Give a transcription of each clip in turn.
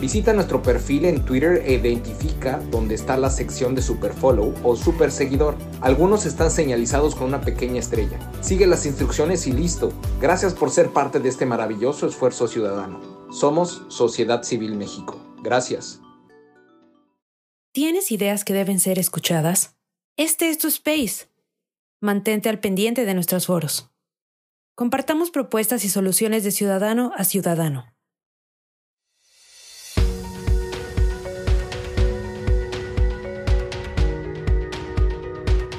Visita nuestro perfil en Twitter e identifica dónde está la sección de Superfollow o Super Seguidor. Algunos están señalizados con una pequeña estrella. Sigue las instrucciones y listo. Gracias por ser parte de este maravilloso esfuerzo ciudadano. Somos Sociedad Civil México. Gracias. ¿Tienes ideas que deben ser escuchadas? Este es tu space. Mantente al pendiente de nuestros foros. Compartamos propuestas y soluciones de ciudadano a ciudadano.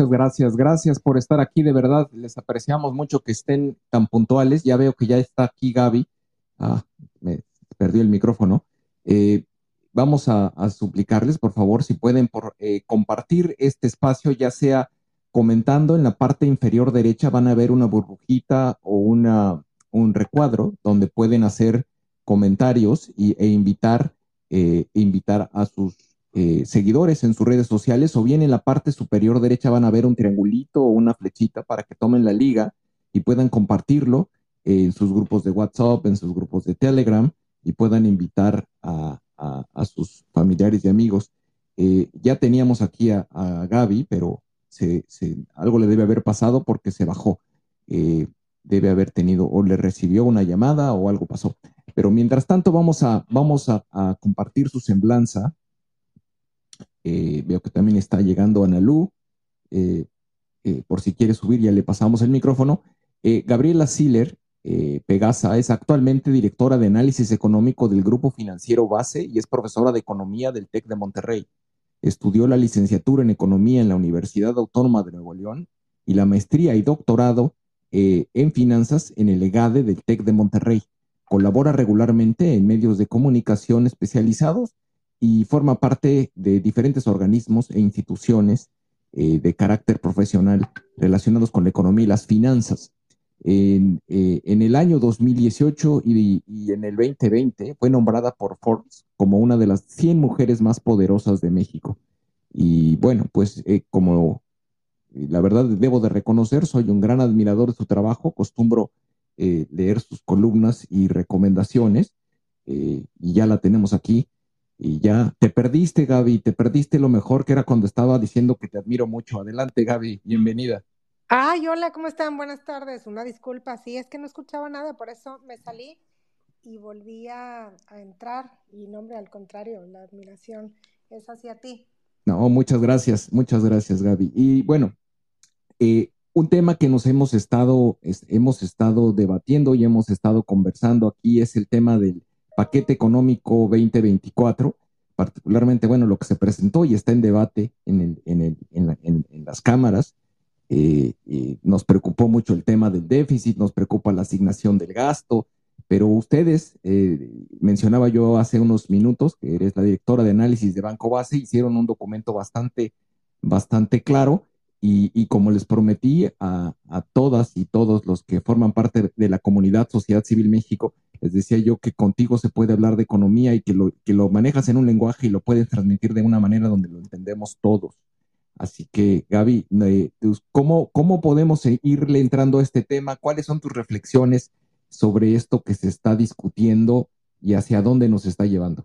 Muchas gracias, gracias por estar aquí, de verdad, les apreciamos mucho que estén tan puntuales. Ya veo que ya está aquí Gaby. Ah, me perdí el micrófono. Eh, vamos a, suplicarles, por favor, si pueden por, eh, compartir este espacio, ya sea comentando en la parte inferior derecha, van a ver una burbujita o una, un recuadro donde pueden hacer comentarios y, e invitar, eh, invitar a sus eh, seguidores en sus redes sociales o bien en la parte superior derecha van a ver un triangulito o una flechita para que tomen la liga y puedan compartirlo en sus grupos de WhatsApp, en sus grupos de Telegram y puedan invitar a, sus familiares y amigos. Eh, ya teníamos aquí a, Gaby, pero algo le debe haber pasado porque se bajó. Eh, debe haber tenido o le recibió una llamada o algo pasó. Pero mientras tanto vamos a, vamos a compartir su semblanza eh, veo que también está llegando Analú. Eh, eh, por si quiere subir, ya le pasamos el micrófono. Gabriela Siller Pegasa es actualmente directora de análisis económico del Grupo Financiero Base y es profesora de economía del TEC de Monterrey. Estudió la licenciatura en economía en la Universidad Autónoma de Nuevo León y la maestría y doctorado en finanzas en el EGADE del TEC de Monterrey. Colabora regularmente en medios de comunicación especializados y forma parte de diferentes organismos e instituciones eh, de carácter profesional relacionados con la economía y las finanzas. En, eh, el año 2018 y, en el 2020 fue nombrada por Forbes como una de las 100 mujeres más poderosas de México. Y bueno, pues eh, como la verdad debo de reconocer, soy un gran admirador de su trabajo, costumbro leer sus columnas y recomendaciones. y ya la tenemos aquí. Y ya te perdiste, Gaby, te perdiste lo mejor que era cuando estaba diciendo que te admiro mucho. Adelante, Gaby, bienvenida. Ay, hola, ¿cómo están? Buenas tardes. Una disculpa, sí, es que no escuchaba nada, por eso me salí y volví a, entrar. Y nombre, al contrario, la admiración es hacia ti. No, muchas gracias, muchas gracias, Gaby. Y bueno, eh, un tema que nos hemos estado, hemos estado debatiendo y hemos estado conversando aquí es el tema del paquete económico 2024, particularmente, bueno, lo que se presentó y está en debate en, en, las cámaras. Eh, eh, nos preocupó mucho el tema del déficit, nos preocupa la asignación del gasto, pero ustedes, eh, mencionaba yo hace unos minutos, que eres la directora de análisis de Banco Base, hicieron un documento bastante, bastante claro y, como les prometí a, todas y todos los que forman parte de la comunidad Sociedad Civil México, les decía yo que contigo se puede hablar de economía y que lo, que lo manejas en un lenguaje y lo puedes transmitir de una manera donde lo entendemos todos. Así que, Gaby, ¿cómo, ¿cómo podemos irle entrando a este tema? ¿Cuáles son tus reflexiones? sobre esto que se está discutiendo y hacia dónde nos está llevando.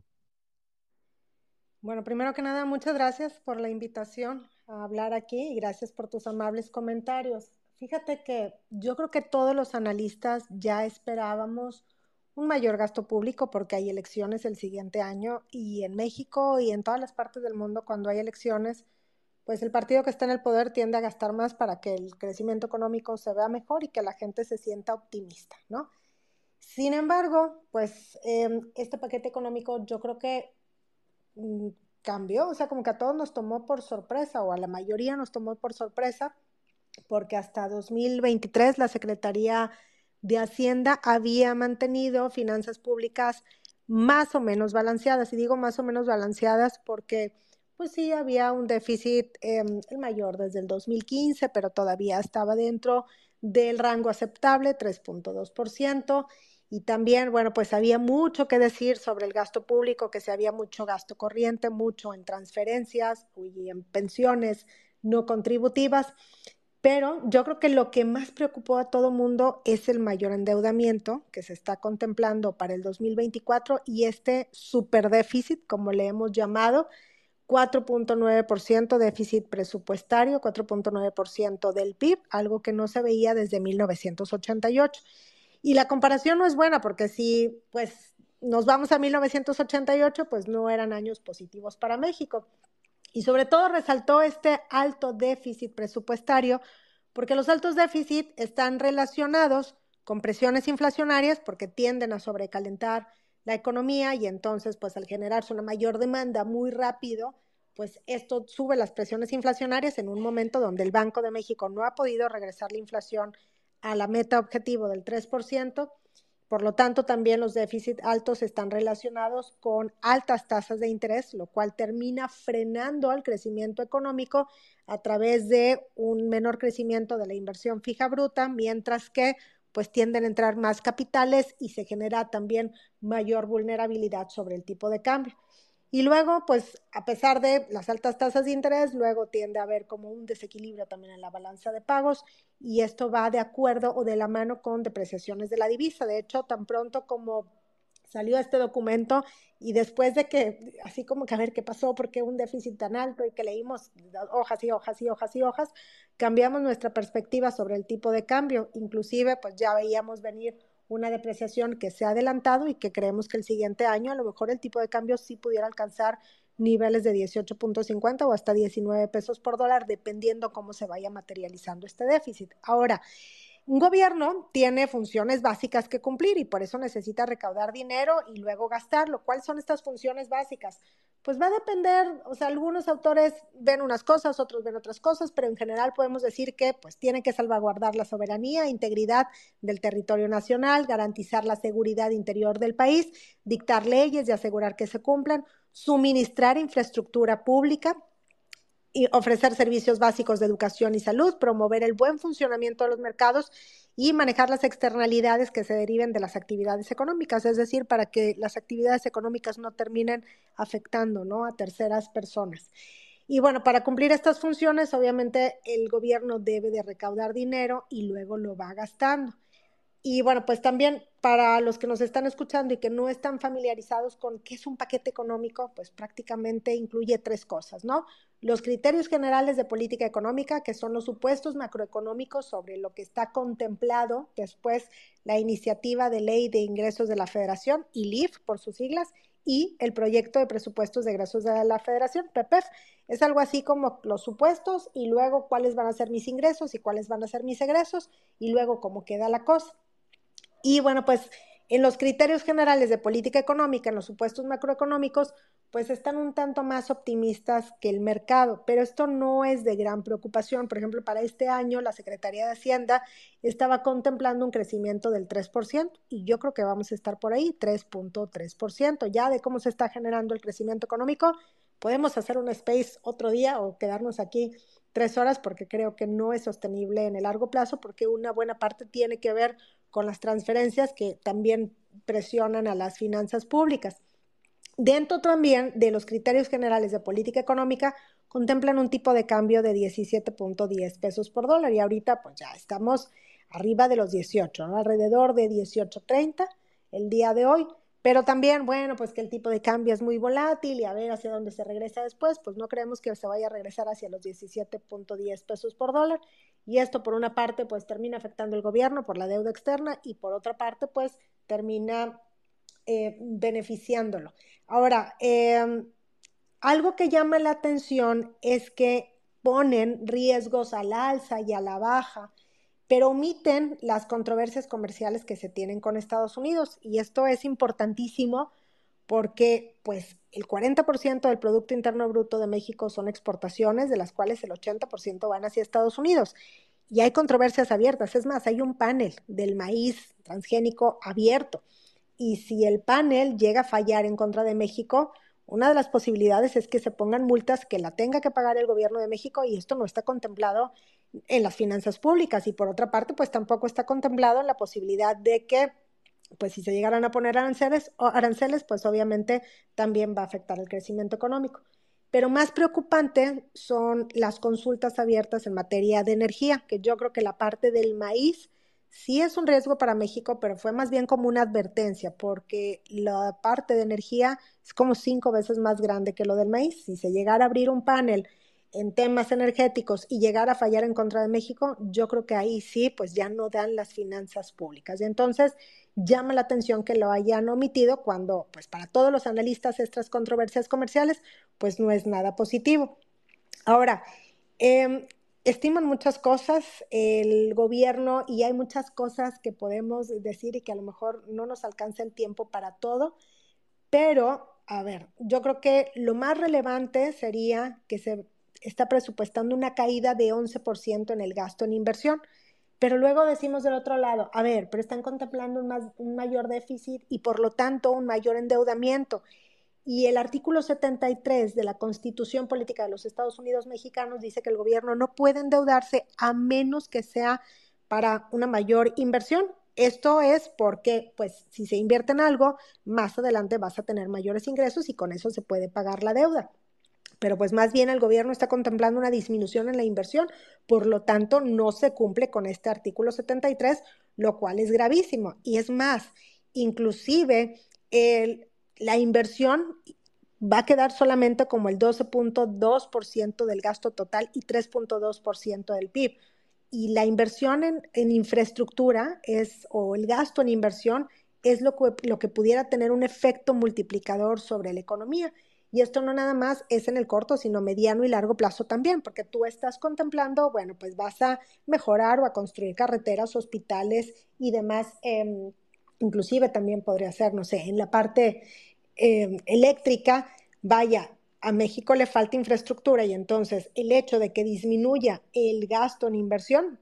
Bueno, primero que nada, muchas gracias por la invitación a hablar aquí y gracias por tus amables comentarios. Fíjate que yo creo que todos los analistas ya esperábamos un mayor gasto público porque hay elecciones el siguiente año y en México y en todas las partes del mundo cuando hay elecciones pues el partido que está en el poder tiende a gastar más para que el crecimiento económico se vea mejor y que la gente se sienta optimista, ¿no? Sin embargo, pues em, este paquete económico yo creo que mm, cambió, o sea, como que a todos nos tomó por sorpresa o a la mayoría nos tomó por sorpresa, porque hasta 2023 la Secretaría de Hacienda había mantenido finanzas públicas más o menos balanceadas, y digo más o menos balanceadas porque pues sí había un déficit em, el mayor desde el 2015, pero todavía estaba dentro del rango aceptable, 3.2%. Y también, bueno, pues había mucho que decir sobre el gasto público, que se había mucho gasto corriente, mucho en transferencias y en pensiones no contributivas. Pero yo creo que lo que más preocupó a todo mundo es el mayor endeudamiento que se está contemplando para el 2024 y este superdéficit, como le hemos llamado, 4.9% déficit presupuestario, 4.9% del PIB, algo que no se veía desde 1988. Y la comparación no es buena porque si pues nos vamos a 1988, pues no eran años positivos para México. Y sobre todo resaltó este alto déficit presupuestario porque los altos déficits están relacionados con presiones inflacionarias porque tienden a sobrecalentar la economía y entonces pues al generarse una mayor demanda muy rápido, pues esto sube las presiones inflacionarias en un momento donde el Banco de México no ha podido regresar la inflación a la meta objetivo del 3%. Por lo tanto, también los déficits altos están relacionados con altas tasas de interés, lo cual termina frenando al crecimiento económico a través de un menor crecimiento de la inversión fija bruta, mientras que pues tienden a entrar más capitales y se genera también mayor vulnerabilidad sobre el tipo de cambio. Y luego, pues a pesar de las altas tasas de interés, luego tiende a haber como un desequilibrio también en la balanza de pagos y esto va de acuerdo o de la mano con depreciaciones de la divisa. De hecho, tan pronto como salió este documento y después de que, así como que a ver qué pasó, porque un déficit tan alto y que leímos hojas y hojas y hojas y hojas, cambiamos nuestra perspectiva sobre el tipo de cambio. Inclusive, pues ya veíamos venir una depreciación que se ha adelantado y que creemos que el siguiente año a lo mejor el tipo de cambio sí pudiera alcanzar niveles de 18.50 o hasta 19 pesos por dólar, dependiendo cómo se vaya materializando este déficit. Ahora, un gobierno tiene funciones básicas que cumplir y por eso necesita recaudar dinero y luego gastarlo. ¿Cuáles son estas funciones básicas? Pues va a depender, o sea, algunos autores ven unas cosas, otros ven otras cosas, pero en general podemos decir que pues tiene que salvaguardar la soberanía, integridad del territorio nacional, garantizar la seguridad interior del país, dictar leyes y asegurar que se cumplan, suministrar infraestructura pública, y ofrecer servicios básicos de educación y salud, promover el buen funcionamiento de los mercados y manejar las externalidades que se deriven de las actividades económicas, es decir, para que las actividades económicas no terminen afectando ¿no? a terceras personas. Y bueno, para cumplir estas funciones, obviamente el gobierno debe de recaudar dinero y luego lo va gastando. y bueno, pues también para los que nos están escuchando y que no están familiarizados con qué es un paquete económico, pues prácticamente incluye tres cosas, ¿no? Los criterios generales de política económica, que son los supuestos macroeconómicos sobre lo que está contemplado después la iniciativa de ley de ingresos de la Federación, ILIF por sus siglas, y el proyecto de presupuestos de egresos de la Federación, PEPEF. Es algo así como los supuestos y luego cuáles van a ser mis ingresos y cuáles van a ser mis egresos y luego cómo queda la cosa. Y bueno, pues en los criterios generales de política económica, en los supuestos macroeconómicos, pues están un tanto más optimistas que el mercado, pero esto no es de gran preocupación. Por ejemplo, para este año la Secretaría de Hacienda estaba contemplando un crecimiento del 3% y yo creo que vamos a estar por ahí, 3.3%. Ya de cómo se está generando el crecimiento económico, podemos hacer un space otro día o quedarnos aquí tres horas porque creo que no es sostenible en el largo plazo porque una buena parte tiene que ver con las transferencias que también presionan a las finanzas públicas. Dentro también de los criterios generales de política económica, contemplan un tipo de cambio de 17.10 pesos por dólar y ahorita pues ya estamos arriba de los 18, alrededor de 18.30 el día de hoy. Pero también, bueno, pues que el tipo de cambio es muy volátil y a ver hacia dónde se regresa después, pues no creemos que se vaya a regresar hacia los 17.10 pesos por dólar. Y esto por una parte pues termina afectando el gobierno por la deuda externa y por otra parte pues termina eh, beneficiándolo. Ahora, em, algo que llama la atención es que ponen riesgos al alza y a la baja pero omiten las controversias comerciales que se tienen con Estados Unidos. Y esto es importantísimo porque pues el 40% del Producto Interno Bruto de México son exportaciones, de las cuales el 80% van hacia Estados Unidos. Y hay controversias abiertas. Es más, hay un panel del maíz transgénico abierto. Y si el panel llega a fallar en contra de México, una de las posibilidades es que se pongan multas que la tenga que pagar el gobierno de México y esto no está contemplado en las finanzas públicas y por otra parte pues tampoco está contemplado la posibilidad de que pues si se llegaran a poner aranceles, aranceles pues obviamente también va a afectar el crecimiento económico. Pero más preocupante son las consultas abiertas en materia de energía, que yo creo que la parte del maíz sí es un riesgo para México, pero fue más bien como una advertencia, porque la parte de energía es como cinco veces más grande que lo del maíz. Si se llegara a abrir un panel en temas energéticos y llegar a fallar en contra de México, yo creo que ahí sí, pues ya no dan las finanzas públicas. Y entonces llama la atención que lo hayan omitido cuando, pues para todos los analistas, estas controversias comerciales, pues no es nada positivo. Ahora, eh, estiman muchas cosas el gobierno y hay muchas cosas que podemos decir y que a lo mejor no nos alcanza el tiempo para todo, pero a ver, yo creo que lo más relevante sería que se está presupuestando una caída de 11% en el gasto en inversión. Pero luego decimos del otro lado, a ver, pero están contemplando un, más, un mayor déficit y por lo tanto un mayor endeudamiento. Y el artículo 73 de la Constitución Política de los Estados Unidos Mexicanos dice que el gobierno no puede endeudarse a menos que sea para una mayor inversión. Esto es porque, pues, si se invierte en algo, más adelante vas a tener mayores ingresos y con eso se puede pagar la deuda. Pero pues más bien el gobierno está contemplando una disminución en la inversión, por lo tanto no se cumple con este artículo 73, lo cual es gravísimo. Y es más, inclusive el la inversión va a quedar solamente como el 12.2% del gasto total y 3.2% del PIB. Y la inversión en, infraestructura es, o el gasto en inversión es lo que, lo que pudiera tener un efecto multiplicador sobre la economía. Y esto no nada más es en el corto, sino mediano y largo plazo también, porque tú estás contemplando, bueno, pues vas a mejorar o a construir carreteras, hospitales y demás. Eh, inclusive también podría ser, no sé, en la parte eh, eléctrica, vaya, a México le falta infraestructura y entonces el hecho de que disminuya el gasto en inversión,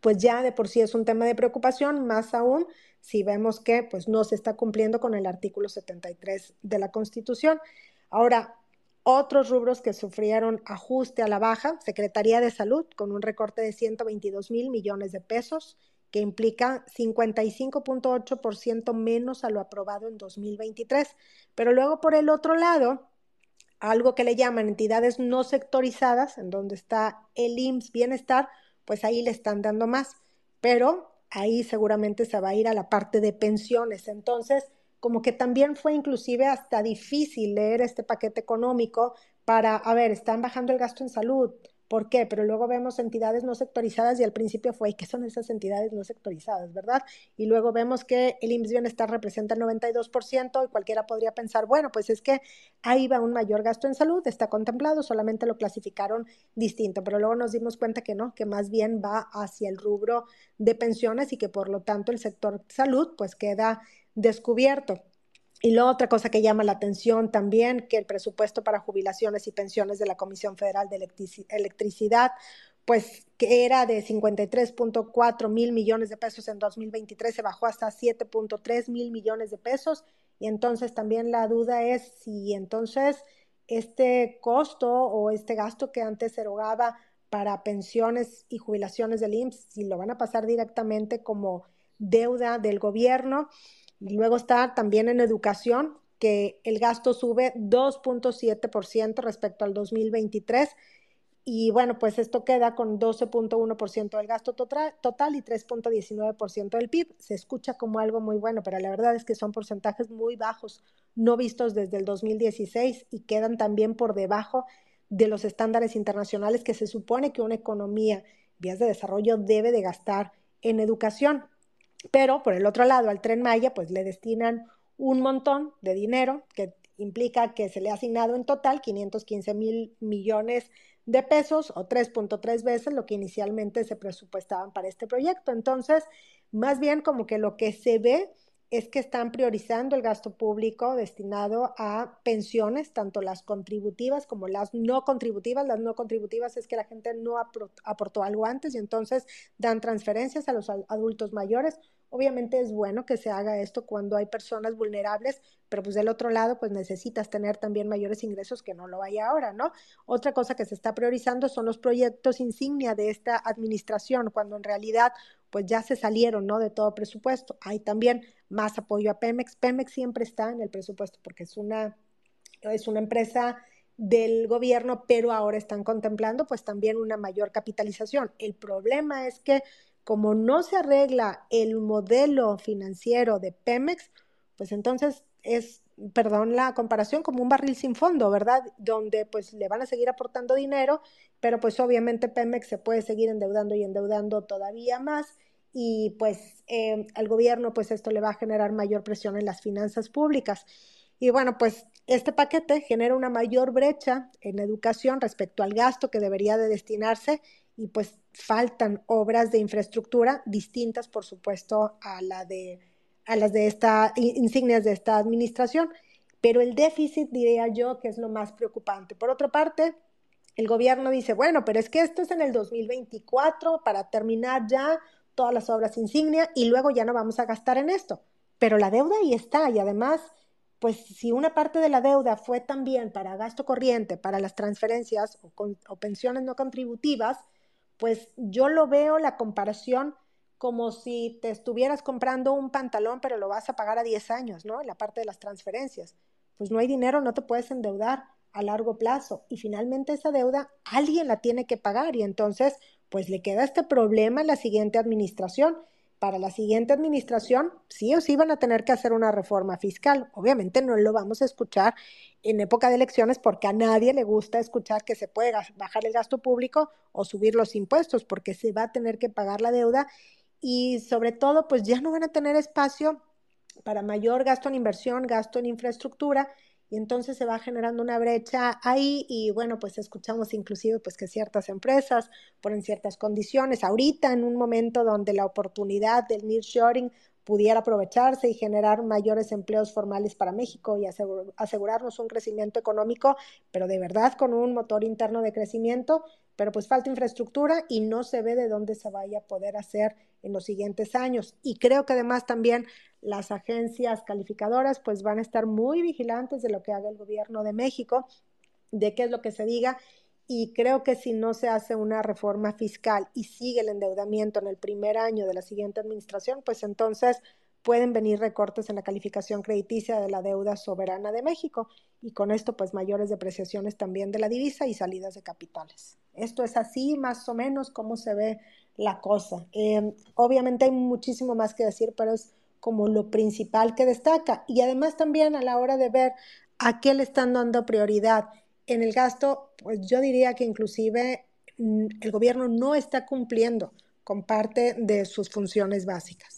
pues ya de por sí es un tema de preocupación, más aún si vemos que pues no se está cumpliendo con el artículo 73 de la Constitución. Ahora, otros rubros que sufrieron ajuste a la baja, Secretaría de Salud con un recorte de 122 mil millones de pesos, que implica 55.8% menos a lo aprobado en 2023. Pero luego, por el otro lado, algo que le llaman entidades no sectorizadas, en donde está el IMSS Bienestar, pues ahí le están dando más. Pero ahí seguramente se va a ir a la parte de pensiones. Entonces, como que también fue inclusive hasta difícil leer este paquete económico para, a ver, están bajando el gasto en salud, ¿Por qué? Pero luego vemos entidades no sectorizadas y al principio fue, ¿y qué son esas entidades no sectorizadas, verdad? Y luego vemos que el IMSS Bienestar representa el 92% y cualquiera podría pensar, bueno, pues es que ahí va un mayor gasto en salud, está contemplado, solamente lo clasificaron distinto, pero luego nos dimos cuenta que no, que más bien va hacia el rubro de pensiones y que por lo tanto el sector salud pues queda descubierto. Y la otra cosa que llama la atención también, que el presupuesto para jubilaciones y pensiones de la Comisión Federal de Electricidad, pues que era de 53.4 mil millones de pesos en 2023, se bajó hasta 7.3 mil millones de pesos. Y entonces también la duda es si entonces este costo o este gasto que antes erogaba para pensiones y jubilaciones del IMSS, si lo van a pasar directamente como deuda del gobierno luego está también en educación, que el gasto sube 2.7% respecto al 2023. Y bueno, pues esto queda con 12.1% del gasto total, total y 3.19% del PIB. Se escucha como algo muy bueno, pero la verdad es que son porcentajes muy bajos, no vistos desde el 2016 y quedan también por debajo de los estándares internacionales que se supone que una economía, vías de desarrollo, debe de gastar en educación. Pero por el otro lado, al tren Maya, pues le destinan un montón de dinero que implica que se le ha asignado en total 515 mil millones de pesos o 3.3 veces lo que inicialmente se presupuestaban para este proyecto. Entonces, más bien como que lo que se ve es que están priorizando el gasto público destinado a pensiones, tanto las contributivas como las no contributivas. Las no contributivas es que la gente no aportó algo antes y entonces dan transferencias a los adultos mayores. Obviamente es bueno que se haga esto cuando hay personas vulnerables, pero pues del otro lado pues necesitas tener también mayores ingresos que no lo hay ahora, ¿no? Otra cosa que se está priorizando son los proyectos insignia de esta administración, cuando en realidad pues ya se salieron, ¿no? De todo presupuesto. Hay también más apoyo a Pemex. Pemex siempre está en el presupuesto porque es una, es una empresa del gobierno, pero ahora están contemplando pues también una mayor capitalización. El problema es que como no se arregla el modelo financiero de Pemex, pues entonces es, perdón la comparación, como un barril sin fondo, ¿verdad? Donde pues le van a seguir aportando dinero, pero pues obviamente Pemex se puede seguir endeudando y endeudando todavía más y pues eh, al gobierno pues esto le va a generar mayor presión en las finanzas públicas. Y bueno, pues este paquete genera una mayor brecha en educación respecto al gasto que debería de destinarse y pues faltan obras de infraestructura distintas, por supuesto, a, la de, a las de esta insignias de esta administración. Pero el déficit, diría yo, que es lo más preocupante. Por otra parte, el gobierno dice, bueno, pero es que esto es en el 2024 para terminar ya todas las obras insignia y luego ya no vamos a gastar en esto. Pero la deuda ahí está y además, pues si una parte de la deuda fue también para gasto corriente, para las transferencias o, pensiones no contributivas, pues yo lo veo la comparación como si te estuvieras comprando un pantalón, pero lo vas a pagar a 10 años, ¿no? La parte de las transferencias. Pues no hay dinero, no te puedes endeudar a largo plazo y finalmente esa deuda alguien la tiene que pagar y entonces pues le queda este problema a la siguiente administración. Para la siguiente administración, sí o sí van a tener que hacer una reforma fiscal. Obviamente no lo vamos a escuchar en época de elecciones porque a nadie le gusta escuchar que se puede bajar el gasto público o subir los impuestos porque se va a tener que pagar la deuda y sobre todo pues ya no van a tener espacio para mayor gasto en inversión, gasto en infraestructura y entonces se va generando una brecha ahí y bueno, pues escuchamos inclusive pues que ciertas empresas ponen ciertas condiciones. Ahorita en un momento donde la oportunidad del nearshoring pudiera aprovecharse y generar mayores empleos formales para México y asegurarnos un crecimiento económico, pero de verdad con un motor interno de crecimiento, pero pues falta infraestructura y no se ve de dónde se vaya a poder hacer en los siguientes años. Y creo que además también las agencias calificadoras pues van a estar muy vigilantes de lo que haga el gobierno de México, de qué es lo que se diga y creo que si no se hace una reforma fiscal y sigue el endeudamiento en el primer año de la siguiente administración, pues entonces pueden venir recortes en la calificación crediticia de la deuda soberana de México y con esto pues mayores depreciaciones también de la divisa y salidas de capitales. esto es así, más o menos, cómo se ve la cosa. Em, obviamente hay muchísimo más que decir, pero es como lo principal que destaca. Y además también a la hora de ver a qué le están dando prioridad en el gasto, pues yo diría que inclusive mm, el gobierno no está cumpliendo con parte de sus funciones básicas.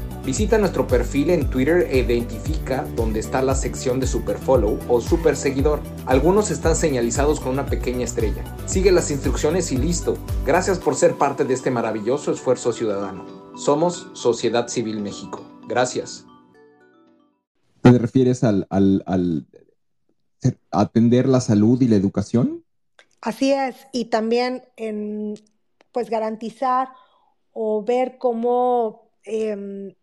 Visita nuestro perfil en Twitter e identifica dónde está la sección de Superfollow o Super Seguidor. Algunos están señalizados con una pequeña estrella. Sigue las instrucciones y listo. Gracias por ser parte de este maravilloso esfuerzo ciudadano. Somos Sociedad Civil México. Gracias. ¿Te refieres al, atender la salud y la educación? Así es, y también en pues garantizar o ver cómo em,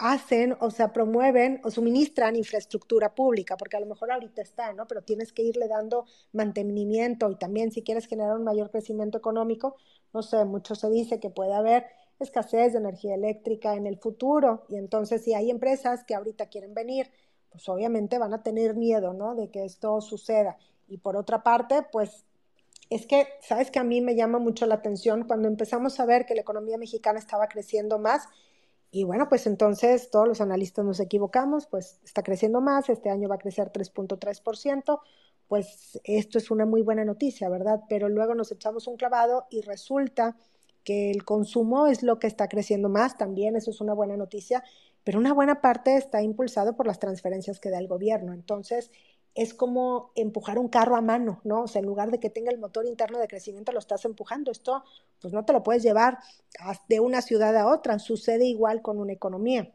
hacen, o sea, promueven o suministran infraestructura pública, porque a lo mejor ahorita está, ¿no? Pero tienes que irle dando mantenimiento y también si quieres generar un mayor crecimiento económico, no sé, mucho se dice que puede haber escasez de energía eléctrica en el futuro y entonces si hay empresas que ahorita quieren venir, pues obviamente van a tener miedo, ¿no? De que esto suceda. Y por otra parte, pues es que, ¿sabes que a mí me llama mucho la atención cuando empezamos a ver que la economía mexicana estaba creciendo más? Y bueno, pues entonces todos los analistas nos equivocamos, pues está creciendo más, este año va a crecer 3.3%, pues esto es una muy buena noticia, ¿verdad? Pero luego nos echamos un clavado y resulta que el consumo es lo que está creciendo más, también eso es una buena noticia, pero una buena parte está impulsado por las transferencias que da el gobierno. Entonces, es como empujar un carro a mano, ¿no? O sea, en lugar de que tenga el motor interno de crecimiento, lo estás empujando. Esto, pues no te lo puedes llevar de una ciudad a otra. Sucede igual con una economía.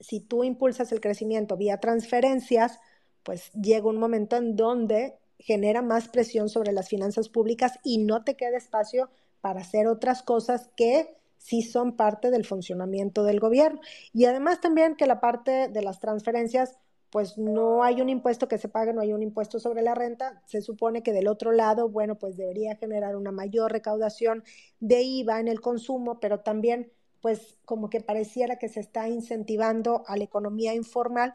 Si tú impulsas el crecimiento vía transferencias, pues llega un momento en donde genera más presión sobre las finanzas públicas y no te queda espacio para hacer otras cosas que sí son parte del funcionamiento del gobierno. Y además también que la parte de las transferencias pues no hay un impuesto que se pague, no hay un impuesto sobre la renta. Se supone que del otro lado, bueno, pues debería generar una mayor recaudación de IVA en el consumo, pero también pues como que pareciera que se está incentivando a la economía informal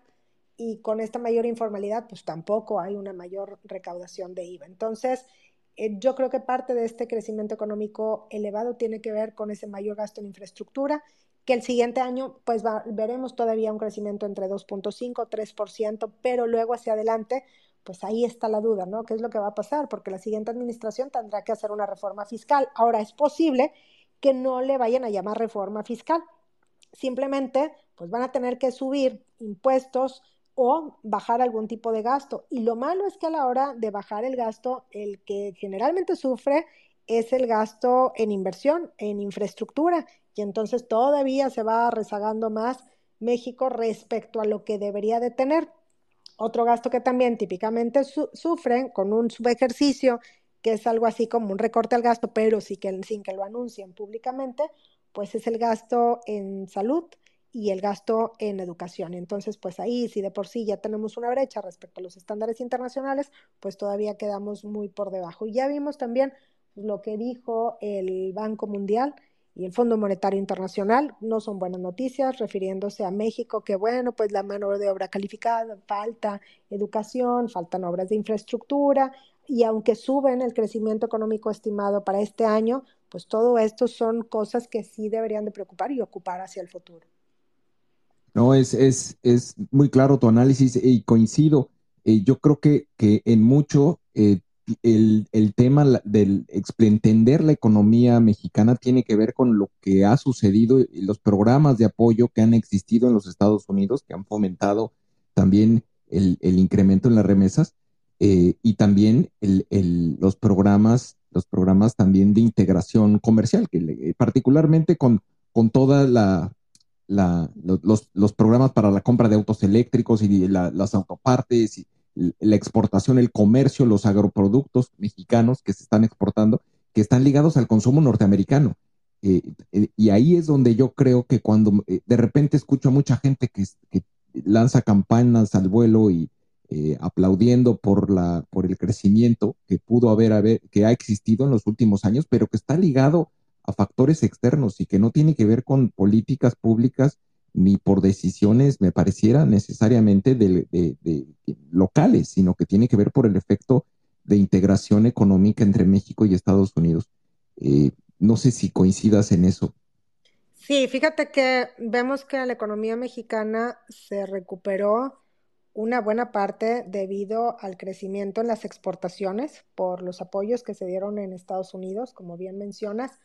y con esta mayor informalidad pues tampoco hay una mayor recaudación de IVA. Entonces, eh, yo creo que parte de este crecimiento económico elevado tiene que ver con ese mayor gasto en infraestructura que el siguiente año pues veremos todavía un crecimiento entre 2.5 3%, pero luego hacia adelante pues ahí está la duda, ¿no? ¿Qué es lo que va a pasar? Porque la siguiente administración tendrá que hacer una reforma fiscal. Ahora es posible que no le vayan a llamar reforma fiscal. Simplemente pues van a tener que subir impuestos o bajar algún tipo de gasto. Y lo malo es que a la hora de bajar el gasto, el que generalmente sufre es el gasto en inversión, en infraestructura, y entonces todavía se va rezagando más México respecto a lo que debería de tener. Otro gasto que también típicamente sufren con un subejercicio, que es algo así como un recorte al gasto, pero sin que lo anuncien públicamente, pues es el gasto en salud y el gasto en educación. Entonces, pues ahí, si de por sí ya tenemos una brecha respecto a los estándares internacionales, pues todavía quedamos muy por debajo. Y ya vimos también lo que dijo el Banco Mundial y el Fondo Monetario Internacional. No son buenas noticias refiriéndose a México, que bueno, pues la mano de obra calificada, falta educación, faltan obras de infraestructura y aunque suben el crecimiento económico estimado para este año, pues todo esto son cosas que sí deberían de preocupar y ocupar hacia el futuro. No, es, es, es muy claro tu análisis y coincido. Eh, yo creo que, que en mucho eh, el, tema del entender la economía mexicana tiene que ver con lo que ha sucedido y los programas de apoyo que han existido en los Estados Unidos, que han fomentado también el, incremento en las remesas eh, y también los programas, los programas también de integración comercial, que particularmente con, con toda la, los, programas para la compra de autos eléctricos y las autopartes y la exportación, el comercio, los agroproductos mexicanos que se están exportando, que están ligados al consumo norteamericano. Eh, eh, y ahí es donde yo creo que cuando eh, de repente escucho a mucha gente que, lanza campanas al vuelo y aplaudiendo por, la, por el crecimiento que pudo haber, haber, que ha existido en los últimos años, pero que está ligado a factores externos y que no tiene que ver con políticas públicas ni por decisiones, me pareciera necesariamente de, locales, sino que tiene que ver por el efecto de integración económica entre México y Estados Unidos. Eh, no sé si coincidas en eso. Sí, fíjate que vemos que la economía mexicana se recuperó una buena parte debido al crecimiento en las exportaciones por los apoyos que se dieron en Estados Unidos, como bien mencionas,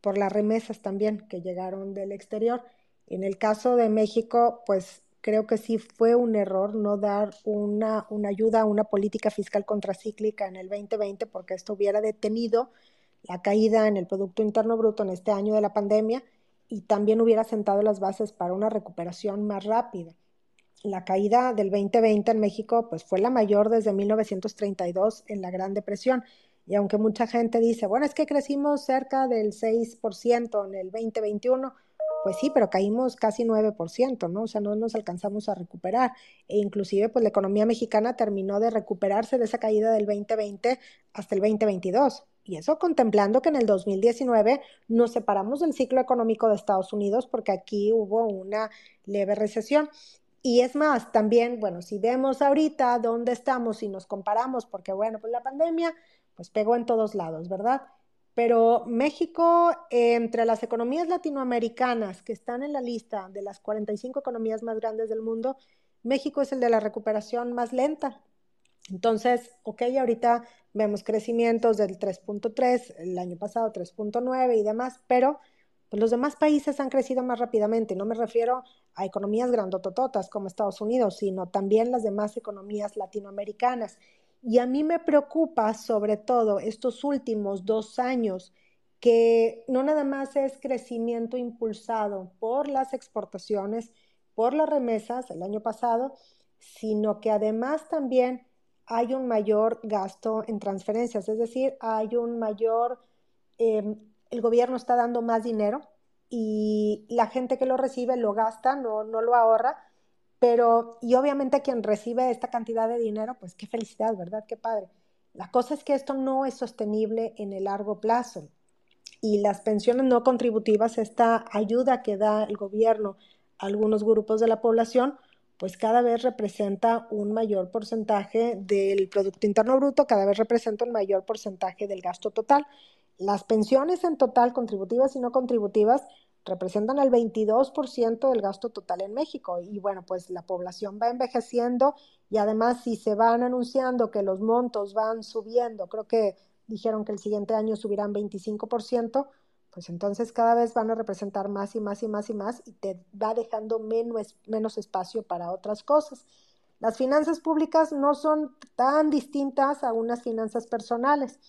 por las remesas también que llegaron del exterior. En el caso de México, pues creo que sí fue un error no dar una, una ayuda, una política fiscal contracíclica en el 2020, porque esto hubiera detenido la caída en el Producto Interno Bruto en este año de la pandemia y también hubiera sentado las bases para una recuperación más rápida la caída del 2020 en México pues fue la mayor desde 1932 en la Gran Depresión. Y aunque mucha gente dice, bueno, es que crecimos cerca del 6% en el 2021, pues sí, pero caímos casi 9%, ¿no? O sea, no nos alcanzamos a recuperar. E inclusive, pues la economía mexicana terminó de recuperarse de esa caída del 2020 hasta el 2022. Y eso contemplando que en el 2019 nos separamos del ciclo económico de Estados Unidos porque aquí hubo una leve recesión. Y es más, también, bueno, si vemos ahorita dónde estamos y nos comparamos, porque bueno, pues la pandemia pues pegó en todos lados, ¿verdad? Pero México, entre las economías latinoamericanas que están en la lista de las 45 economías más grandes del mundo, México es el de la recuperación más lenta. Entonces, ok, ahorita vemos crecimientos del 3.3, el año pasado 3.9 y demás, pero pues los demás países han crecido más rápidamente. No me refiero a economías grandotototas como Estados Unidos, sino también las demás economías latinoamericanas. Y a mí me preocupa sobre todo estos últimos dos años que no nada más es crecimiento impulsado por las exportaciones, por las remesas el año pasado, sino que además también hay un mayor gasto en transferencias, es decir, hay un mayor em, el gobierno está dando más dinero y la gente que lo recibe lo gasta, no, no lo ahorra, pero y obviamente quien recibe esta cantidad de dinero, pues qué felicidad, ¿verdad? Qué padre. La cosa es que esto no es sostenible en el largo plazo y las pensiones no contributivas, esta ayuda que da el gobierno a algunos grupos de la población, pues cada vez representa un mayor porcentaje del Producto Interno Bruto, cada vez representa un mayor porcentaje del gasto total. Las pensiones en total, contributivas y no contributivas, representan el 22% del gasto total en México. Y bueno, pues la población va envejeciendo y además si se van anunciando que los montos van subiendo, creo que dijeron que el siguiente año subirán 25%, pues entonces cada vez van a representar más y más y más y más y te va dejando menos, menos espacio para otras cosas. Las finanzas públicas no son tan distintas a unas finanzas personales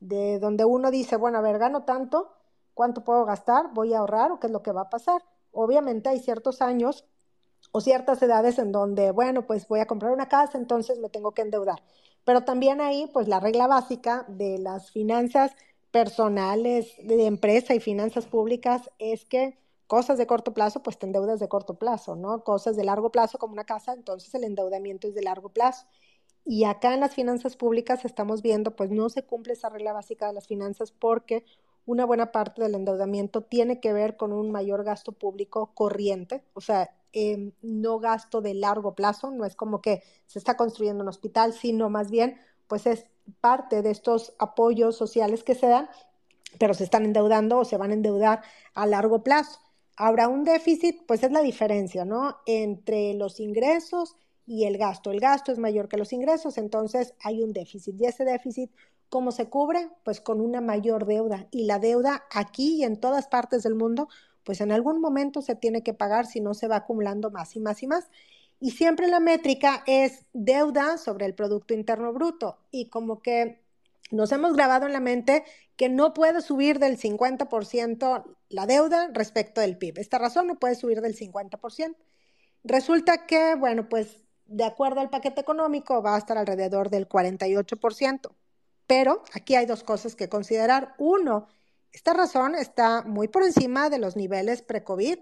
de donde uno dice, bueno, a ver, gano tanto, ¿cuánto puedo gastar? ¿Voy a ahorrar o qué es lo que va a pasar? Obviamente hay ciertos años o ciertas edades en donde, bueno, pues voy a comprar una casa, entonces me tengo que endeudar. Pero también ahí, pues la regla básica de las finanzas personales, de empresa y finanzas públicas es que cosas de corto plazo, pues te endeudas de corto plazo, ¿no? Cosas de largo plazo como una casa, entonces el endeudamiento es de largo plazo. Y acá en las finanzas públicas estamos viendo, pues no se cumple esa regla básica de las finanzas porque una buena parte del endeudamiento tiene que ver con un mayor gasto público corriente, o sea, em, no gasto de largo plazo, no es como que se está construyendo un hospital, sino más bien, pues es parte de estos apoyos sociales que se dan, pero se están endeudando o se van a endeudar a largo plazo. Ahora, un déficit, pues es la diferencia, ¿no? Entre los ingresos y el gasto. El gasto es mayor que los ingresos, entonces hay un déficit. Y ese déficit, ¿cómo se cubre? Pues con una mayor deuda. Y la deuda aquí y en todas partes del mundo, pues en algún momento se tiene que pagar si no se va acumulando más y más y más. Y siempre la métrica es deuda sobre el Producto Interno Bruto. Y como que nos hemos grabado en la mente que no puede subir del 50% la deuda respecto del PIB. Esta razón no puede subir del 50%. Resulta que, bueno, pues de acuerdo al paquete económico, va a estar alrededor del 48%. Pero aquí hay dos cosas que considerar. Uno, esta razón está muy por encima de los niveles pre-COVID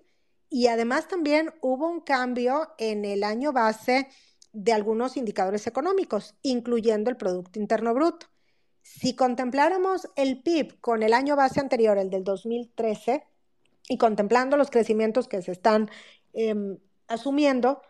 y además también hubo un cambio en el año base de algunos indicadores económicos, incluyendo el Producto Interno Bruto. Si contempláramos el PIB con el año base anterior, el del 2013, y contemplando los crecimientos que se están em, asumiendo,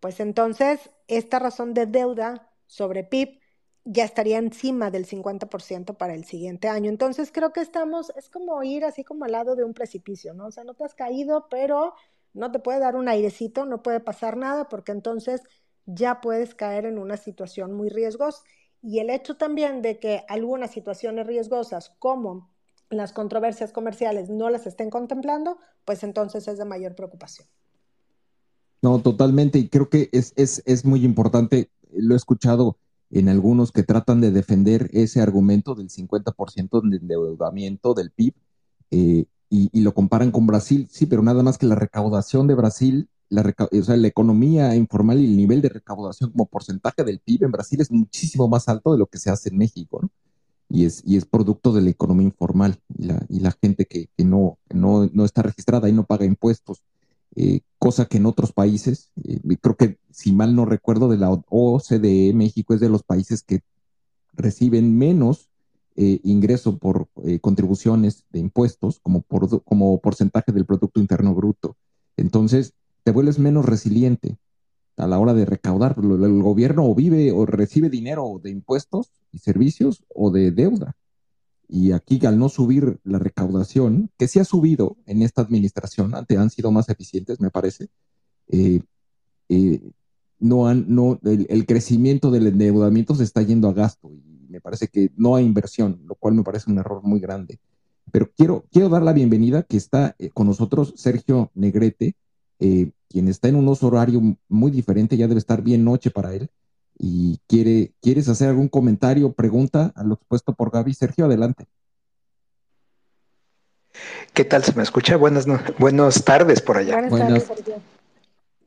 pues entonces esta razón de deuda sobre PIB ya estaría encima del 50% para el siguiente año. Entonces creo que estamos, es como ir así como al lado de un precipicio, ¿no? O sea, no te has caído, pero no te puede dar un airecito, no puede pasar nada, porque entonces ya puedes caer en una situación muy riesgosa. Y el hecho también de que algunas situaciones riesgosas, como las controversias comerciales, no las estén contemplando, pues entonces es de mayor preocupación. No, totalmente. Y creo que es, es, es muy importante, lo he escuchado en algunos que tratan de defender ese argumento del 50% de endeudamiento del PIB eh, y, lo comparan con Brasil. Sí, pero nada más que la recaudación de Brasil, la, o sea, la economía informal y el nivel de recaudación como porcentaje del PIB en Brasil es muchísimo más alto de lo que se hace en México, ¿no? Y es, y es producto de la economía informal y la, y la gente que, que no, no, no está registrada y no paga impuestos. Eh, cosa que en otros países, eh, creo que si mal no recuerdo de la OCDE, México es de los países que reciben menos eh, ingreso por contribuciones de impuestos como, por, como porcentaje del Producto Interno Bruto. Entonces, te vuelves menos resiliente a la hora de recaudar. El gobierno o vive o recibe dinero de impuestos y servicios o de deuda. Y aquí, al no subir la recaudación, que sí ha subido en esta administración, han sido más eficientes, me parece, eh, eh, no han, no, el, crecimiento del endeudamiento se está yendo a gasto y me parece que no hay inversión, lo cual me parece un error muy grande. Pero quiero, quiero dar la bienvenida que está eh, con nosotros Sergio Negrete, quien está en un horario muy diferente, ya debe estar bien noche para él y quiere, ¿quieres hacer algún comentario, pregunta a lo expuesto por Gaby? Sergio, adelante. ¿Qué tal? ¿Se me escucha? Buenas, buenas tardes por allá. Buenas, tardes, Sergio.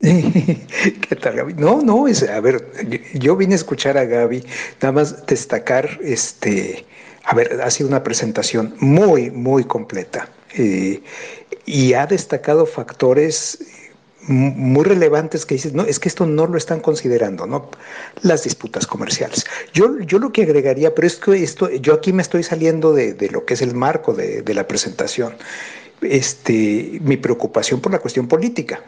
¿Qué tal, Gaby? No, no, es, a ver, yo vine a escuchar a Gaby, nada más destacar, este, a ver, ha sido una presentación muy, muy completa eh, y ha destacado factores muy relevantes que dices, no, es que esto no lo están considerando, ¿no? Las disputas comerciales. Yo, yo lo que agregaría, pero es que esto, yo aquí me estoy saliendo de, lo que es el marco de, la presentación, este, mi preocupación por la cuestión política,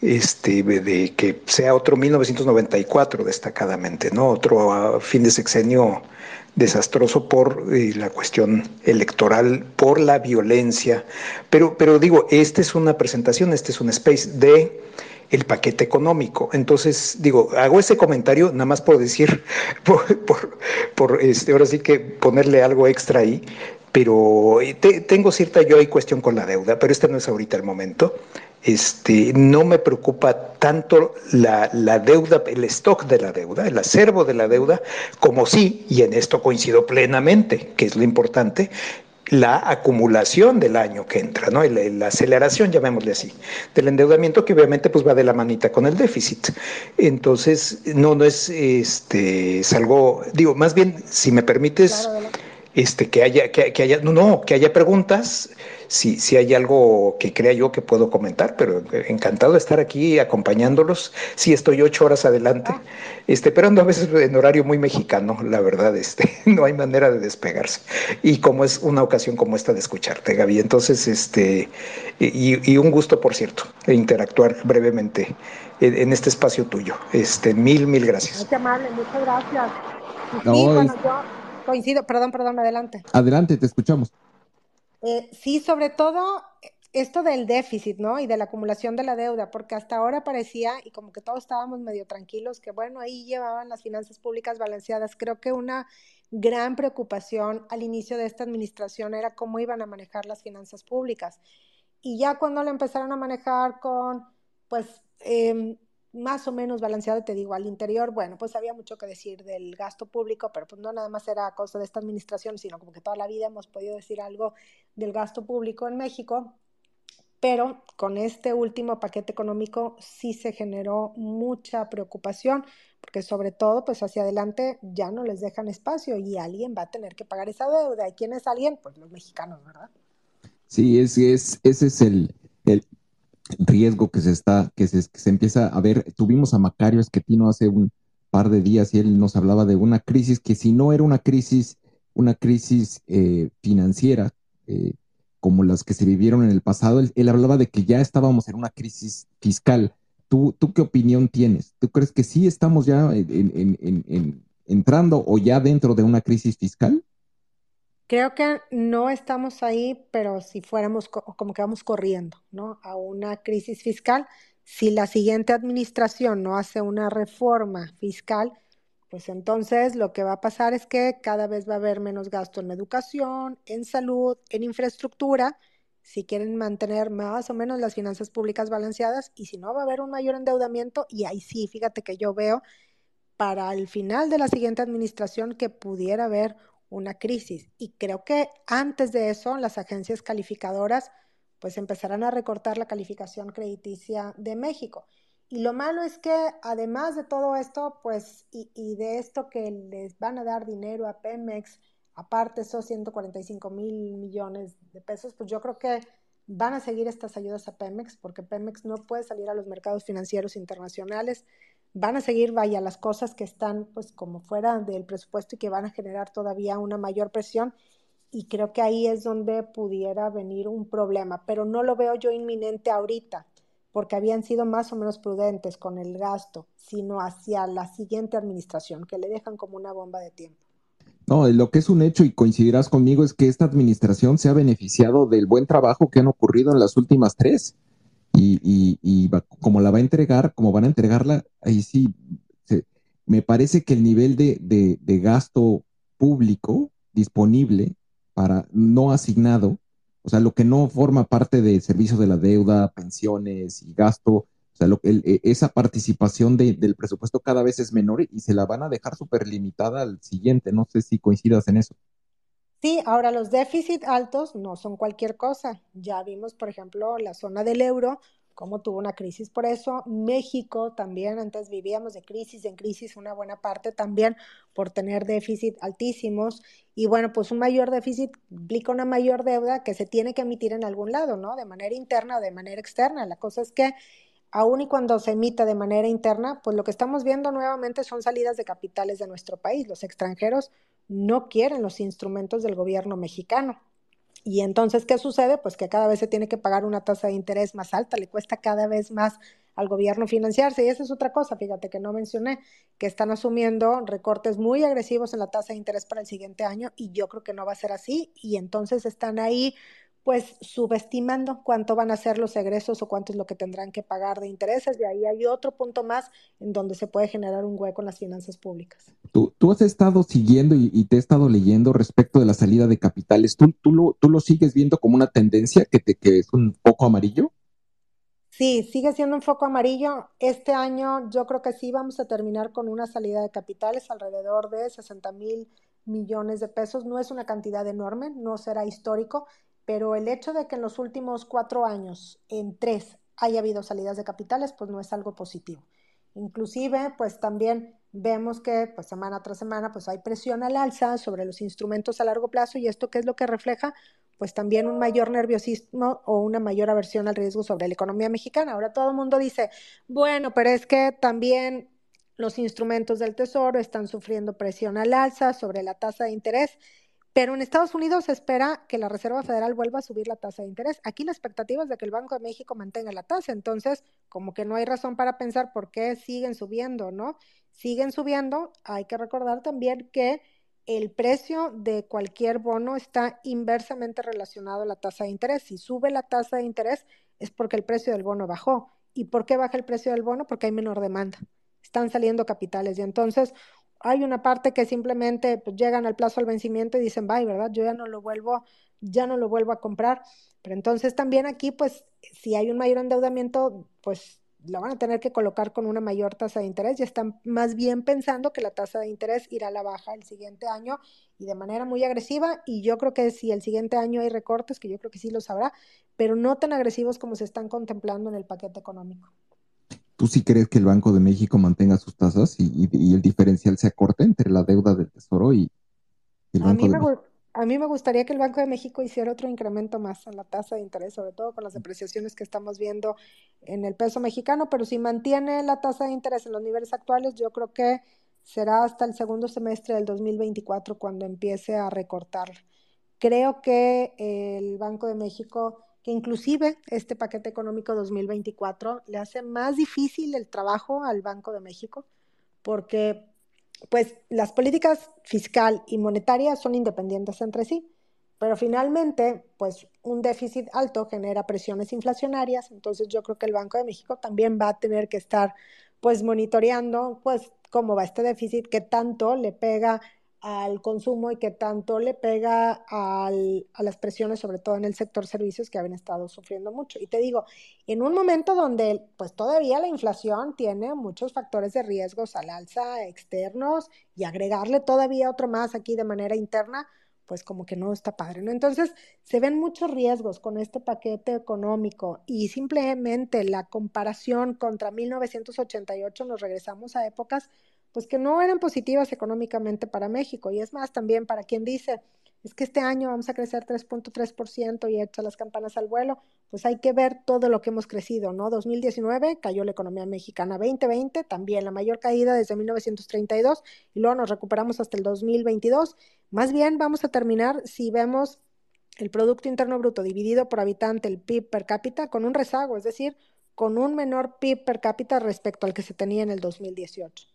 este, de que sea otro 1994 destacadamente, ¿no? Otro ah, fin de sexenio desastroso por eh, la cuestión electoral, por la violencia. Pero, pero digo, esta es una presentación, este es un space de el paquete económico. Entonces, digo, hago ese comentario nada más por decir, por, por, este, ahora sí que ponerle algo extra ahí, pero eh, tengo cierta yo hay cuestión con la deuda, pero este no es ahorita el momento este, no me preocupa tanto la, deuda, el stock de la deuda, el acervo de la deuda, como sí, y en esto coincido plenamente, que es lo importante, la acumulación del año que entra, ¿no? La, aceleración, llamémosle así, del endeudamiento que obviamente pues va de la manita con el déficit. Entonces, no, no es, este, es algo, digo, más bien, si me permites, este, que haya, que, que haya, no, no, que haya preguntas, si, si hay algo que crea yo que puedo comentar, pero encantado de estar aquí acompañándolos. Sí, estoy ocho horas adelante, este, pero ando a veces en horario muy mexicano, la verdad, este, no hay manera de despegarse. Y como es una ocasión como esta de escucharte, Gaby, entonces, este, y, un gusto, por cierto, de interactuar brevemente en, este espacio tuyo. Este, mil, mil gracias. Muy amable, muchas gracias. sí, bueno, yo coincido, perdón, perdón, adelante. Adelante, te escuchamos. Eh, sí, sobre todo esto del déficit, ¿no? Y de la acumulación de la deuda, porque hasta ahora parecía, y como que todos estábamos medio tranquilos, que bueno, ahí llevaban las finanzas públicas balanceadas. Creo que una gran preocupación al inicio de esta administración era cómo iban a manejar las finanzas públicas. Y ya cuando lo empezaron a manejar con, pues, eh, más o menos balanceado, te digo, al interior, bueno, pues había mucho que decir del gasto público, pero pues no nada más era cosa de esta administración, sino como que toda la vida hemos podido decir algo del gasto público en México, pero con este último paquete económico sí se generó mucha preocupación, porque sobre todo, pues hacia adelante ya no les dejan espacio y alguien va a tener que pagar esa deuda. ¿Y quién es alguien? Pues los mexicanos, ¿verdad? Sí, es, es, ese es el, el riesgo que se está, que se, se empieza a ver. Tuvimos a Macario Esquetino hace un par de días y él nos hablaba de una crisis que si no era una crisis, una crisis eh, financiera, eh, como las que se vivieron en el pasado, él, hablaba de que ya estábamos en una crisis fiscal. ¿Tú, ¿Tú, qué opinión tienes? ¿Tú crees que sí estamos ya entrando o ya dentro de una crisis fiscal? Creo que no estamos ahí, pero si fuéramos como que vamos corriendo, ¿no? A una crisis fiscal. Si la siguiente administración no hace una reforma fiscal, pues entonces lo que va a pasar es que cada vez va a haber menos gasto en educación, en salud, en infraestructura, si quieren mantener más o menos las finanzas públicas balanceadas, y si no, va a haber un mayor endeudamiento, y ahí sí, fíjate que yo veo para el final de la siguiente administración que pudiera haber una crisis. Y creo que antes de eso, las agencias calificadoras pues empezarán a recortar la calificación crediticia de México. Y lo malo es que además de todo esto, pues, y, de esto que les van a dar dinero a Pemex, aparte esos 145 mil millones de pesos, pues yo creo que van a seguir estas ayudas a Pemex, porque Pemex no puede salir a los mercados financieros internacionales van a seguir, vaya, las cosas que están pues como fuera del presupuesto y que van a generar todavía una mayor presión y creo que ahí es donde pudiera venir un problema, pero no lo veo yo inminente ahorita, porque habían sido más o menos prudentes con el gasto, sino hacia la siguiente administración, que le dejan como una bomba de tiempo. No, lo que es un hecho y coincidirás conmigo es que esta administración se ha beneficiado del buen trabajo que han ocurrido en las últimas tres y, y, como la va a entregar, como van a entregarla, ahí sí, me parece que el nivel de, de, gasto público disponible para no asignado, o sea, lo que no forma parte del servicio de la deuda, pensiones y gasto, o sea, lo, e, esa participación del presupuesto cada vez es menor y se la van a dejar súper limitada al siguiente. No sé si coincidas en eso. Sí, ahora los déficits altos no son cualquier cosa. Ya vimos, por ejemplo, la zona del euro, cómo tuvo una crisis por eso. México también, antes vivíamos de crisis en crisis, una buena parte también por tener déficit altísimos. Y bueno, pues un mayor déficit implica una mayor deuda que se tiene que emitir en algún lado, ¿no? De manera interna o de manera externa. La cosa es que aun y cuando se emita de manera interna, pues lo que estamos viendo nuevamente son salidas de capitales de nuestro país. Los extranjeros no quieren los instrumentos del gobierno mexicano. Y entonces, ¿qué sucede? Pues que cada vez se tiene que pagar una tasa de interés más alta, le cuesta cada vez más al gobierno financiarse. Y esa es otra cosa, fíjate que no mencioné, que están asumiendo recortes muy agresivos en la tasa de interés para el siguiente año y yo creo que no va a ser así. Y entonces están ahí pues subestimando cuánto van a ser los egresos o cuánto es lo que tendrán que pagar de intereses. Y ahí hay otro punto más en donde se puede generar un hueco en las finanzas públicas. Tú, tú has estado siguiendo y, te he estado leyendo respecto de la salida de capitales. ¿Tú, tú, lo, ¿Tú lo sigues viendo como una tendencia que, te, que es un foco amarillo? Sí, sigue siendo un foco amarillo. Este año yo creo que sí vamos a terminar con una salida de capitales alrededor de 60 mil millones de pesos. No es una cantidad enorme, no será histórico, pero el hecho de que en los últimos cuatro años, en tres, haya habido salidas de capitales, pues no es algo positivo. Inclusive, pues también vemos que pues semana tras semana pues hay presión al alza sobre los instrumentos a largo plazo y esto qué es lo que refleja pues también un mayor nerviosismo o una mayor aversión al riesgo sobre la economía mexicana. Ahora todo el mundo dice, bueno, pero es que también los instrumentos del Tesoro están sufriendo presión al alza sobre la tasa de interés pero en Estados Unidos se espera que la Reserva Federal vuelva a subir la tasa de interés. Aquí la expectativa es de que el Banco de México mantenga la tasa. Entonces, como que no hay razón para pensar por qué siguen subiendo, ¿no? Siguen subiendo. Hay que recordar también que el precio de cualquier bono está inversamente relacionado a la tasa de interés. Si sube la tasa de interés es porque el precio del bono bajó. ¿Y por qué baja el precio del bono? Porque hay menor demanda. Están saliendo capitales y entonces hay una parte que simplemente pues, llegan al plazo al vencimiento y dicen, bye, ¿verdad? Yo ya no lo vuelvo, ya no lo vuelvo a comprar. Pero entonces también aquí, pues, si hay un mayor endeudamiento, pues lo van a tener que colocar con una mayor tasa de interés. Ya están más bien pensando que la tasa de interés irá a la baja el siguiente año y de manera muy agresiva. Y yo creo que si el siguiente año hay recortes, que yo creo que sí los habrá, pero no tan agresivos como se están contemplando en el paquete económico. ¿Tú sí crees que el Banco de México mantenga sus tasas y, el diferencial se acorte entre la deuda del Tesoro y, el Banco a mí a mí me gustaría que el Banco de México hiciera otro incremento más en la tasa de interés, sobre todo con las depreciaciones que estamos viendo en el peso mexicano, pero si mantiene la tasa de interés en los niveles actuales, yo creo que será hasta el segundo semestre del 2024 cuando empiece a recortar. Creo que el Banco de México, que inclusive este paquete económico 2024 le hace más difícil el trabajo al Banco de México, porque pues las políticas fiscal y monetaria son independientes entre sí, pero finalmente, pues un déficit alto genera presiones inflacionarias, entonces yo creo que el Banco de México también va a tener que estar pues monitoreando pues cómo va este déficit, qué tanto le pega al consumo y que tanto le pega al, a las presiones, sobre todo en el sector servicios que habían estado sufriendo mucho. Y te digo, en un momento donde pues todavía la inflación tiene muchos factores de riesgos al alza externos y agregarle todavía otro más aquí de manera interna, pues como que no está padre, ¿no? Entonces, se ven muchos riesgos con este paquete económico y simplemente la comparación contra 1988 nos regresamos a épocas pues que no eran positivas económicamente para México. Y es más, también para quien dice, es que este año vamos a crecer 3.3% y echa las campanas al vuelo, pues hay que ver todo lo que hemos crecido, ¿no? 2019 cayó la economía mexicana, 2020 también, la mayor caída desde 1932 y luego nos recuperamos hasta el 2022. Más bien vamos a terminar si vemos el Producto Interno Bruto dividido por habitante, el PIB per cápita, con un rezago, es decir, con un menor PIB per cápita respecto al que se tenía en el 2018.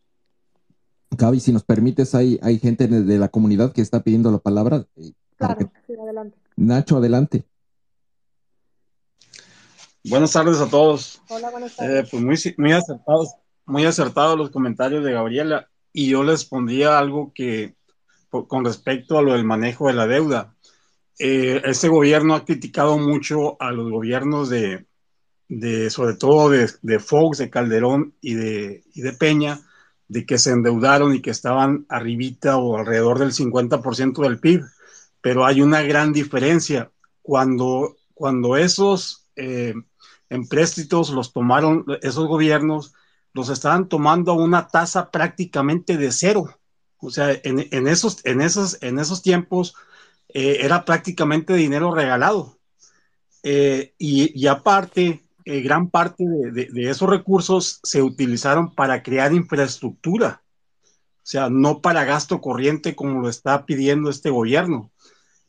Gaby, si nos permites, hay, hay gente de la comunidad que está pidiendo la palabra. Eh, claro, sí, adelante. Nacho, adelante. Buenas tardes a todos. Hola, buenas tardes. Eh, pues muy, muy acertados, muy acertados los comentarios de Gabriela. Y yo les pondría algo que, con respecto a lo del manejo de la deuda. Eh, este gobierno ha criticado mucho a los gobiernos de, de sobre todo de, de Fox, de Calderón y de, y de Peña, de que se endeudaron y que estaban arribita o alrededor del 50% del PIB, pero hay una gran diferencia. Cuando, cuando esos eh, empréstitos los tomaron esos gobiernos, los estaban tomando a una tasa prácticamente de cero. O sea, en, esos, en, esos, en esos tiempos eh, era prácticamente dinero regalado. Eh, y, y aparte, eh, gran parte de, esos recursos se utilizaron para crear infraestructura, o sea, no para gasto corriente como lo está pidiendo este gobierno.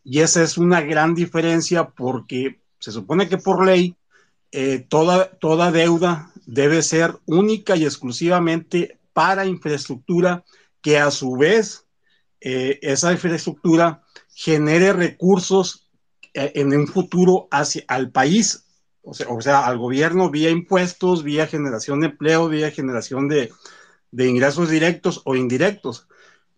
Y esa es una gran diferencia porque se supone que por ley eh, toda, toda deuda debe ser única y exclusivamente para infraestructura que a su vez eh, esa infraestructura genere recursos en un futuro hacia al país o sea, al gobierno vía impuestos, vía generación de empleo, vía generación de, ingresos directos o indirectos.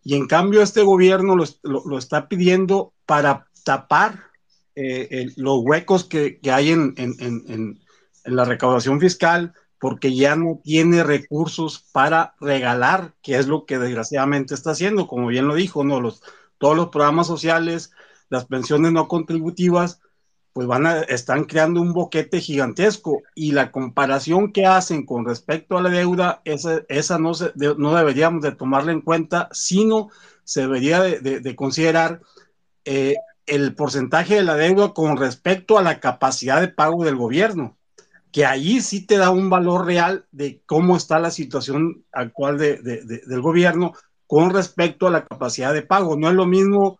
Y en cambio este gobierno lo, está pidiendo para tapar eh, los huecos que, hay en, en, la recaudación fiscal, porque ya no tiene recursos para regalar, que es lo que desgraciadamente está haciendo, como bien lo dijo, ¿no? Los, todos los programas sociales, las pensiones no contributivas, pues van a, están creando un boquete gigantesco y la comparación que hacen con respecto a la deuda, esa, esa no, se, no deberíamos de tomarla en cuenta, sino se debería de, considerar eh, el porcentaje de la deuda con respecto a la capacidad de pago del gobierno, que ahí sí te da un valor real de cómo está la situación actual del gobierno con respecto a la capacidad de pago. No es lo mismo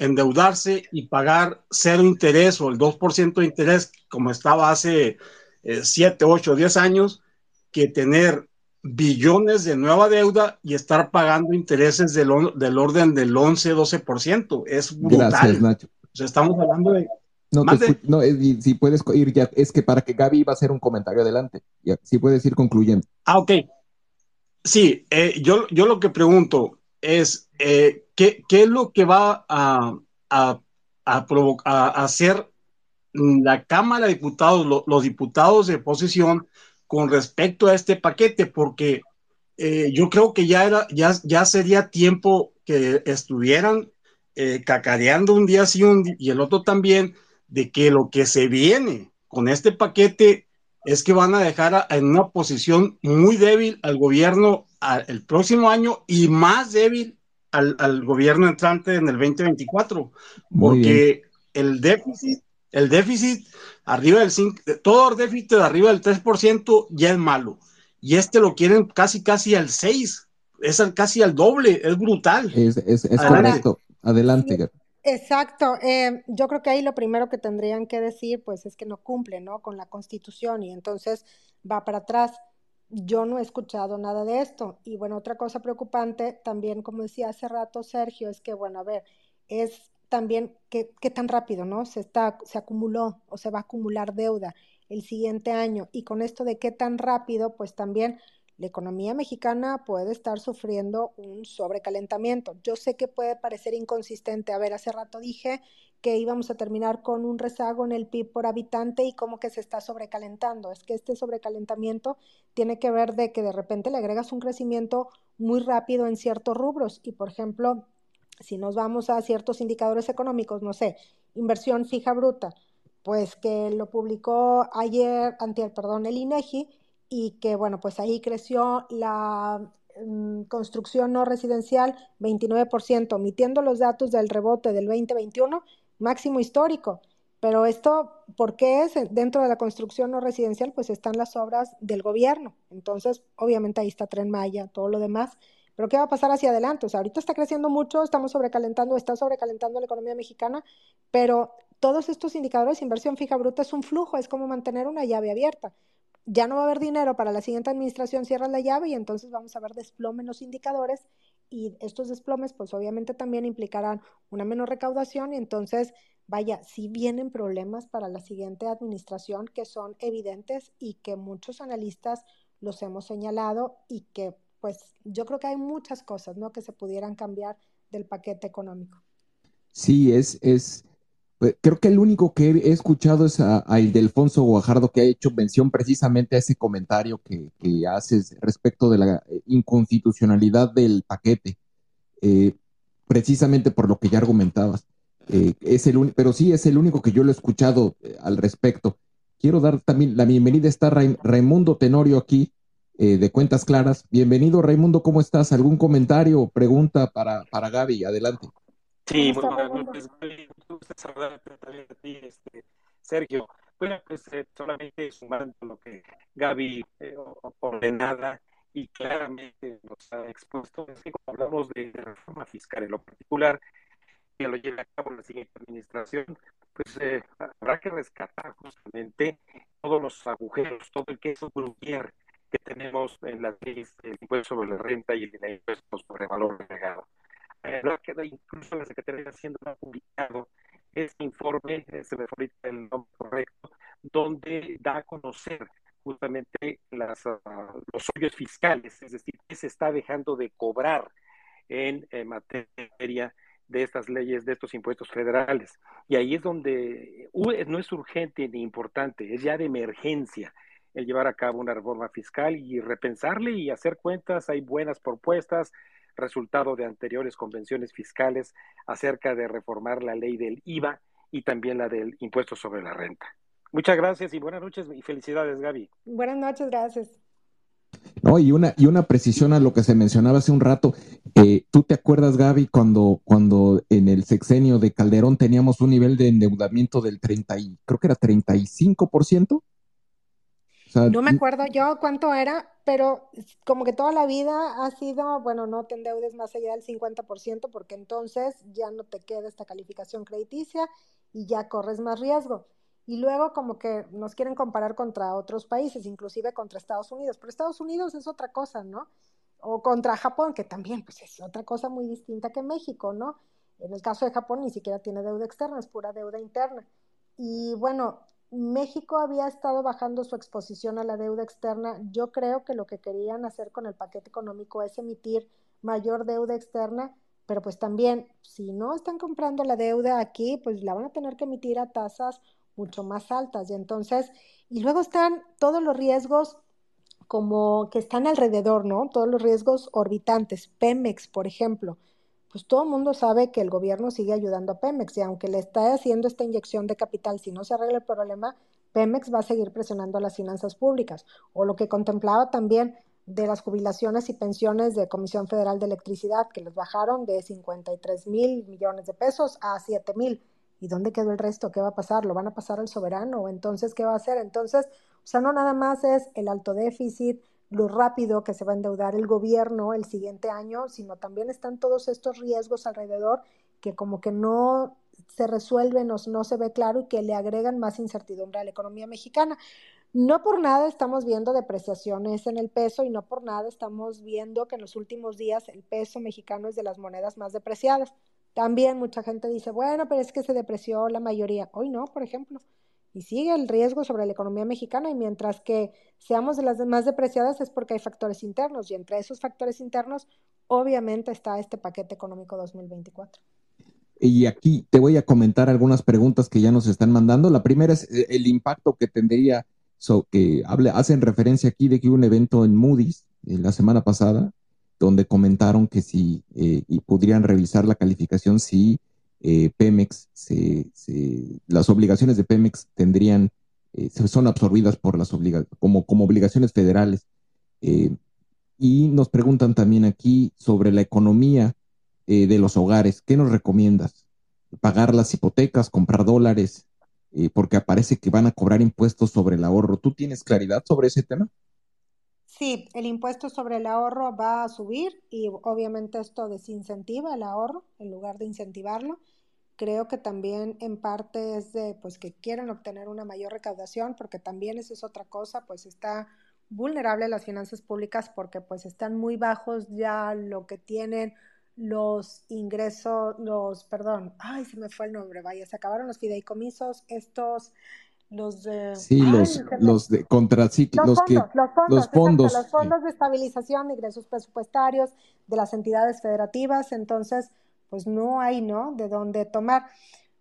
endeudarse y pagar cero interés o el 2% de interés como estaba hace 7, 8, 10 años, que tener billones de nueva deuda y estar pagando intereses del, del orden del 11, 12%. Es brutal. Gracias, Nacho. O sea, estamos hablando de... No, no si puedes ir ya, es que para que Gaby va a hacer un comentario adelante. si puedes ir concluyendo. Ah, ok. Sí, eh, yo, yo lo que pregunto es, eh, ¿qué, es lo que va a, a, hacer la Cámara de Diputados, los diputados de oposición con respecto a este paquete? Porque eh, yo creo que ya, era, ya, ya sería tiempo que estuvieran eh, cacareando un día sí y el otro también, de que lo que se viene con este paquete es que van a dejar en una posición muy débil al gobierno el próximo año y más débil al, gobierno entrante en el 2024, porque el déficit, el déficit arriba del 5, todo déficit de arriba del 3% ya es malo, y este lo quieren casi casi al 6, es casi al doble, es brutal. Es, es, correcto, adelante. Exacto, eh, yo creo que ahí lo primero que tendrían que decir pues es que no cumple, ¿no? Con la constitución y entonces va para atrás yo no he escuchado nada de esto. Y bueno, otra cosa preocupante, también como decía hace rato Sergio, es que, bueno, a ver, es también qué, qué tan rápido, ¿no? Se, está, se acumuló o se va a acumular deuda el siguiente año. Y con esto de qué tan rápido, pues también la economía mexicana puede estar sufriendo un sobrecalentamiento. Yo sé que puede parecer inconsistente. A ver, hace rato dije que íbamos a terminar con un rezago en el PIB por habitante y como que se está sobrecalentando. Es que este sobrecalentamiento tiene que ver de que de repente le agregas un crecimiento muy rápido en ciertos rubros y, por ejemplo, si nos vamos a ciertos indicadores económicos, no sé, inversión fija bruta, pues que lo publicó ayer, antier, perdón, el INEGI, y que, bueno, pues ahí creció la mm, construcción no residencial 29%, omitiendo los datos del rebote del 2021, máximo histórico. Pero esto, ¿por qué es? Dentro de la construcción no residencial, pues están las obras del gobierno. Entonces, obviamente ahí está Tren Maya, todo lo demás. Pero ¿qué va a pasar hacia adelante? O sea, ahorita está creciendo mucho, estamos sobrecalentando, está sobrecalentando la economía mexicana, pero todos estos indicadores inversión fija bruta es un flujo, es como mantener una llave abierta ya no va a haber dinero para la siguiente administración, cierra la llave y entonces vamos a ver desplome en los indicadores y estos desplomes pues obviamente también implicarán una menor recaudación y entonces vaya, si vienen problemas para la siguiente administración que son evidentes y que muchos analistas los hemos señalado y que pues yo creo que hay muchas cosas, ¿no? Que se pudieran cambiar del paquete económico. Sí, es, es, creo que el único que he escuchado es a, a Ildefonso Guajardo, que ha hecho mención precisamente a ese comentario que, haces respecto de la eh, inconstitucionalidad del paquete, eh, precisamente por lo que ya argumentabas. Eh, es el pero sí es el único que yo lo he escuchado al respecto. Quiero dar también la bienvenida, está Raimundo Tenorio aquí, de Cuentas Claras. Bienvenido, Raimundo, ¿cómo estás? ¿Algún comentario o pregunta para, para Gaby? Adelante. Sí, muy buenas noches, gusto saludarte también a ti, este, Sergio. Bueno, pues eh, solamente sumando lo que Gaby eh, ordenada y claramente nos ha expuesto, es que cuando hablamos de reforma fiscal en lo particular, que lo lleve a cabo la siguiente administración, pues eh, habrá que rescatar justamente todos los agujeros, todo el queso gruyer que tenemos en las leyes del impuesto sobre la renta y el impuesto sobre valor agregado eh, que incluso la Secretaría de Hacienda ha publicado este informe, se me fue el nombre correcto, donde da a conocer justamente las, ah, los hoyos fiscales, es decir, qué se está dejando de cobrar en, materia de estas leyes, de estos impuestos federales. Y ahí es donde no es urgente ni importante, es ya de emergencia el llevar a cabo una reforma fiscal y repensarle y hacer cuentas. Hay buenas propuestas, resultado de anteriores convenciones fiscales acerca de reformar la ley del IVA y también la del impuesto sobre la renta. Muchas gracias y buenas noches y felicidades, Gaby. Buenas noches, gracias. No, y una, y una precisión a lo que se mencionaba hace un rato. Eh, ¿Tú te acuerdas, Gaby, cuando, cuando en el sexenio de Calderón teníamos un nivel de endeudamiento del 30 y creo que era 35%? No me acuerdo yo cuánto era, pero como que toda la vida ha sido, bueno, no te endeudes más allá del 50% porque entonces ya no te queda esta calificación crediticia y ya corres más riesgo. Y luego como que nos quieren comparar contra otros países, inclusive contra Estados Unidos, pero Estados Unidos es otra cosa, ¿no? O contra Japón, que también pues es otra cosa muy distinta que México, ¿no? En el caso de Japón ni siquiera tiene deuda externa, es pura deuda interna. Y bueno, México había estado bajando su exposición a la deuda externa. Yo creo que lo que querían hacer con el paquete económico es emitir mayor deuda externa, pero pues también, si no están comprando la deuda aquí, pues la van a tener que emitir a tasas mucho más altas. Y entonces, y luego están todos los riesgos como que están alrededor, ¿no? Todos los riesgos orbitantes. Pemex, por ejemplo pues todo el mundo sabe que el gobierno sigue ayudando a Pemex y aunque le está haciendo esta inyección de capital, si no se arregla el problema, Pemex va a seguir presionando a las finanzas públicas. O lo que contemplaba también de las jubilaciones y pensiones de Comisión Federal de Electricidad, que los bajaron de 53 mil millones de pesos a 7 mil. ¿Y dónde quedó el resto? ¿Qué va a pasar? ¿Lo van a pasar al soberano? Entonces, ¿qué va a hacer? Entonces, o sea, no nada más es el alto déficit, lo rápido que se va a endeudar el gobierno el siguiente año, sino también están todos estos riesgos alrededor que como que no se resuelven o no se ve claro y que le agregan más incertidumbre a la economía mexicana. No por nada estamos viendo depreciaciones en el peso y no por nada estamos viendo que en los últimos días el peso mexicano es de las monedas más depreciadas. También mucha gente dice, bueno, pero es que se depreció la mayoría. Hoy no, por ejemplo. Y sigue el riesgo sobre la economía mexicana y mientras que seamos de las más depreciadas es porque hay factores internos y entre esos factores internos obviamente está este paquete económico 2024. Y aquí te voy a comentar algunas preguntas que ya nos están mandando. La primera es eh, el impacto que tendría que hable, hacen referencia aquí de que hubo un evento en Moody's eh, la semana pasada, donde comentaron que si eh, y podrían revisar la calificación si eh, Pemex, se, las obligaciones de Pemex tendrían, son absorbidas por las obligaciones, como, como obligaciones federales. y nos preguntan también aquí sobre la economía de los hogares. ¿Qué nos recomiendas? ¿Pagar las hipotecas, comprar dólares, eh, porque aparece que van a cobrar impuestos sobre el ahorro. ¿Tú tienes claridad sobre ese tema? Sí, el impuesto sobre el ahorro va a subir y obviamente esto desincentiva el ahorro en lugar de incentivarlo. Creo que también en parte es de pues que quieren obtener una mayor recaudación porque también eso es otra cosa, pues está vulnerable las finanzas públicas porque pues están muy bajos ya lo que tienen los ingresos, los, perdón, ay, se me fue el nombre, vaya, se acabaron los fideicomisos, estos, los de... Sí, los, los de contraciclos, los, que, los fondos, los fondos, los fondos de estabilización de ingresos presupuestarios de las entidades federativas, entonces, pues no hay, ¿no? De dónde tomar.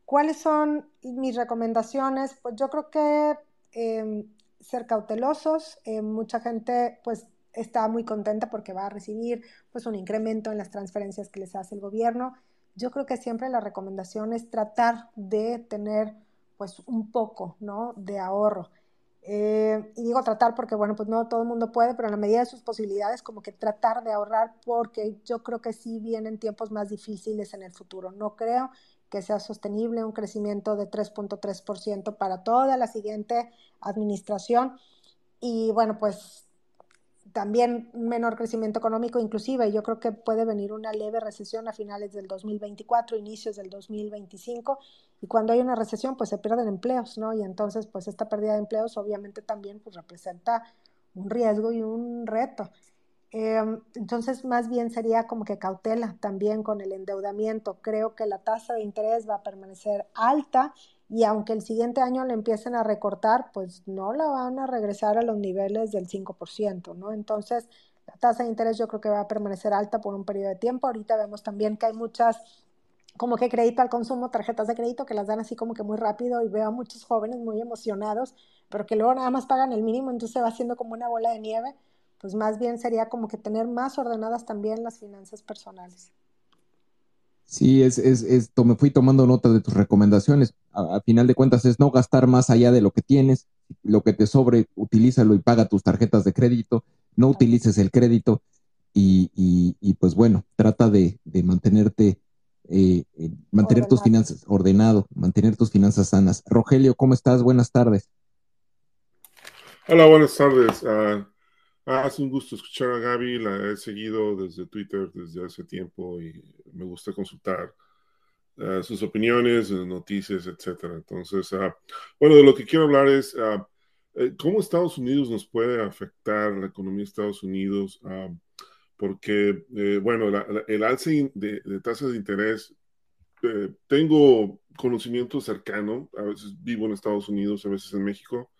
¿Cuáles son mis recomendaciones? Pues yo creo que em, ser cautelosos, eh, mucha gente, pues está muy contenta porque va a recibir pues un incremento en las transferencias que les hace el gobierno. Yo creo que siempre la recomendación es tratar de tener pues un poco, ¿no? De ahorro. Eh, y digo tratar porque, bueno, pues no todo el mundo puede, pero en la medida de sus posibilidades, como que tratar de ahorrar porque yo creo que sí vienen tiempos más difíciles en el futuro. No creo que sea sostenible un crecimiento de 3.3% para toda la siguiente administración. Y bueno, pues también menor crecimiento económico inclusive. Yo creo que puede venir una leve recesión a finales del 2024, inicios del 2025, y cuando hay una recesión pues se pierden empleos, ¿no? Y entonces pues esta pérdida de empleos obviamente también pues representa un riesgo y un reto. Em, entonces, más bien sería como que cautela también con el endeudamiento. Creo que la tasa de interés va a permanecer alta y aunque el siguiente año le empiecen a recortar, pues no la van a regresar a los niveles del 5%, ¿no? Entonces, la tasa de interés yo creo que va a permanecer alta por un periodo de tiempo. Ahorita vemos también que hay muchas, como que crédito al consumo, tarjetas de crédito que las dan así como que muy rápido y veo a muchos jóvenes muy emocionados, pero que luego nada más pagan el mínimo, entonces se va haciendo como una bola de nieve. Pues más bien sería como que tener más ordenadas también las finanzas personales. Sí, es, es, me fui tomando nota de tus recomendaciones. A, final de cuentas es no gastar más allá de lo que tienes, lo que te sobre, utilízalo y paga tus tarjetas de crédito, no utilices el crédito y, y, pues bueno, trata de, de mantenerte, eh, eh, mantener tus finanzas ordenado, mantener tus finanzas sanas. Rogelio, ¿cómo estás? Buenas tardes. Hola, buenas tardes. Uh, Ah, es un gusto escuchar a Gaby, la he seguido desde Twitter desde hace tiempo y me gusta consultar uh, sus opiniones, noticias, etcétera. Entonces, uh, bueno, de lo que quiero hablar es uh, cómo Estados Unidos nos puede afectar la economía de Estados Unidos, porque, eh, bueno, la, la, el alce de, de, tasas de interés, eh, tengo conocimiento cercano, a veces vivo en Estados Unidos, a veces en México,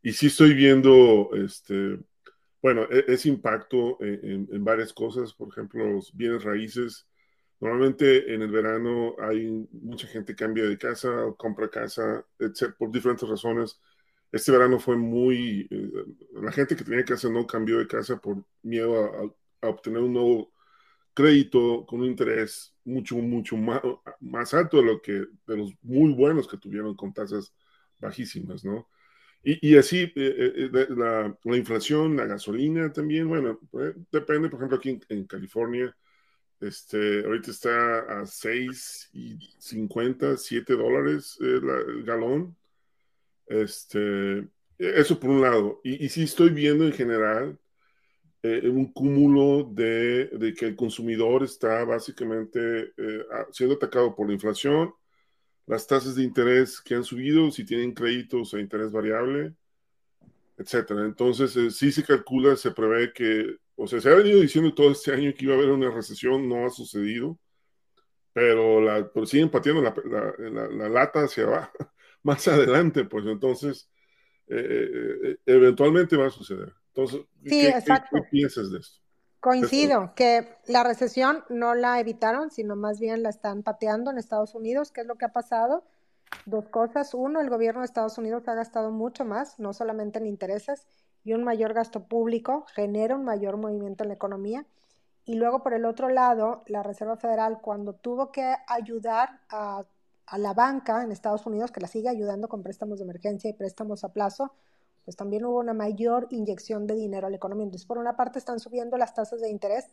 y sí estoy viendo, este, bueno, e, ese impacto en, varias cosas, por ejemplo, los bienes raíces. Normalmente en el verano hay mucha gente cambia de casa, compra casa, etc., por diferentes razones. Este verano fue muy... Eh, la gente que tenía casa no cambió de casa por miedo a, obtener un nuevo crédito con un interés mucho, mucho más, más alto de lo que de los muy buenos que tuvieron con tasas bajísimas, ¿no? Y, así, eh, eh, la, inflación, la gasolina también, bueno, depende, por ejemplo, aquí en, California, este, ahorita está a 6.50, 7 dólares el galón. Este, eso por un lado. Y, y sí estoy viendo en general eh, un cúmulo de, que el consumidor está básicamente eh, siendo atacado por la inflación, las tasas de interés que han subido, si tienen créditos a interés variable, etcétera. Entonces, eh, sí se calcula, se prevé que, o sea, se ha venido diciendo todo este año que iba a haber una recesión, no ha sucedido, pero, la, pero siguen pateando la, la, lata hacia abajo, más adelante, pues entonces, eventualmente va a suceder. Entonces, sí, exacto. ¿qué, piensas de esto? Coincido, que la recesión no la evitaron, sino más bien la están pateando en Estados Unidos. ¿Qué es lo que ha pasado? Dos cosas. Uno, el gobierno de Estados Unidos ha gastado mucho más, no solamente en intereses, y un mayor gasto público genera un mayor movimiento en la economía. Y luego, por el otro lado, la Reserva Federal, cuando tuvo que ayudar a, a la banca en Estados Unidos, que la sigue ayudando con préstamos de emergencia y préstamos a plazo, pues también hubo una mayor inyección de dinero a la economía. Entonces, por una parte están subiendo las tasas de interés,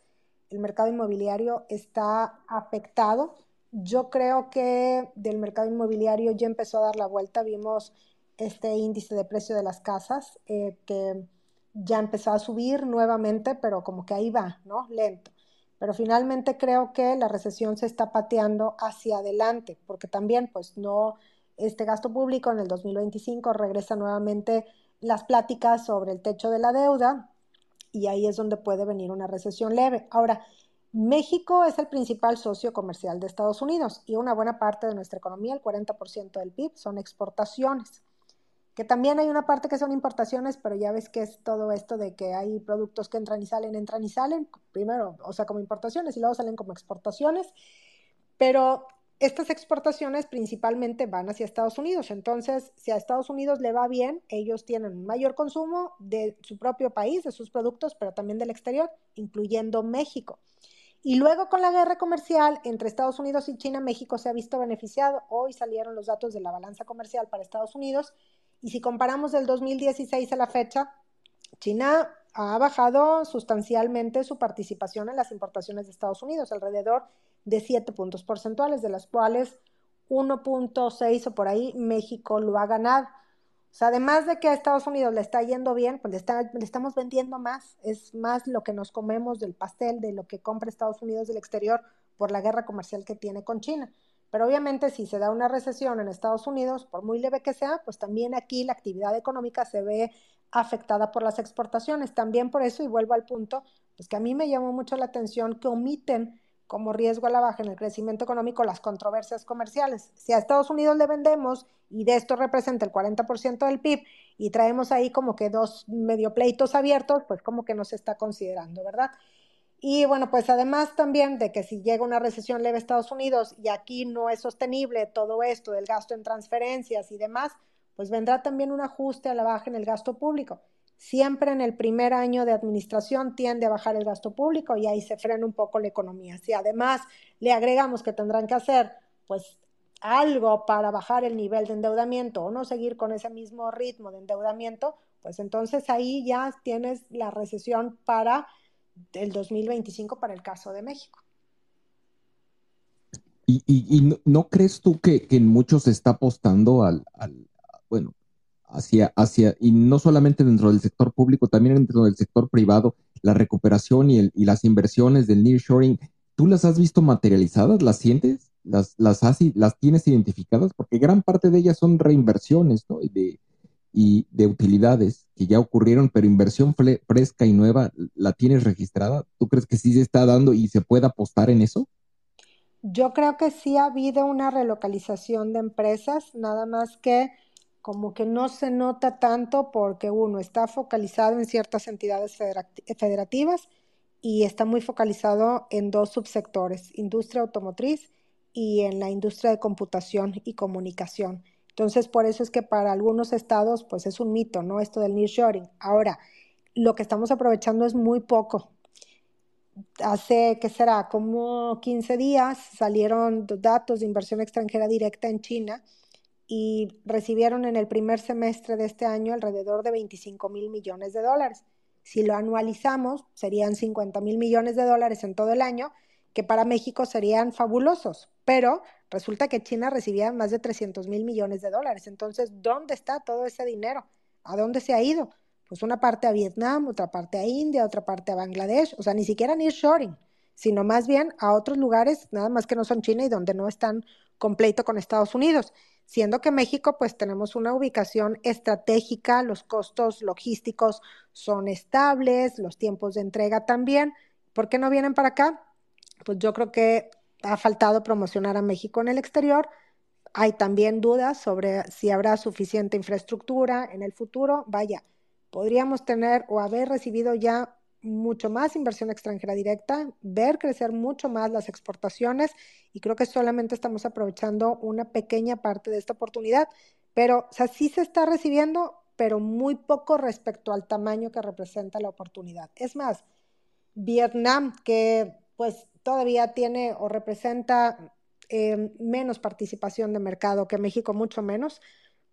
el mercado inmobiliario está afectado. Yo creo que del mercado inmobiliario ya empezó a dar la vuelta, vimos este índice de precio de las casas eh, que ya empezó a subir nuevamente, pero como que ahí va, ¿no? Lento. Pero finalmente creo que la recesión se está pateando hacia adelante, porque también, pues no, este gasto público en el 2025 regresa nuevamente las pláticas sobre el techo de la deuda y ahí es donde puede venir una recesión leve. Ahora, México es el principal socio comercial de Estados Unidos y una buena parte de nuestra economía, el 40% del PIB, son exportaciones. Que también hay una parte que son importaciones, pero ya ves que es todo esto de que hay productos que entran y salen, entran y salen, primero, o sea, como importaciones y luego salen como exportaciones. Pero estas exportaciones principalmente van hacia Estados Unidos. Entonces, si a Estados Unidos le va bien, ellos tienen mayor consumo de su propio país, de sus productos, pero también del exterior, incluyendo México. Y luego con la guerra comercial entre Estados Unidos y China, México se ha visto beneficiado. Hoy salieron los datos de la balanza comercial para Estados Unidos y si comparamos del 2016 a la fecha, China ha bajado sustancialmente su participación en las importaciones de Estados Unidos, alrededor de 7 puntos porcentuales, de las cuales 1.6 o por ahí México lo ha ganado. O sea, además de que a Estados Unidos le está yendo bien, pues le, le, estamos vendiendo más. Es más lo que nos comemos del pastel, de lo que compra Estados Unidos del exterior por la guerra comercial que tiene con China. Pero obviamente si se da una recesión en Estados Unidos, por muy leve que sea, pues también aquí la actividad económica se ve afectada por las exportaciones. También por eso, y vuelvo al punto, pues que a mí me llamó mucho la atención que omiten como riesgo a la baja en el crecimiento económico las controversias comerciales. Si a Estados Unidos le vendemos y de esto representa el 40% del PIB y traemos ahí como que dos medio pleitos abiertos, pues como que no se está considerando, ¿verdad? Y bueno, pues además también de que si llega una recesión leve a Estados Unidos y aquí no es sostenible todo esto del gasto en transferencias y demás, pues vendrá también un ajuste a la baja en el gasto público siempre en el primer año de administración tiende a bajar el gasto público y ahí se frena un poco la economía. Si además le agregamos que tendrán que hacer pues algo para bajar el nivel de endeudamiento o no seguir con ese mismo ritmo de endeudamiento, pues entonces ahí ya tienes la recesión para el 2025 para el caso de México. ¿Y, no, crees tú que, en muchos se está apostando al, al, bueno, hacia, hacia, y no solamente dentro del sector público, también dentro del sector privado, la recuperación y, el, y las inversiones del nearshoring, ¿tú las has visto materializadas? ¿Las sientes? ¿Las, las, has, las tienes identificadas? Porque gran parte de ellas son reinversiones, ¿no? De, y de utilidades que ya ocurrieron, pero inversión fresca y nueva, ¿la tienes registrada? ¿Tú crees que sí se está dando y se puede apostar en eso? Yo creo que sí ha habido una relocalización de empresas, nada más que como que no se nota tanto porque uno está focalizado en ciertas entidades federativas y está muy focalizado en dos subsectores, industria automotriz y en la industria de computación y comunicación. Entonces, por eso es que para algunos estados, pues es un mito, ¿no? Esto del nearshoring. Ahora, lo que estamos aprovechando es muy poco. Hace, ¿qué será? Como 15 días salieron datos de inversión extranjera directa en China y recibieron en el primer semestre de este año alrededor de 25 mil millones de dólares. Si lo anualizamos, serían 50 mil millones de dólares en todo el año, que para México serían fabulosos, pero resulta que China recibía más de 300 mil millones de dólares. Entonces, ¿dónde está todo ese dinero? ¿A dónde se ha ido? Pues una parte a Vietnam, otra parte a India, otra parte a Bangladesh, o sea, ni siquiera nearshoring, sino más bien a otros lugares, nada más que no son China y donde no están completo con Estados Unidos siendo que México pues tenemos una ubicación estratégica, los costos logísticos son estables, los tiempos de entrega también. ¿Por qué no vienen para acá? Pues yo creo que ha faltado promocionar a México en el exterior. Hay también dudas sobre si habrá suficiente infraestructura en el futuro. Vaya, podríamos tener o haber recibido ya mucho más inversión extranjera directa, ver crecer mucho más las exportaciones y creo que solamente estamos aprovechando una pequeña parte de esta oportunidad, pero o sea, sí se está recibiendo, pero muy poco respecto al tamaño que representa la oportunidad. Es más, Vietnam, que pues todavía tiene o representa eh, menos participación de mercado que México, mucho menos,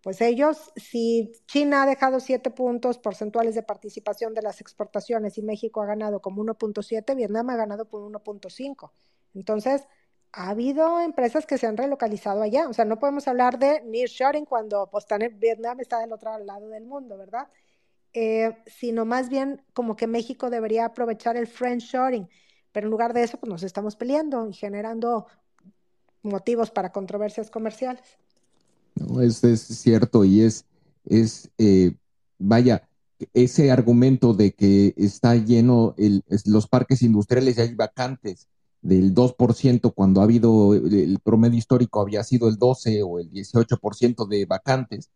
pues ellos, si China ha dejado 7 puntos porcentuales de participación de las exportaciones y México ha ganado como 1.7, Vietnam ha ganado por 1.5. Entonces, ha habido empresas que se han relocalizado allá. O sea, no podemos hablar de nearshoring cuando pues, Vietnam está del otro lado del mundo, ¿verdad? Eh, sino más bien como que México debería aprovechar el friendshoring. Pero en lugar de eso, pues nos estamos peleando y generando motivos para controversias comerciales. ¿No? Es, es cierto y es, es eh, vaya, ese argumento de que está lleno el, los parques industriales y hay vacantes del 2% cuando ha habido el promedio histórico había sido el 12 o el 18% de vacantes,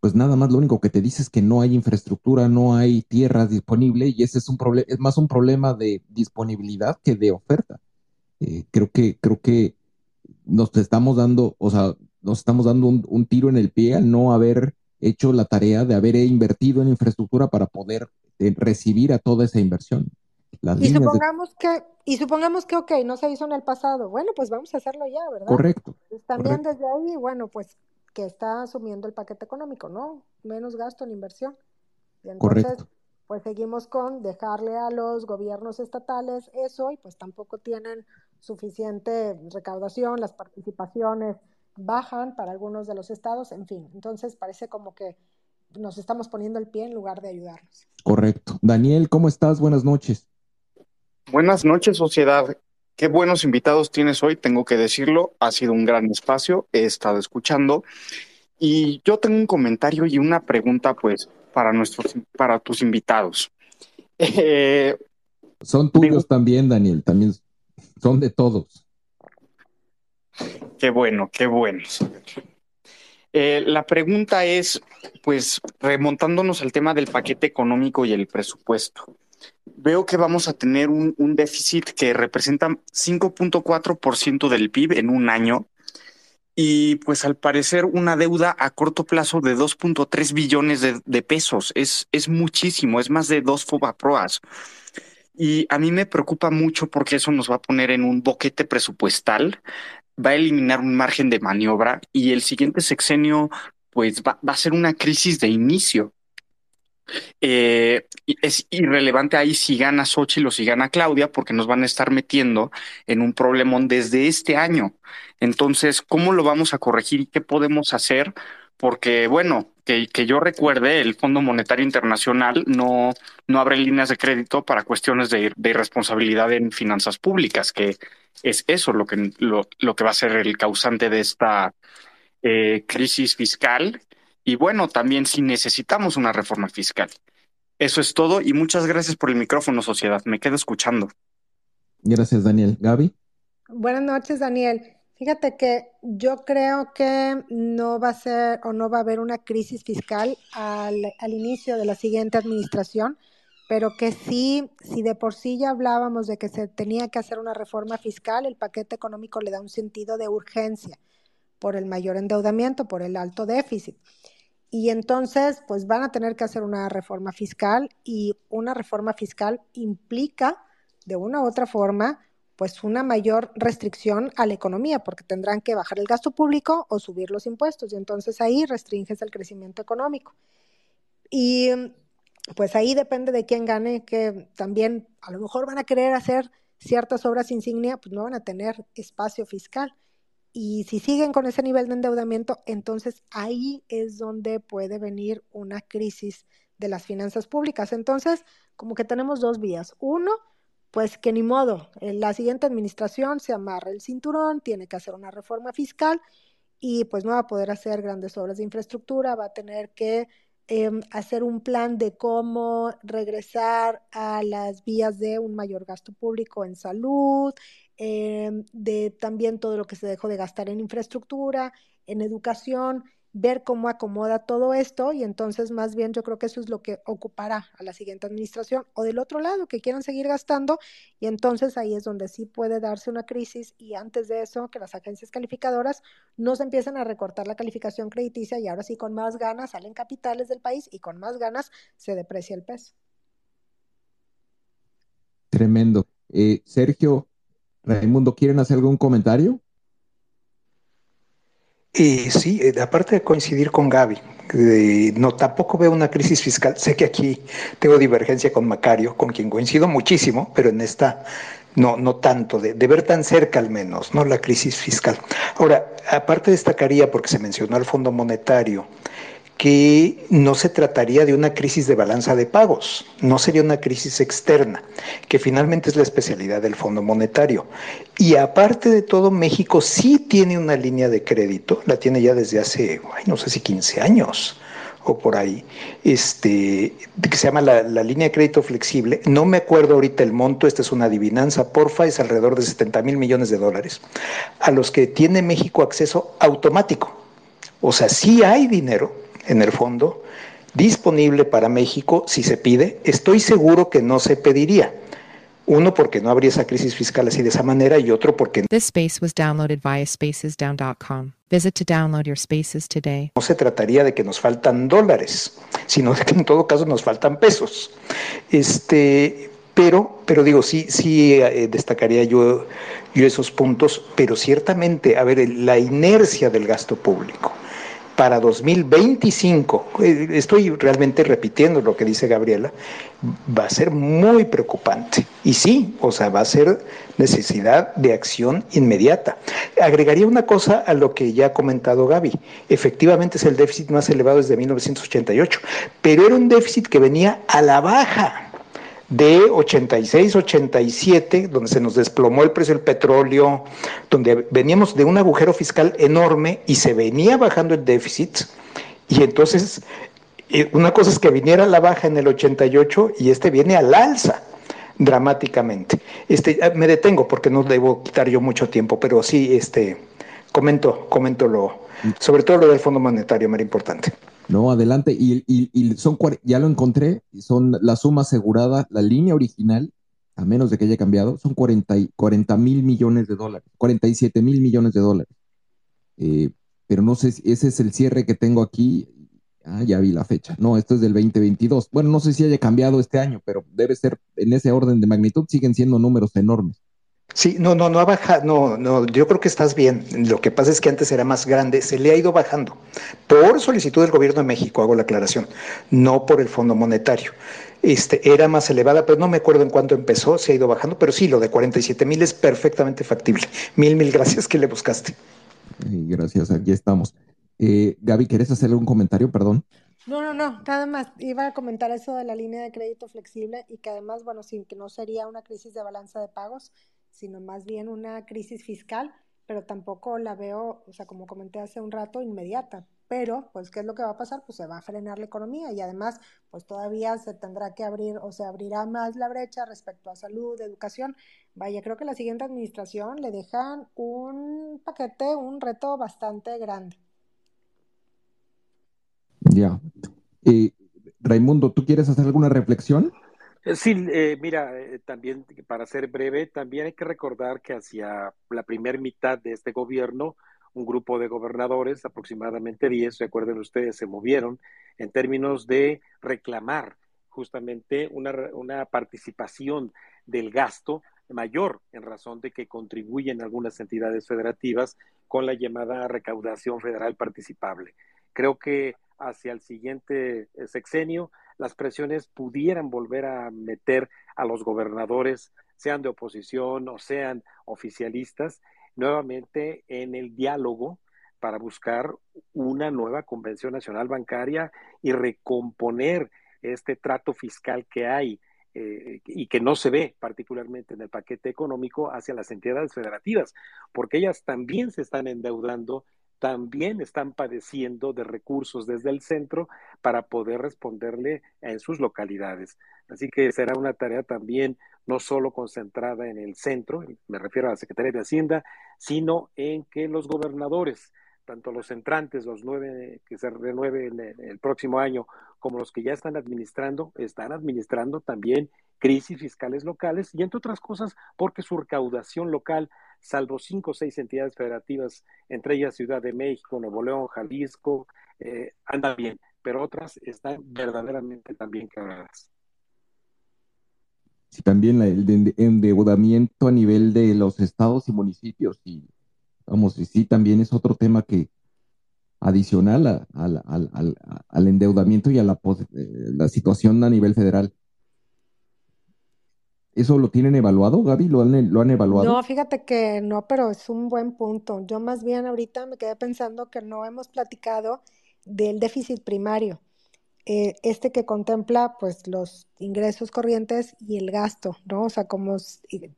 pues nada más lo único que te dice es que no hay infraestructura, no hay tierra disponible y ese es un problema, es más un problema de disponibilidad que de oferta. Eh, creo que, creo que nos estamos dando, o sea, nos estamos dando un, tiro en el pie al no haber hecho la tarea de haber invertido en infraestructura para poder eh, recibir a toda esa inversión. y supongamos que, y supongamos que, ok, no se hizo en el pasado, bueno, pues vamos a hacerlo ya, ¿verdad? Correcto. Pues también desde ahí, bueno, pues que está asumiendo el paquete económico, ¿no? Menos gasto en inversión. Y entonces, Correcto. pues seguimos con dejarle a los gobiernos estatales eso y pues tampoco tienen suficiente recaudación, las participaciones bajan para algunos de los estados, en fin. Entonces parece como que nos estamos poniendo el pie en lugar de ayudarnos. Correcto. Daniel, ¿cómo estás? Buenas noches. Buenas noches, sociedad. Qué buenos invitados tienes hoy, tengo que decirlo. Ha sido un gran espacio, he estado escuchando. Y yo tengo un comentario y una pregunta, pues, para nuestros, para tus invitados. Eh, son tuyos también, Daniel, también son de todos. Qué bueno, qué bueno. Eh, la pregunta es, pues, remontándonos al tema del paquete económico y el presupuesto. Veo que vamos a tener un, déficit que representa 5.4% del PIB en un año y pues al parecer una deuda a corto plazo de 2.3 billones de, pesos. Es, es muchísimo, es más de dos FOBAPROAS. Y a mí me preocupa mucho porque eso nos va a poner en un boquete presupuestal va a eliminar un margen de maniobra y el siguiente sexenio pues va, a ser una crisis de inicio. Eh, es irrelevante ahí si gana Xochitl o si gana Claudia, porque nos van a estar metiendo en un problemón desde este año. Entonces, ¿cómo lo vamos a corregir y qué podemos hacer? Porque, bueno, que, que yo recuerde, el Fondo Monetario Internacional no, no abre líneas de crédito para cuestiones de, de irresponsabilidad en finanzas públicas, que es eso lo que, lo, lo que va a ser el causante de esta eh, crisis fiscal. Y bueno, también si necesitamos una reforma fiscal. Eso es todo y muchas gracias por el micrófono, sociedad. Me quedo escuchando. Gracias, Daniel. Gaby. Buenas noches, Daniel. Fíjate que yo creo que no va a ser o no va a haber una crisis fiscal al, al inicio de la siguiente administración pero que sí, si de por sí ya hablábamos de que se tenía que hacer una reforma fiscal, el paquete económico le da un sentido de urgencia por el mayor endeudamiento, por el alto déficit. Y entonces, pues van a tener que hacer una reforma fiscal y una reforma fiscal implica, de una u otra forma, pues una mayor restricción a la economía, porque tendrán que bajar el gasto público o subir los impuestos, y entonces ahí restringes el crecimiento económico. Y pues ahí depende de quién gane, que también a lo mejor van a querer hacer ciertas obras insignia, pues no van a tener espacio fiscal. Y si siguen con ese nivel de endeudamiento, entonces ahí es donde puede venir una crisis de las finanzas públicas. Entonces, como que tenemos dos vías. Uno, pues que ni modo, la siguiente administración se amarra el cinturón, tiene que hacer una reforma fiscal y pues no va a poder hacer grandes obras de infraestructura, va a tener que em, hacer un plan de cómo regresar a las vías de un mayor gasto público en salud, em, de también todo lo que se dejó de gastar en infraestructura, en educación ver cómo acomoda todo esto y entonces más bien yo creo que eso es lo que ocupará a la siguiente administración o del otro lado que quieran seguir gastando y entonces ahí es donde sí puede darse una crisis y antes de eso que las agencias calificadoras no se empiezan a recortar la calificación crediticia y ahora sí con más ganas salen capitales del país y con más ganas se deprecia el peso. Tremendo. Eh, Sergio, Raimundo, ¿quieren hacer algún comentario? Y sí, eh, aparte de coincidir con Gaby, no tampoco veo una crisis fiscal. Sé que aquí tengo divergencia con Macario, con quien coincido muchísimo, pero en esta no, no tanto, de, de, ver tan cerca al menos, ¿no? La crisis fiscal. Ahora, aparte destacaría, porque se mencionó el Fondo Monetario, que no se trataría de una crisis de balanza de pagos, no sería una crisis externa, que finalmente es la especialidad del Fondo Monetario. Y aparte de todo, México sí tiene una línea de crédito, la tiene ya desde hace, no sé si 15 años o por ahí, este, que se llama la, la, línea de crédito flexible. No me acuerdo ahorita el monto, esta es una adivinanza, porfa, es alrededor de 70 mil millones de dólares, a los que tiene México acceso automático. O sea, sí hay dinero, en el fondo disponible para México si se pide. Estoy seguro que no se pediría. Uno, porque no habría esa crisis fiscal así de esa manera, y otro, porque This space was downloaded via spacesdown.com. Visit to download your spaces today. no se trataría de que nos faltan dólares, sino de que en todo caso nos faltan pesos. Este, pero, pero digo, sí, sí eh, destacaría yo, yo esos puntos, pero ciertamente, a ver, la inercia del gasto público para 2025, eh, estoy realmente repitiendo lo que dice Gabriela, va a ser muy preocupante. Y sí, o sea, va a ser necesidad de acción inmediata. Agregaría una cosa a lo que ya ha comentado Gaby. Efectivamente es el déficit más elevado desde 1988, pero era un déficit que venía a la baja de 86, 87, donde se nos desplomó el precio del petróleo, donde veníamos de un agujero fiscal enorme y se venía bajando el déficit. Y entonces, eh, una cosa es que viniera la baja en el 88 y este viene al alza dramáticamente. Este, ah, me detengo porque no debo quitar yo mucho tiempo, pero sí, este, comento, comento lo, sobre todo lo del Fondo Monetario, muy importante. No, adelante. Y, y, y, son, ya lo encontré, son la suma asegurada, la línea original, a menos de que haya cambiado, son 40 mil millones de dólares, 47 mil millones de dólares. Eh, pero no sé si ese es el cierre que tengo aquí. Ah, ya vi la fecha. No, esto es del 2022. Bueno, no sé si haya cambiado este año, pero debe ser en ese orden de magnitud, siguen siendo números enormes. Sí, no, no, no ha bajado, no, no, yo creo que estás bien. Lo que pasa es que antes era más grande, se le ha ido bajando. Por solicitud del gobierno de México, hago la aclaración, no por el Fondo Monetario. Este, era más elevada, pero no me acuerdo en cuánto empezó, se ha ido bajando, pero sí, lo de 47 mil es perfectamente factible. Mil, mil gracias que le buscaste. Gracias, aquí estamos. Eh, Gaby, ¿querés hacer algún comentario? Perdón. No, no, no, nada más. Iba a comentar eso de la línea de crédito flexible y que además, bueno, sin que no sería una crisis de balanza de pagos, sino más bien una crisis fiscal, pero tampoco la veo, o sea, como comenté hace un rato, inmediata. Pero, pues, ¿qué es lo que va a pasar? Pues se va a frenar la economía y además, pues todavía se tendrá que abrir o se abrirá más la brecha respecto a salud, educación. Vaya, creo que la siguiente administración le dejan un paquete, un reto bastante grande. Ya. Eh, Raimundo, ¿tú quieres hacer alguna reflexión? Eh, sí, eh, mira, eh, también para ser breve, también hay que recordar que hacia la primera mitad de este gobierno, un grupo de gobernadores, aproximadamente 10, recuerden ustedes, se movieron en términos de reclamar justamente una, una participación del gasto mayor en razón de que contribuyen algunas entidades federativas con la llamada recaudación federal participable. Creo que hacia el siguiente eh, sexenio las presiones pudieran volver a meter a los gobernadores, sean de oposición o sean oficialistas, nuevamente en el diálogo para buscar una nueva convención nacional bancaria y recomponer este trato fiscal que hay eh, y que no se ve particularmente en el paquete económico hacia las entidades federativas, porque ellas también se están endeudando, también están padeciendo de recursos desde el centro para poder responderle en sus localidades. Así que será una tarea también no solo concentrada en el centro, me refiero a la Secretaría de Hacienda, sino en que los gobernadores tanto los entrantes, los nueve que se renueven el próximo año, como los que ya están administrando, están administrando también crisis fiscales locales y entre otras cosas porque su recaudación local, salvo cinco o seis entidades federativas, entre ellas Ciudad de México, Nuevo León, Jalisco, eh, anda bien, pero otras están verdaderamente también quebradas. Sí, también el endeudamiento a nivel de los estados y municipios y Vamos, y sí, también es otro tema que adicional al endeudamiento y a la, eh, la situación a nivel federal. ¿Eso lo tienen evaluado, Gaby? ¿Lo han, ¿Lo han evaluado? No, fíjate que no, pero es un buen punto. Yo más bien ahorita me quedé pensando que no hemos platicado del déficit primario, eh, este que contempla pues los ingresos corrientes y el gasto, ¿no? O sea, como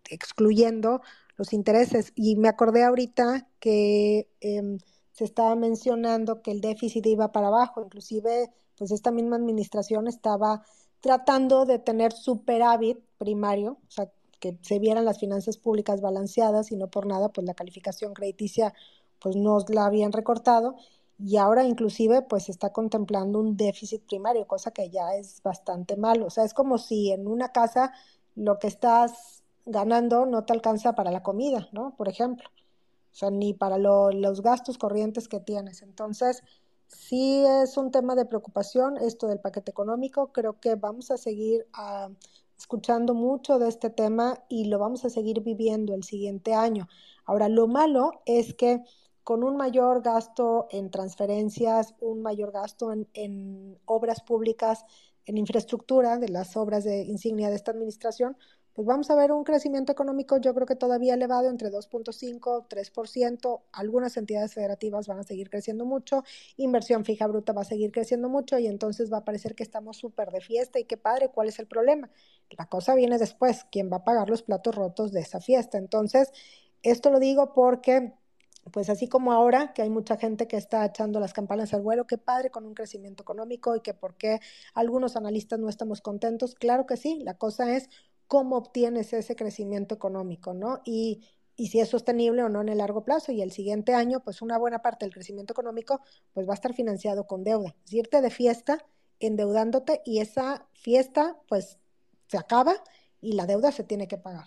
excluyendo los intereses. Y me acordé ahorita que em, se estaba mencionando que el déficit iba para abajo, inclusive pues esta misma administración estaba tratando de tener superávit primario, o sea, que se vieran las finanzas públicas balanceadas y no por nada, pues la calificación crediticia pues nos la habían recortado y ahora inclusive pues está contemplando un déficit primario, cosa que ya es bastante malo. O sea, es como si en una casa lo que estás ganando no te alcanza para la comida, ¿no? Por ejemplo. O sea, ni para los gastos corrientes que tienes. Entonces, sí es un tema de preocupación esto del paquete económico. Creo que vamos a seguir ah, escuchando mucho de este tema y lo vamos a seguir viviendo el siguiente año. Ahora, lo malo es que con un mayor gasto en transferencias, un mayor gasto en, en obras públicas, en infraestructura de las obras de insignia de esta administración, pues vamos a ver un crecimiento económico yo creo que todavía elevado entre 2.5, 3%, algunas entidades federativas van a seguir creciendo mucho, inversión fija bruta va a seguir creciendo mucho y entonces va a parecer que estamos súper de fiesta y qué padre, ¿cuál es el problema? La cosa viene después, ¿quién va a pagar los platos rotos de esa fiesta? Entonces, esto lo digo porque pues así como ahora que hay mucha gente que está echando las campanas al vuelo, qué padre con un crecimiento económico y que por qué algunos analistas no estamos contentos, claro que sí, la cosa es cómo obtienes ese crecimiento económico, ¿no? Y, si es sostenible o no en el largo plazo. Y el siguiente año, pues una buena parte del crecimiento económico, pues va a estar financiado con deuda. Es irte de fiesta endeudándote y esa fiesta, pues se acaba y la deuda se tiene que pagar.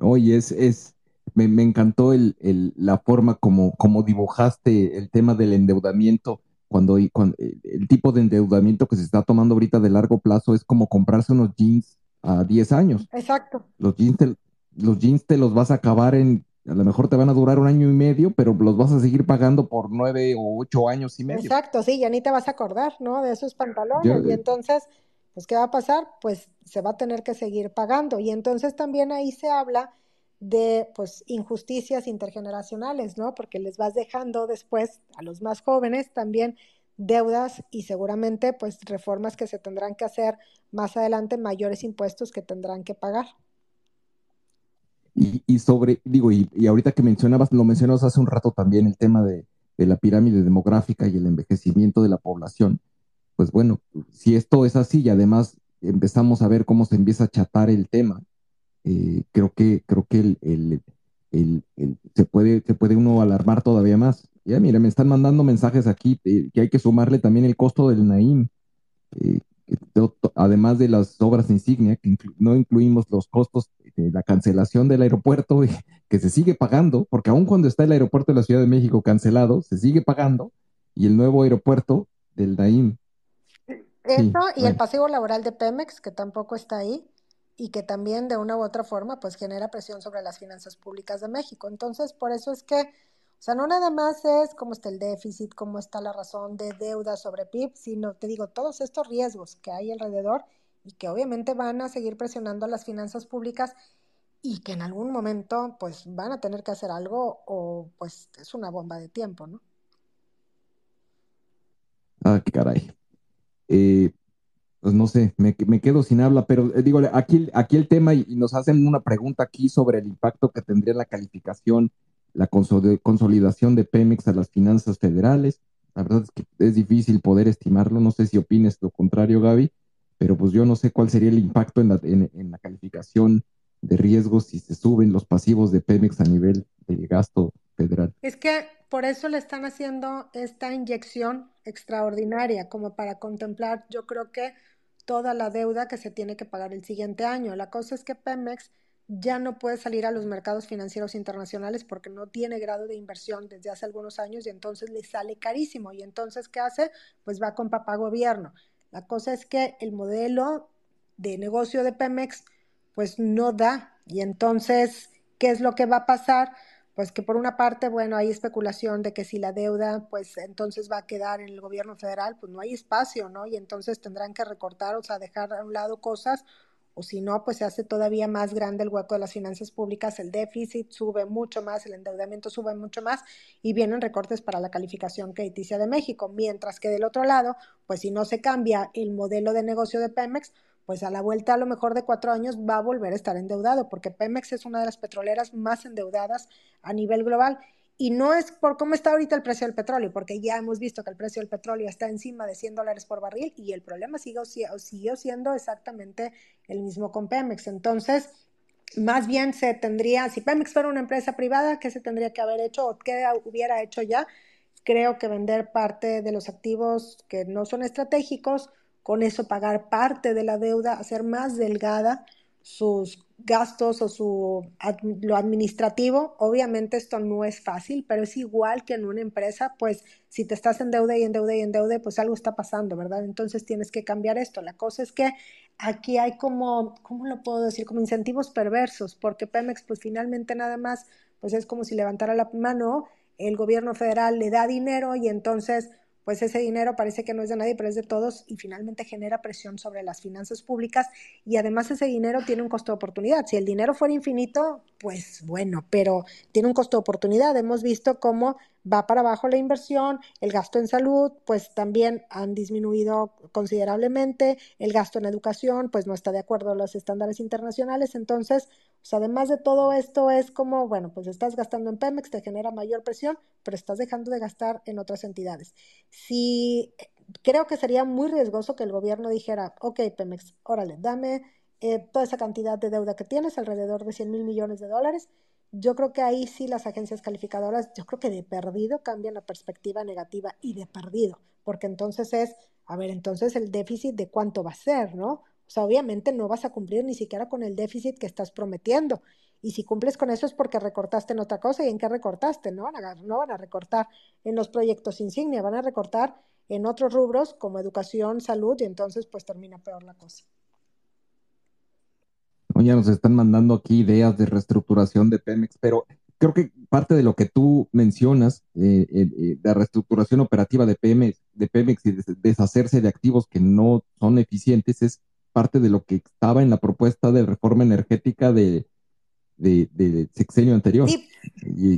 Oye, es, es, me, encantó el, la forma como, como dibujaste el tema del endeudamiento cuando, cuando, eh, el tipo de endeudamiento que se está tomando ahorita de largo plazo es como comprarse unos jeans a 10 años. Exacto. Los jeans, te, los jeans te los vas a acabar en, a lo mejor te van a durar un año y medio, pero los vas a seguir pagando por nueve o ocho años y medio. Exacto, sí, ya ni te vas a acordar, ¿no? De esos pantalones. y eh, entonces, pues, ¿qué va a pasar? Pues se va a tener que seguir pagando. Y entonces también ahí se habla de pues injusticias intergeneracionales, ¿no? Porque les vas dejando después a los más jóvenes también deudas y seguramente pues reformas que se tendrán que hacer más adelante, mayores impuestos que tendrán que pagar. Y, sobre, digo, y, ahorita que mencionabas, lo mencionabas hace un rato también el tema de, de la pirámide demográfica y el envejecimiento de la población, pues bueno, si esto es así y además empezamos a ver cómo se empieza a chatar el tema, eh, creo que, creo que el, el, se, puede, se puede uno alarmar todavía más. Ya, mira, me están mandando mensajes aquí eh, que hay que sumarle también el costo del Naim, eh, además de las obras insignia, que no incluimos los costos de la cancelación del aeropuerto, que se sigue pagando, porque aún cuando está el aeropuerto de la Ciudad de México cancelado, se sigue pagando, y el nuevo aeropuerto del Naim. Eso y el pasivo laboral de Pemex, que tampoco está ahí y que también de una u otra forma pues genera presión sobre las finanzas públicas de México. Entonces, por eso es que, o sea, no nada más es cómo está el déficit, cómo está la razón de deuda sobre PIB, sino, te digo, todos estos riesgos que hay alrededor y que obviamente van a seguir presionando a las finanzas públicas y que en algún momento pues van a tener que hacer algo o pues es una bomba de tiempo, ¿no? Ah, caray. Eh, pues no sé, me, me, quedo sin habla, pero eh, digo, aquí, aquí el tema, y, nos hacen una pregunta aquí sobre el impacto que tendría la calificación, la consolidación de Pemex a las finanzas federales. La verdad es que es difícil poder estimarlo, no sé si opines lo contrario, Gaby, pero pues yo no sé cuál sería el impacto en la, en, en la calificación de riesgos si se suben los pasivos de Pemex a nivel de gasto federal. Es que por eso le están haciendo esta inyección extraordinaria, como para contemplar, yo creo que toda la deuda que se tiene que pagar el siguiente año. La cosa es que Pemex ya no puede salir a los mercados financieros internacionales porque no tiene grado de inversión desde hace algunos años y entonces le sale carísimo. Y entonces, ¿qué hace? Pues va con papá gobierno. La cosa es que el modelo de negocio de Pemex pues no da. Y entonces, ¿qué es lo que va a pasar? Pues que por una parte, bueno, hay especulación de que si la deuda, pues entonces va a quedar en el gobierno federal, pues no hay espacio, ¿no? Y entonces tendrán que recortar, o sea, dejar a un lado cosas, o si no, pues se hace todavía más grande el hueco de las finanzas públicas, el déficit sube mucho más, el endeudamiento sube mucho más y vienen recortes para la calificación crediticia de México, mientras que del otro lado, pues si no se cambia el modelo de negocio de Pemex, pues a la vuelta a lo mejor de cuatro años va a volver a estar endeudado, porque Pemex es una de las petroleras más endeudadas a nivel global. Y no es por cómo está ahorita el precio del petróleo, porque ya hemos visto que el precio del petróleo está encima de 100 dólares por barril y el problema sigue, siguió siendo exactamente el mismo con Pemex. Entonces, más bien se tendría, si Pemex fuera una empresa privada, ¿qué se tendría que haber hecho o qué hubiera hecho ya? Creo que vender parte de los activos que no son estratégicos, con eso pagar parte de la deuda, hacer más delgada sus gastos o su lo administrativo. Obviamente esto no es fácil, pero es igual que en una empresa, pues si te estás en deuda y en deuda y en deuda, pues algo está pasando, ¿verdad? Entonces tienes que cambiar esto. La cosa es que aquí hay como, ¿cómo lo puedo decir? Como incentivos perversos, porque Pemex pues finalmente nada más, pues es como si levantara la mano, el gobierno federal le da dinero y entonces pues ese dinero parece que no es de nadie, pero es de todos y finalmente genera presión sobre las finanzas públicas y además ese dinero tiene un costo de oportunidad. Si el dinero fuera infinito, pues bueno, pero tiene un costo de oportunidad. Hemos visto cómo va para abajo la inversión, el gasto en salud, pues también han disminuido considerablemente, el gasto en educación, pues no está de acuerdo a los estándares internacionales. Entonces, pues además de todo esto es como, bueno, pues estás gastando en Pemex, te genera mayor presión, pero estás dejando de gastar en otras entidades. Si creo que sería muy riesgoso que el gobierno dijera, ok, Pemex, órale, dame eh, toda esa cantidad de deuda que tienes, alrededor de 100 mil millones de dólares, yo creo que ahí sí las agencias calificadoras, yo creo que de perdido cambian la perspectiva negativa y de perdido, porque entonces es, a ver, entonces el déficit de cuánto va a ser, ¿no? O sea, obviamente no vas a cumplir ni siquiera con el déficit que estás prometiendo. Y si cumples con eso es porque recortaste en otra cosa. ¿Y en qué recortaste? No van a, no van a recortar en los proyectos insignia, van a recortar en otros rubros como educación, salud, y entonces pues termina peor la cosa ya nos están mandando aquí ideas de reestructuración de Pemex, pero creo que parte de lo que tú mencionas, eh, eh, la reestructuración operativa de Pemex, de Pemex y deshacerse de activos que no son eficientes, es parte de lo que estaba en la propuesta de reforma energética de, de, sexenio anterior. Sí,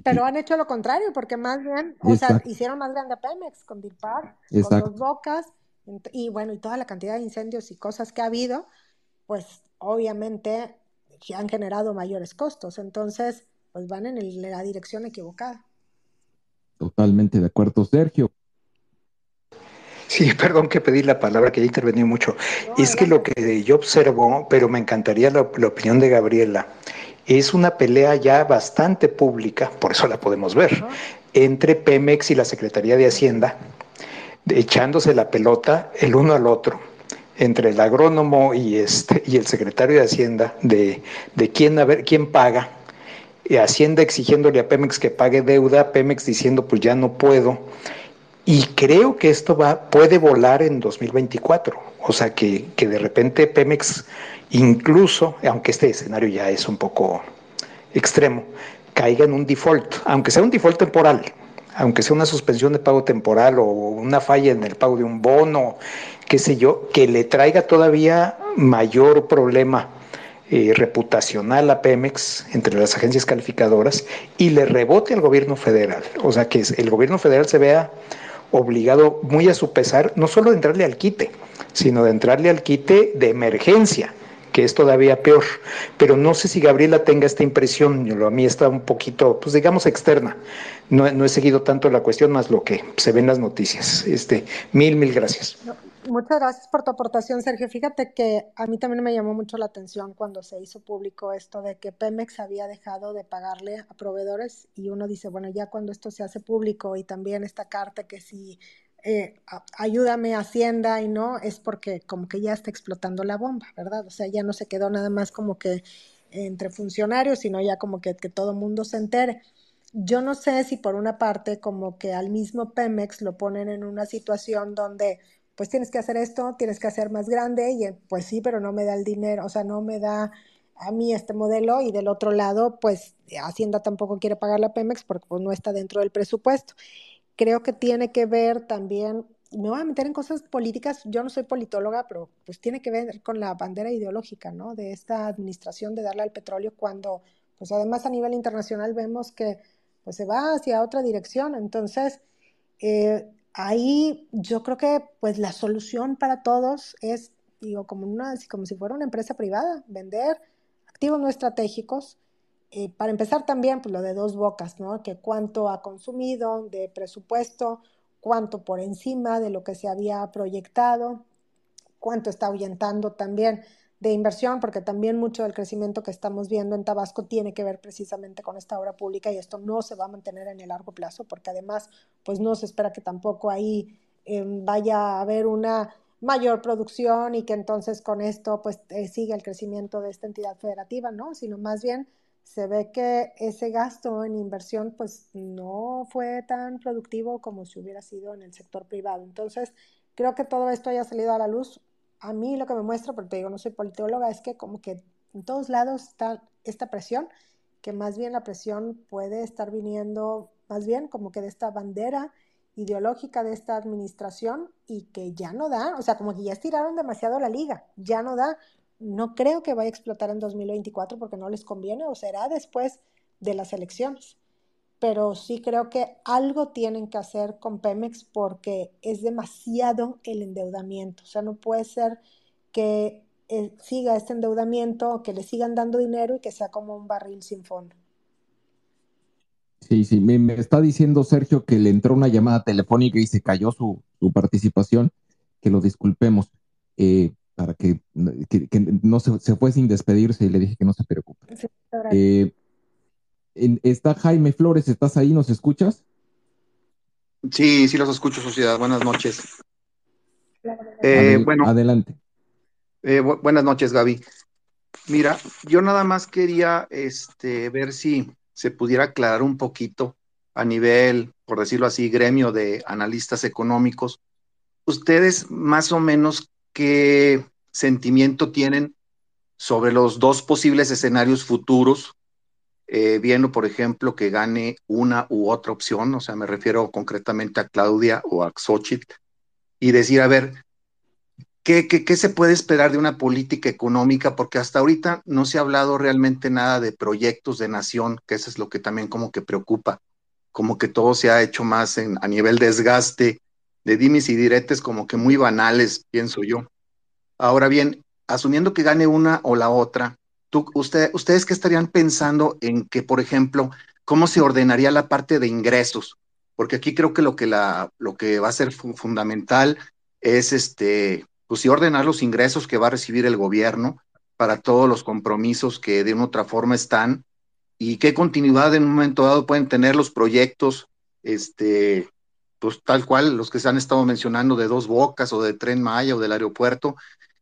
pero han hecho lo contrario, porque más bien, o sea, hicieron más grande a Pemex con Dilpar, con dos bocas, y bueno, y toda la cantidad de incendios y cosas que ha habido, pues obviamente han generado mayores costos. Entonces, pues van en la dirección equivocada. Totalmente de acuerdo, Sergio. Sí, perdón que pedí la palabra, que ya intervení mucho. es que lo que yo observo, pero me encantaría la, opinión de Gabriela, es una pelea ya bastante pública, por eso la podemos ver, entre Pemex y la Secretaría de Hacienda, echándose la pelota el uno al otro entre el agrónomo y, este, y el secretario de Hacienda de, de quién, a ver, quién paga. Hacienda exigiéndole a Pemex que pague deuda, Pemex diciendo pues ya no puedo. Y creo que esto va, puede volar en 2024. O sea, que, que de repente Pemex, incluso, aunque este escenario ya es un poco extremo, caiga en un default, aunque sea un default temporal, aunque sea una suspensión de pago temporal o una falla en el pago de un bono, qué sé yo, que le traiga todavía mayor problema eh, reputacional a Pemex entre las agencias calificadoras y le rebote al gobierno federal. O sea, que el gobierno federal se vea obligado muy a su pesar, no solo de entrarle al quite, sino de entrarle al quite de emergencia que es todavía peor. Pero no sé si Gabriela tenga esta impresión, a mí está un poquito, pues digamos, externa. No, he seguido tanto la cuestión, más lo que se ve en las noticias. Este, mil, mil gracias. Muchas gracias por tu aportación, Sergio. Fíjate que a mí también me llamó mucho la atención cuando se hizo público esto de que Pemex había dejado de pagarle a proveedores y uno dice, bueno, ya cuando esto se hace público y también esta carta que si eh, ayúdame Hacienda y no, es porque como que ya está explotando la bomba, ¿verdad? O sea, ya no se quedó nada más como que entre funcionarios, sino ya como que, que todo mundo se entere. Yo no sé si por una parte como que al mismo Pemex lo ponen en una situación donde pues tienes que hacer esto, tienes que hacer más grande y pues sí, pero no me da el dinero, o sea, no me da a mí este modelo y del otro lado pues Hacienda tampoco quiere pagar la Pemex porque pues, no está dentro del presupuesto creo que tiene que ver también, me voy a meter en cosas políticas, yo no soy politóloga, pero pues tiene que ver con la bandera ideológica, ¿no? De esta administración de darle al petróleo cuando, pues además a nivel internacional vemos que pues se va hacia otra dirección. Entonces, eh, ahí yo creo que pues la solución para todos es, digo, como, una, como si fuera una empresa privada, vender activos no estratégicos, eh, para empezar también, pues lo de dos bocas, ¿no? Que cuánto ha consumido de presupuesto, cuánto por encima de lo que se había proyectado, cuánto está ahuyentando también de inversión, porque también mucho del crecimiento que estamos viendo en Tabasco tiene que ver precisamente con esta obra pública y esto no se va a mantener en el largo plazo, porque además, pues no se espera que tampoco ahí em, vaya a haber una mayor producción y que entonces con esto pues eh, siga el crecimiento de esta entidad federativa, ¿no? Sino más bien se ve que ese gasto en inversión pues no fue tan productivo como si hubiera sido en el sector privado. Entonces, creo que todo esto haya salido a la luz. A mí lo que me muestra, porque te digo, no soy politóloga, es que como que en todos lados está esta presión, que más bien la presión puede estar viniendo, más bien como que de esta bandera ideológica de esta administración y que ya no da, o sea, como que ya estiraron demasiado la liga, ya no da, no creo que vaya a explotar en 2024 porque no les conviene o será después de las elecciones. Pero sí creo que algo tienen que hacer con Pemex porque es demasiado el endeudamiento. O sea, no puede ser que eh, siga este endeudamiento, que le sigan dando dinero y que sea como un barril sin fondo. Sí, sí, me, está diciendo Sergio que le entró una llamada telefónica y se cayó su, participación, que lo disculpemos. Eh, para que, no se, se, fue sin despedirse y le dije que no se preocupe. Eh, está Jaime Flores, ¿estás ahí? ¿Nos escuchas? Sí, sí los escucho, sociedad. Buenas noches. Eh, bueno, adelante. Eh, buenas noches, Gaby. Mira, yo nada más quería este, ver si se pudiera aclarar un poquito a nivel, por decirlo así, gremio de analistas económicos. Ustedes más o menos qué sentimiento tienen sobre los dos posibles escenarios futuros, eh, viendo, por ejemplo, que gane una u otra opción, o sea, me refiero concretamente a Claudia o a Xochitl, y decir, a ver, ¿qué, qué, qué se puede esperar de una política económica? Porque hasta ahorita no se ha hablado realmente nada de proyectos de nación, que eso es lo que también como que preocupa, como que todo se ha hecho más en, a nivel desgaste de dimes y diretes como que muy banales, pienso yo. Ahora bien, asumiendo que gane una o la otra, ¿ustedes qué estarían pensando en que, por ejemplo, cómo se ordenaría la parte de ingresos? Porque aquí creo que lo que, la, lo que va a ser fundamental es este, pues sí ordenar los ingresos que va a recibir el gobierno para todos los compromisos que de una otra forma están y qué continuidad en un momento dado pueden tener los proyectos este, pues tal cual los que se han estado mencionando de dos bocas o de tren Maya o del aeropuerto,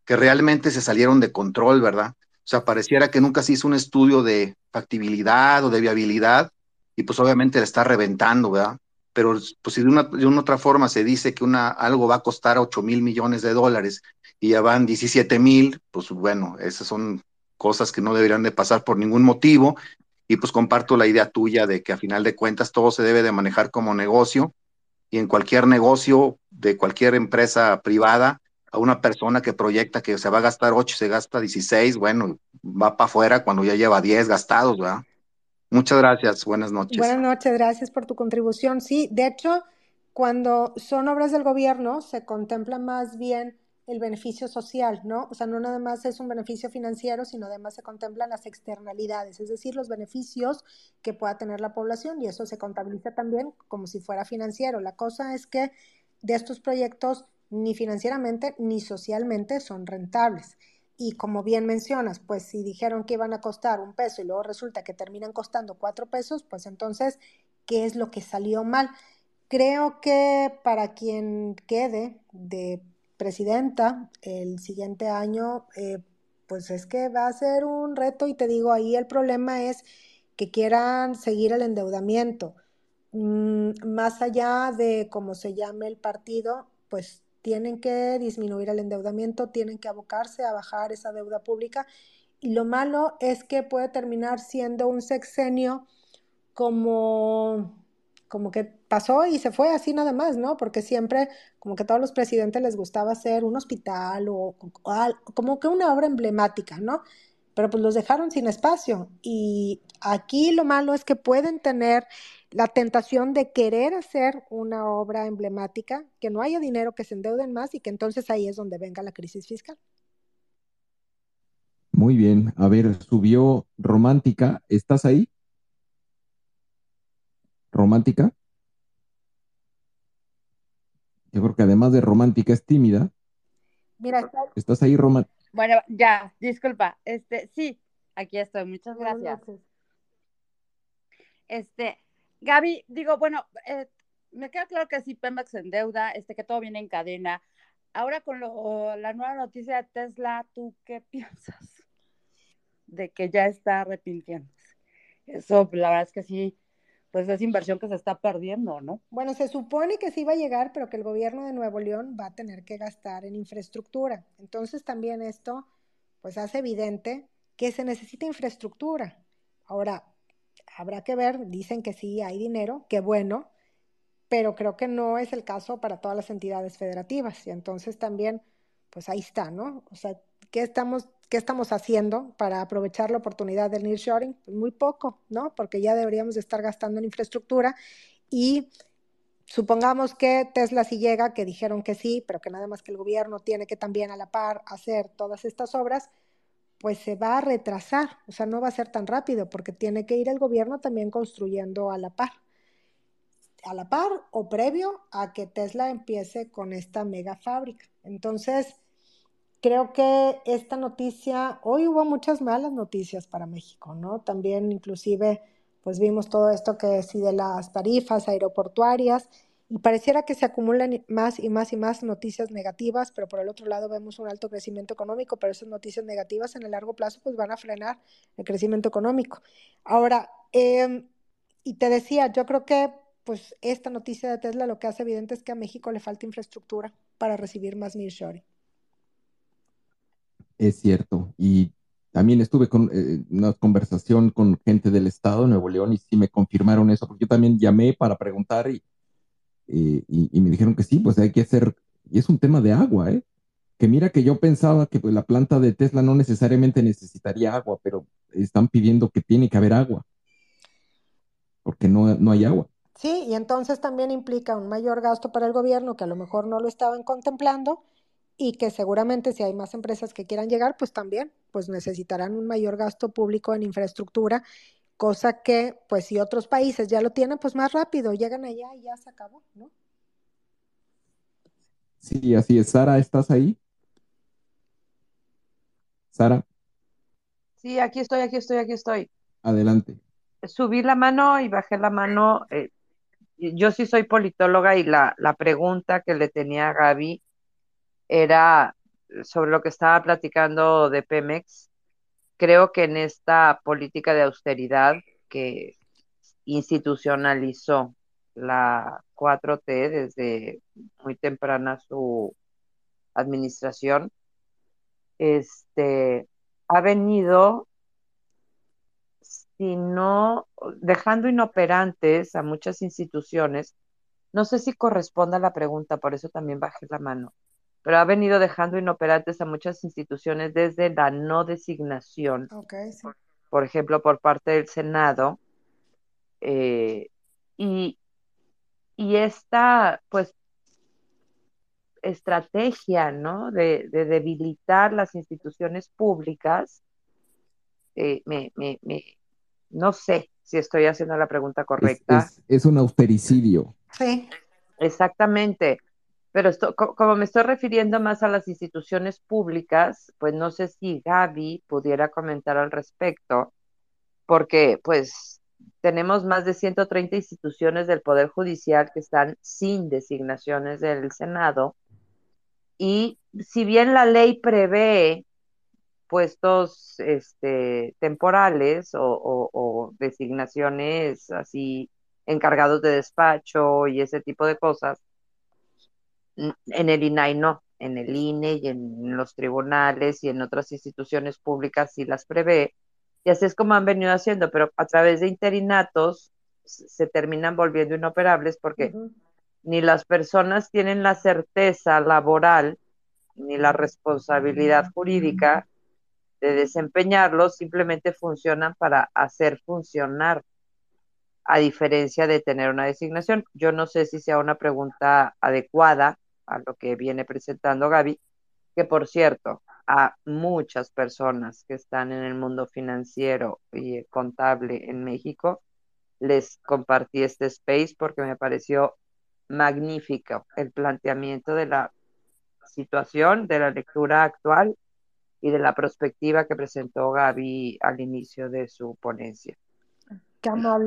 que realmente se salieron de control, ¿verdad? O sea, pareciera que nunca se hizo un estudio de factibilidad o de viabilidad y pues obviamente le está reventando, ¿verdad? pero pues si de una, de una otra forma se dice que una, algo va a costar 8 mil millones de dólares y ya van 17 mil, pues bueno, esas son cosas que no deberían de pasar por ningún motivo y pues comparto la idea tuya de que a final de cuentas todo se debe de manejar como negocio y en cualquier negocio de cualquier empresa privada a una persona que proyecta que se va a gastar 8 y se gasta 16, bueno, va para afuera cuando ya lleva 10 gastados, ¿verdad? Muchas gracias, buenas noches. Buenas noches, gracias por tu contribución. Sí, de hecho, cuando son obras del gobierno, se contempla más bien el beneficio social, ¿no? O sea, no nada más es un beneficio financiero, sino además se contemplan las externalidades, es decir, los beneficios que pueda tener la población y eso se contabiliza también como si fuera financiero. La cosa es que de estos proyectos ni financieramente ni socialmente son rentables. Y como bien mencionas, pues si dijeron que iban a costar un peso y luego resulta que terminan costando cuatro pesos, pues entonces, ¿qué es lo que salió mal? Creo que para quien quede de presidenta el siguiente año, eh, pues es que va a ser un reto y te digo, ahí el problema es que quieran seguir el endeudamiento. Mm, más allá de cómo se llame el partido, pues tienen que disminuir el endeudamiento, tienen que abocarse a bajar esa deuda pública. Y lo malo es que puede terminar siendo un sexenio como, como que pasó y se fue así nada más, ¿no? Porque siempre, como que a todos los presidentes les gustaba hacer un hospital o, o como que una obra emblemática, ¿no? Pero pues los dejaron sin espacio. Y aquí lo malo es que pueden tener la tentación de querer hacer una obra emblemática, que no haya dinero, que se endeuden más y que entonces ahí es donde venga la crisis fiscal. Muy bien, a ver, subió Romántica, ¿estás ahí? Romántica. Yo creo que además de romántica es tímida. Mira, ¿estás ahí, Romántica? Bueno, ya, disculpa. Este, sí, aquí estoy. Muchas gracias. Este, Gaby, digo, bueno, eh, me queda claro que sí, Pemex en deuda, este, que todo viene en cadena. Ahora con lo, la nueva noticia de Tesla, ¿tú qué piensas? De que ya está arrepintiéndose. Eso, la verdad es que sí, pues es inversión que se está perdiendo, ¿no? Bueno, se supone que sí va a llegar, pero que el gobierno de Nuevo León va a tener que gastar en infraestructura. Entonces también esto, pues hace evidente que se necesita infraestructura. Ahora, habrá que ver, dicen que sí hay dinero, qué bueno, pero creo que no es el caso para todas las entidades federativas. Y entonces también, pues ahí está, ¿no? O sea, ¿qué estamos, qué estamos haciendo para aprovechar la oportunidad del nearshoring? Pues muy poco, ¿no? Porque ya deberíamos de estar gastando en infraestructura y supongamos que Tesla sí llega, que dijeron que sí, pero que nada más que el gobierno tiene que también a la par hacer todas estas obras, pues se va a retrasar, o sea, no va a ser tan rápido porque tiene que ir el gobierno también construyendo a la par, a la par o previo a que Tesla empiece con esta mega fábrica. Entonces, creo que esta noticia, hoy hubo muchas malas noticias para México, ¿no? También inclusive, pues vimos todo esto que sí de las tarifas aeroportuarias y pareciera que se acumulan más y más y más noticias negativas, pero por el otro lado vemos un alto crecimiento económico, pero esas noticias negativas en el largo plazo pues van a frenar el crecimiento económico. Ahora, em, y te decía, yo creo que pues esta noticia de Tesla lo que hace evidente es que a México le falta infraestructura para recibir más nearshoring. Es cierto, y también estuve con eh, una conversación con gente del estado de Nuevo León y sí me confirmaron eso, porque yo también llamé para preguntar y eh, y, me dijeron que sí, pues hay que hacer, y es un tema de agua, ¿eh? Que mira que yo pensaba que pues, la planta de Tesla no necesariamente necesitaría agua, pero están pidiendo que tiene que haber agua, porque no, no hay agua. Sí, y entonces también implica un mayor gasto para el gobierno que a lo mejor no lo estaban contemplando y que seguramente si hay más empresas que quieran llegar, pues también pues necesitarán un mayor gasto público en infraestructura cosa que pues si otros países ya lo tienen, pues más rápido, llegan allá y ya se acabó, ¿no? Sí, así es. Sara, ¿estás ahí? Sara. Sí, aquí estoy, aquí estoy, aquí estoy. Adelante. Subí la mano y bajé la mano. Eh, yo sí soy politóloga y la, la pregunta que le tenía a Gaby era sobre lo que estaba platicando de Pemex creo que en esta política de austeridad que institucionalizó la 4T desde muy temprana su administración, este, ha venido, si no, dejando inoperantes a muchas instituciones. No sé si corresponde a la pregunta, por eso también bajé la mano, pero ha venido dejando inoperantes a muchas instituciones desde la no designación. Por ejemplo, por parte del Senado. Eh, y, y esta, pues, estrategia, ¿no? De, debilitar las instituciones públicas, eh, me, me, no sé si estoy haciendo la pregunta correcta. Es, un austericidio. Sí. Exactamente. Pero esto, como me estoy refiriendo más a las instituciones públicas, pues no sé si Gaby pudiera comentar al respecto, porque pues tenemos más de 130 instituciones del Poder Judicial que están sin designaciones del Senado. Y si bien la ley prevé puestos este, temporales o, designaciones así encargados de despacho y ese tipo de cosas, en el INAI no, en el INE y en los tribunales y en otras instituciones públicas sí las prevé, y así es como han venido haciendo, pero a través de interinatos se terminan volviendo inoperables porque ni las personas tienen la certeza laboral ni la responsabilidad jurídica de desempeñarlos, simplemente funcionan para hacer funcionar, a diferencia de tener una designación. Yo no sé si sea una pregunta adecuada a lo que viene presentando Gaby, que por cierto, a muchas personas que están en el mundo financiero y contable en México. Les compartí este space porque me pareció magnífico el planteamiento de la situación, de la lectura actual y de la perspectiva que presentó Gaby al inicio de su ponencia.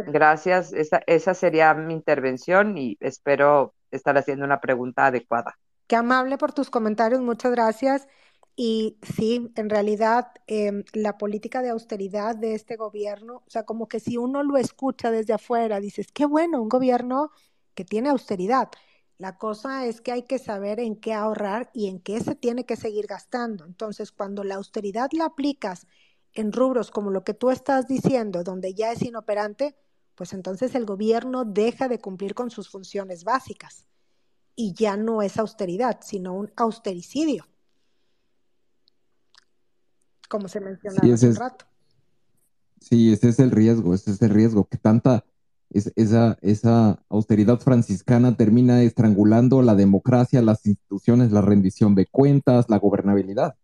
Gracias, esa, esa sería mi intervención y espero estar haciendo una pregunta adecuada. Qué amable por tus comentarios, muchas gracias. Y sí, en realidad em, la política de austeridad de este gobierno, o sea, como que si uno lo escucha desde afuera, dices, qué bueno, un gobierno que tiene austeridad. La cosa es que hay que saber en qué ahorrar y en qué se tiene que seguir gastando. Entonces, cuando la austeridad la aplicas en rubros como lo que tú estás diciendo, donde ya es inoperante, pues entonces el gobierno deja de cumplir con sus funciones básicas y ya no es austeridad, sino un austericidio como se mencionaba hace un rato. Sí, ese es el riesgo, ese es el riesgo, que tanta, esa, esa austeridad franciscana termina estrangulando la democracia, las instituciones, la rendición de cuentas, la gobernabilidad.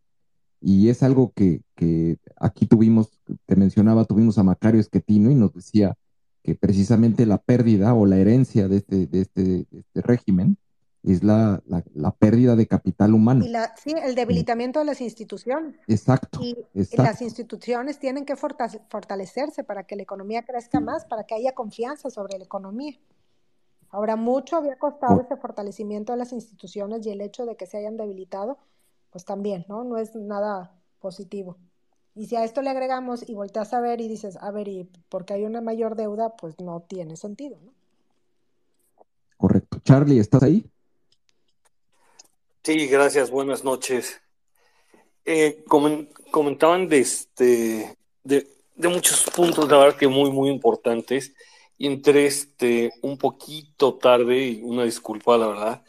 Y es algo que, que aquí tuvimos, te mencionaba, tuvimos a Macario Esquetino y nos decía que precisamente la pérdida o la herencia de este, de este, de este régimen es la, la, pérdida de capital humano. Y la, sí, el debilitamiento de las instituciones. Exacto, y las instituciones tienen que fortalecerse para que la economía crezca más, para que haya confianza sobre la economía. Ahora, mucho había costado ese fortalecimiento de las instituciones y el hecho de que se hayan debilitado, pues también, ¿no? No es nada positivo. Y si a esto le agregamos y volteas a ver y dices, a ver, y porque hay una mayor deuda, pues no tiene sentido, ¿no? Correcto. Charlie, ¿estás ahí? Sí, gracias, buenas noches. Eh, comentaban de, este, de, muchos puntos, la verdad que muy, muy importantes, y entré este, un poquito tarde, y una disculpa, la verdad.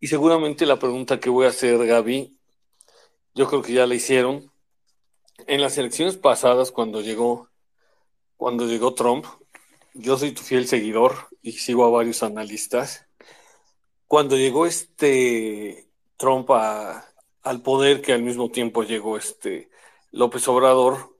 Y seguramente la pregunta que voy a hacer, Gaby, yo creo que ya la hicieron. En las elecciones pasadas, cuando llegó, cuando llegó Trump, yo soy tu fiel seguidor y sigo a varios analistas. Cuando llegó este Trump al poder que al mismo tiempo llegó este López Obrador,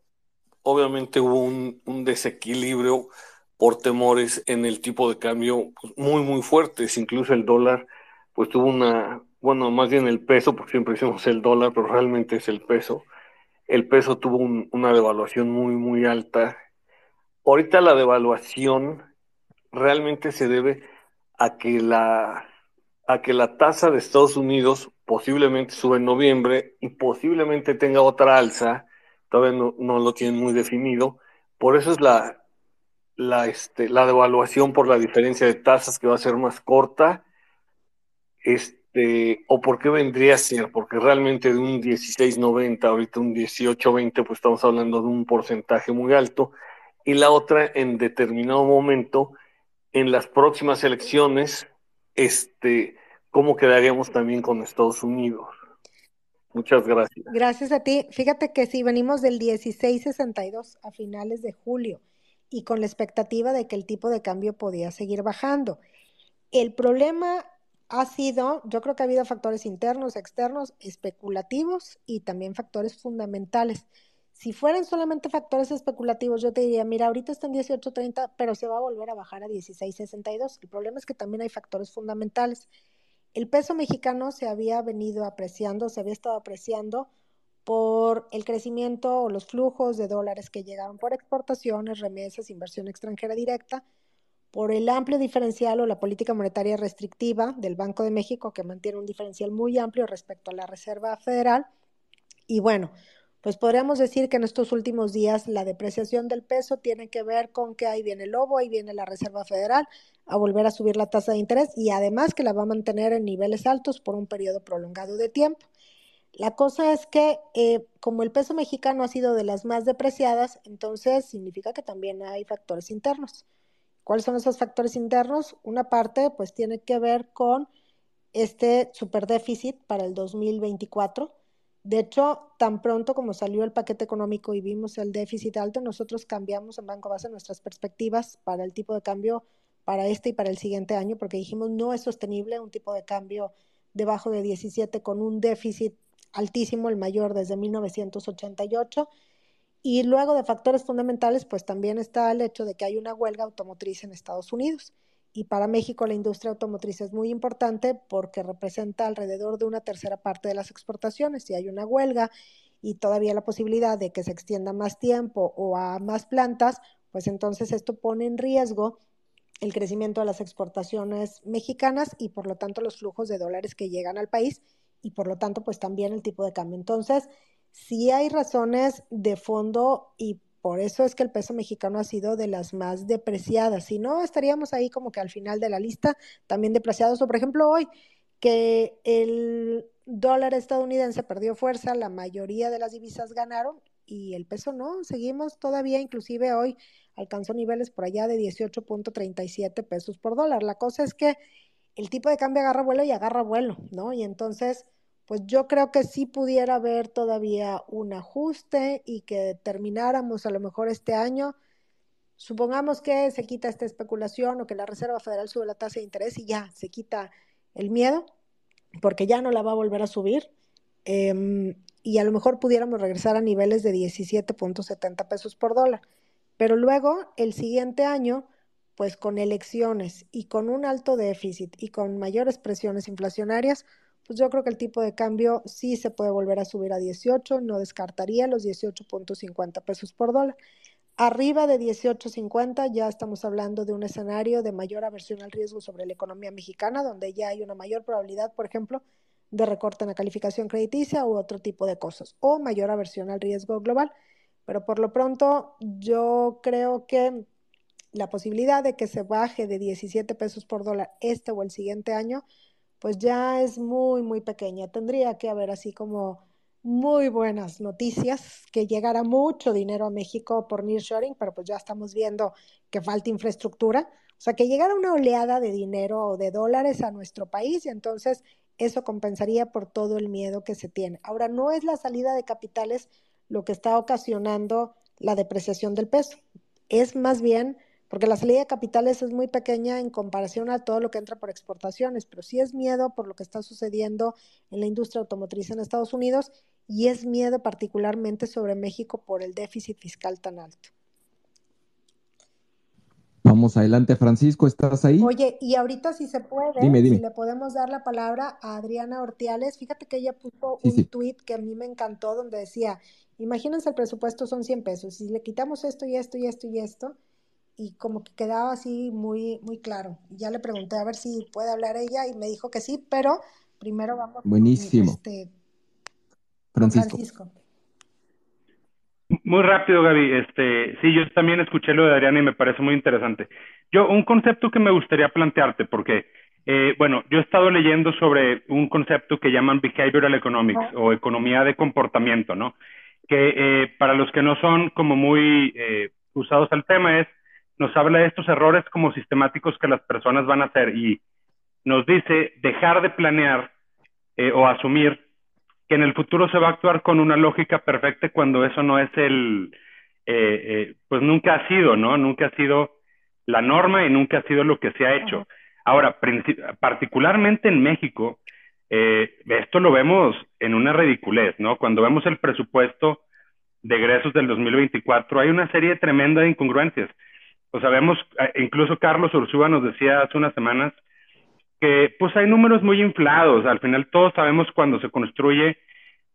obviamente hubo un, desequilibrio por temores en el tipo de cambio pues, muy, muy fuertes. Incluso el dólar, pues tuvo una, bueno, más bien el peso, porque siempre decimos el dólar, pero realmente es el peso. El peso tuvo una devaluación muy, muy alta. Ahorita la devaluación realmente se debe a que la a que la tasa de Estados Unidos posiblemente sube en noviembre y posiblemente tenga otra alza, todavía no, lo tienen muy definido. Por eso es la, la, este, la devaluación por la diferencia de tasas que va a ser más corta, este, o por qué vendría a ser, porque realmente de un 16.90, ahorita un 18.20, pues estamos hablando de un porcentaje muy alto, y la otra en determinado momento, en las próximas elecciones, este, cómo quedaríamos también con Estados Unidos. Muchas gracias. Gracias a ti. Fíjate que sí, venimos del 16.62 a finales de julio y con la expectativa de que el tipo de cambio podía seguir bajando. El problema ha sido, yo creo que ha habido factores internos, externos, especulativos y también factores fundamentales. Si fueran solamente factores especulativos, yo te diría, mira, ahorita está en 18.30, pero se va a volver a bajar a 16.62. El problema es que también hay factores fundamentales. El peso mexicano se había venido apreciando, se había estado apreciando por el crecimiento o los flujos de dólares que llegaron por exportaciones, remesas, inversión extranjera directa, por el amplio diferencial o la política monetaria restrictiva del Banco de México, que mantiene un diferencial muy amplio respecto a la Reserva Federal. Y bueno, pues podríamos decir que en estos últimos días la depreciación del peso tiene que ver con que ahí viene el lobo, ahí viene la Reserva Federal a volver a subir la tasa de interés y además que la va a mantener en niveles altos por un periodo prolongado de tiempo. La cosa es que eh, como el peso mexicano ha sido de las más depreciadas, entonces significa que también hay factores internos. ¿Cuáles son esos factores internos? Una parte pues tiene que ver con este superdéficit para el 2024. De hecho, tan pronto como salió el paquete económico y vimos el déficit alto, nosotros cambiamos en Banco Base nuestras perspectivas para el tipo de cambio para este y para el siguiente año, porque dijimos no es sostenible un tipo de cambio debajo de 17 con un déficit altísimo, el mayor desde 1988. Y luego de factores fundamentales, pues también está el hecho de que hay una huelga automotriz en Estados Unidos. Y para México la industria automotriz es muy importante porque representa alrededor de una tercera parte de las exportaciones. Si hay una huelga y todavía la posibilidad de que se extienda más tiempo o a más plantas, pues entonces esto pone en riesgo el crecimiento de las exportaciones mexicanas y por lo tanto los flujos de dólares que llegan al país y por lo tanto pues también el tipo de cambio. Entonces, sí hay razones de fondo y por eso es que el peso mexicano ha sido de las más depreciadas. Si no, estaríamos ahí como que al final de la lista también depreciados. O por ejemplo, hoy que el dólar estadounidense perdió fuerza, la mayoría de las divisas ganaron y el peso no. Seguimos todavía, inclusive hoy alcanzó niveles por allá de 18.37 pesos por dólar. La cosa es que el tipo de cambio agarra vuelo y agarra vuelo, ¿no? Y entonces, pues yo creo que sí pudiera haber todavía un ajuste y que termináramos a lo mejor este año. Supongamos que se quita esta especulación o que la Reserva Federal sube la tasa de interés y ya se quita el miedo, porque ya no la va a volver a subir. Em, y a lo mejor pudiéramos regresar a niveles de 17.70 pesos por dólar. Pero luego, el siguiente año, pues con elecciones y con un alto déficit y con mayores presiones inflacionarias, pues yo creo que el tipo de cambio sí se puede volver a subir a 18, no descartaría los 18.50 pesos por dólar. Arriba de 18.50 ya estamos hablando de un escenario de mayor aversión al riesgo sobre la economía mexicana, donde ya hay una mayor probabilidad, por ejemplo, de recorte en la calificación crediticia u otro tipo de cosas, o mayor aversión al riesgo global. Pero por lo pronto yo creo que la posibilidad de que se baje de 17 pesos por dólar este o el siguiente año, pues ya es muy, muy pequeña. Tendría que haber así como muy buenas noticias, que llegara mucho dinero a México por nearshoring, pero pues ya estamos viendo que falta infraestructura. O sea, que llegara una oleada de dinero o de dólares a nuestro país y entonces eso compensaría por todo el miedo que se tiene. Ahora, no es la salida de capitales lo que está ocasionando la depreciación del peso, es más bien porque la salida de capitales es muy pequeña en comparación a todo lo que entra por exportaciones, pero sí es miedo por lo que está sucediendo en la industria automotriz en Estados Unidos y es miedo particularmente sobre México por el déficit fiscal tan alto. Vamos adelante, Francisco, ¿estás ahí? Oye, y ahorita si se puede, si le podemos dar la palabra a Adriana Ortiales, fíjate que ella puso un tweet que a mí me encantó donde decía, imagínense el presupuesto son 100 pesos, si le quitamos esto y esto y esto y esto, y como que quedaba así muy, muy claro. Ya le pregunté a ver si puede hablar ella y me dijo que sí, pero primero vamos Buenísimo. Este, Francisco. Muy rápido, Gaby. Este, sí, yo también escuché lo de Adriana y me parece muy interesante. Yo, un concepto que me gustaría plantearte, porque, eh, bueno, yo he estado leyendo sobre un concepto que llaman behavioral economics o economía de comportamiento, ¿no? Que eh, para los que no son como muy eh, usados al tema es, nos habla de estos errores como sistemáticos que las personas van a hacer y nos dice dejar de planear o asumir que en el futuro se va a actuar con una lógica perfecta cuando eso no es el, eh, eh, pues nunca ha sido, ¿no? Nunca ha sido la norma y nunca ha sido lo que se ha hecho. Ahora, particularmente en México, eh, esto lo vemos en una ridiculez, ¿no? Cuando vemos el presupuesto de egresos del 2024, hay una serie tremenda de incongruencias. O sea, vemos, incluso Carlos Ursúa nos decía hace unas semanas que pues hay números muy inflados. Al final todos sabemos cuando se construye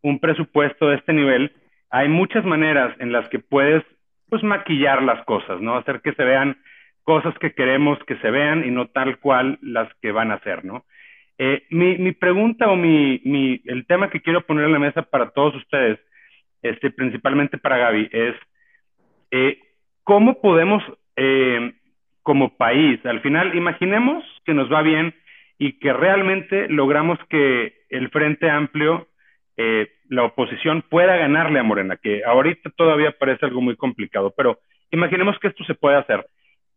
un presupuesto de este nivel, hay muchas maneras en las que puedes pues maquillar las cosas, ¿no? Hacer que se vean cosas que queremos que se vean y no tal cual las que van a ser, ¿no? Eh, mi, mi, pregunta o mi, mi, el tema que quiero poner en la mesa para todos ustedes, este, principalmente para Gaby, es eh, cómo podemos, eh, como país, al final, imaginemos que nos va bien y que realmente logramos que el Frente Amplio, eh, la oposición, pueda ganarle a Morena, que ahorita todavía parece algo muy complicado, pero imaginemos que esto se puede hacer.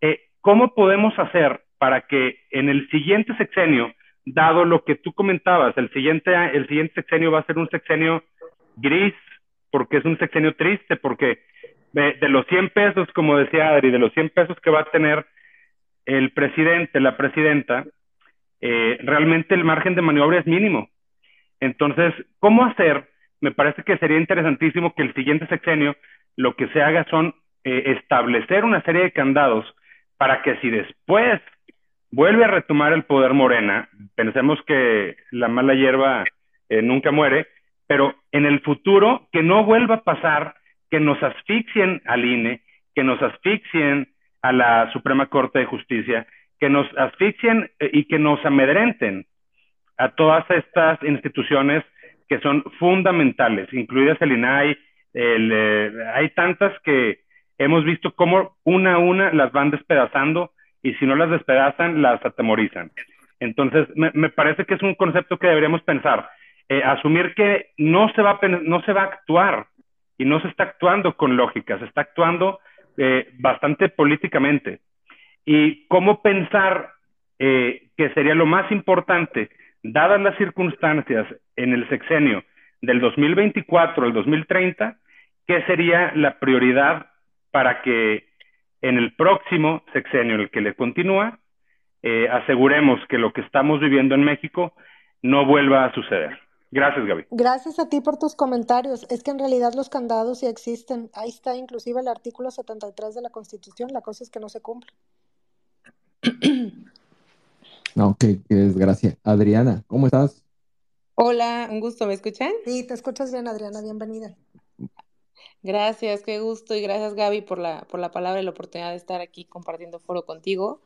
Eh, ¿Cómo podemos hacer para que en el siguiente sexenio, dado lo que tú comentabas, el siguiente, el siguiente sexenio va a ser un sexenio gris, porque es un sexenio triste, porque de, de los 100 pesos, como decía Adri, de los 100 pesos que va a tener el presidente, la presidenta, eh, realmente el margen de maniobra es mínimo. Entonces, ¿cómo hacer? Me parece que sería interesantísimo que el siguiente sexenio lo que se haga son eh, establecer una serie de candados para que si después vuelve a retomar el poder Morena, pensemos que la mala hierba eh, nunca muere, pero en el futuro que no vuelva a pasar que nos asfixien al INE, que nos asfixien a la Suprema Corte de Justicia, que nos asfixien eh, y que nos amedrenten a todas estas instituciones que son fundamentales, incluidas el INAI, el, eh, hay tantas que hemos visto cómo una a una las van despedazando y si no las despedazan, las atemorizan. Entonces, me, parece que es un concepto que deberíamos pensar, eh, asumir que no se, va no se va a actuar y no se está actuando con lógica, se está actuando bastante políticamente y cómo pensar eh, que sería lo más importante, dadas las circunstancias en el sexenio del 2024 al 2030, qué sería la prioridad para que en el próximo sexenio, en el que le continúa, eh, aseguremos que lo que estamos viviendo en México no vuelva a suceder. Gracias, Gaby. Gracias a ti por tus comentarios. Es que en realidad los candados sí existen. Ahí está inclusive el artículo 73 de la Constitución. La cosa es que no se cumple. No, qué, desgracia. Adriana, ¿cómo estás? Hola, un gusto, ¿me escuchan? Sí, te escuchas bien, Adriana, bienvenida. Gracias, qué gusto y gracias Gaby por la, por la palabra y la oportunidad de estar aquí compartiendo foro contigo.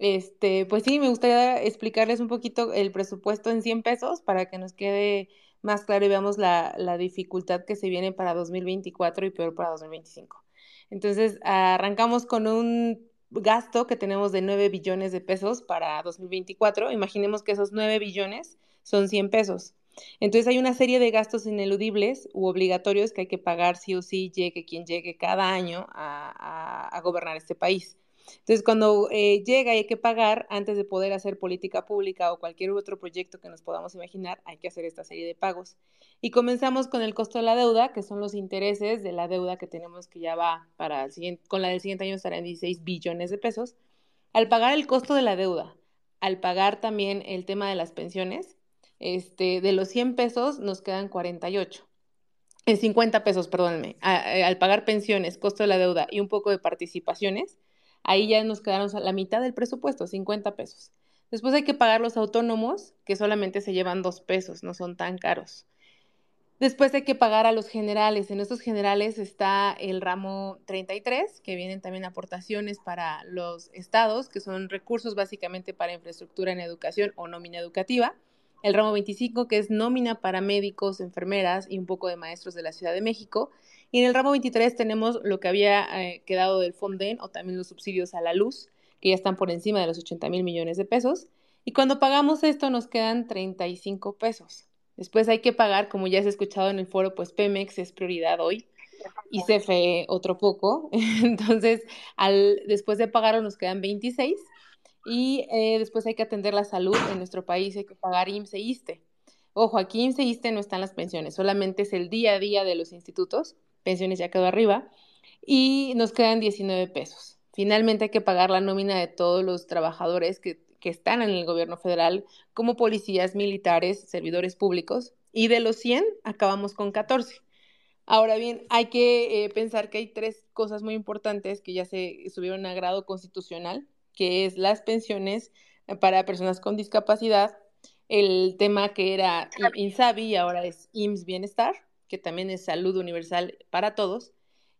Este, pues sí, me gustaría explicarles un poquito el presupuesto en 100 pesos para que nos quede más claro y veamos la, la dificultad que se viene para 2024 y peor para 2025. Entonces, arrancamos con un gasto que tenemos de 9 billones de pesos para 2024, imaginemos que esos 9 billones son 100 pesos. Entonces hay una serie de gastos ineludibles u obligatorios que hay que pagar sí o sí, llegue quien llegue cada año a, gobernar este país. Entonces, cuando eh, llega y hay que pagar, antes de poder hacer política pública o cualquier otro proyecto que nos podamos imaginar, hay que hacer esta serie de pagos. Y comenzamos con el costo de la deuda, que son los intereses de la deuda que tenemos que ya va para el siguiente, con la del siguiente año estará en 16 billones de pesos. Al pagar el costo de la deuda, al pagar también el tema de las pensiones, este, de los 100 pesos nos quedan 48. En 50 pesos, perdónenme. al pagar pensiones, costo de la deuda y un poco de participaciones, ahí ya nos quedaron la mitad del presupuesto, 50 pesos. Después hay que pagar los autónomos, que solamente se llevan 2 pesos, no son tan caros. Después hay que pagar a los generales. En estos generales está el ramo 33, que vienen también aportaciones para los estados, que son recursos básicamente para infraestructura en educación o nómina educativa. el ramo 25, que es nómina para médicos, enfermeras y un poco de maestros de la Ciudad de México. Y en el ramo 23 tenemos lo que había eh, quedado del Fonden o también los subsidios a la luz, que ya están por encima de los 80 mil millones de pesos. Y cuando pagamos esto nos quedan 35 pesos. Después hay que pagar, como ya se ha escuchado en el foro, pues Pemex es prioridad hoy y CFE otro poco. Entonces, al, después de pagarlo nos quedan 26 y eh, después hay que atender la salud en nuestro país, hay que pagar IMSS e ISTE. Ojo, aquí IMSS e ISTE no están las pensiones, solamente es el día a día de los institutos, pensiones ya quedó arriba, y nos quedan 19 pesos. Finalmente hay que pagar la nómina de todos los trabajadores que, que están en el gobierno federal, como policías, militares, servidores públicos, y de los 100 acabamos con 14. Ahora bien, hay que eh, pensar que hay tres cosas muy importantes que ya se subieron a grado constitucional que es las pensiones eh, para personas con discapacidad, el tema que era INSABI y ahora es IMSS Bienestar, que también es salud universal para todos,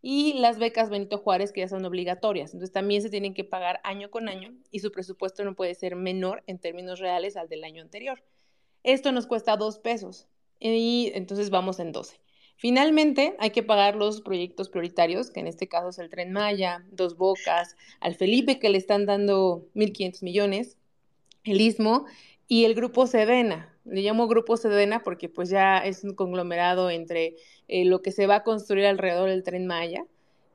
y las becas Benito Juárez, que ya son obligatorias. Entonces también se tienen que pagar año con año y su presupuesto no puede ser menor en términos reales al del año anterior. Esto nos cuesta dos pesos y entonces vamos en 12. Finalmente, hay que pagar los proyectos prioritarios, que en este caso es el Tren Maya, Dos Bocas, al Felipe, que le están dando 1.500 millones, el Istmo y el Grupo Sedena. Le llamo Grupo Sedena porque pues ya es un conglomerado entre eh, lo que se va a construir alrededor del Tren Maya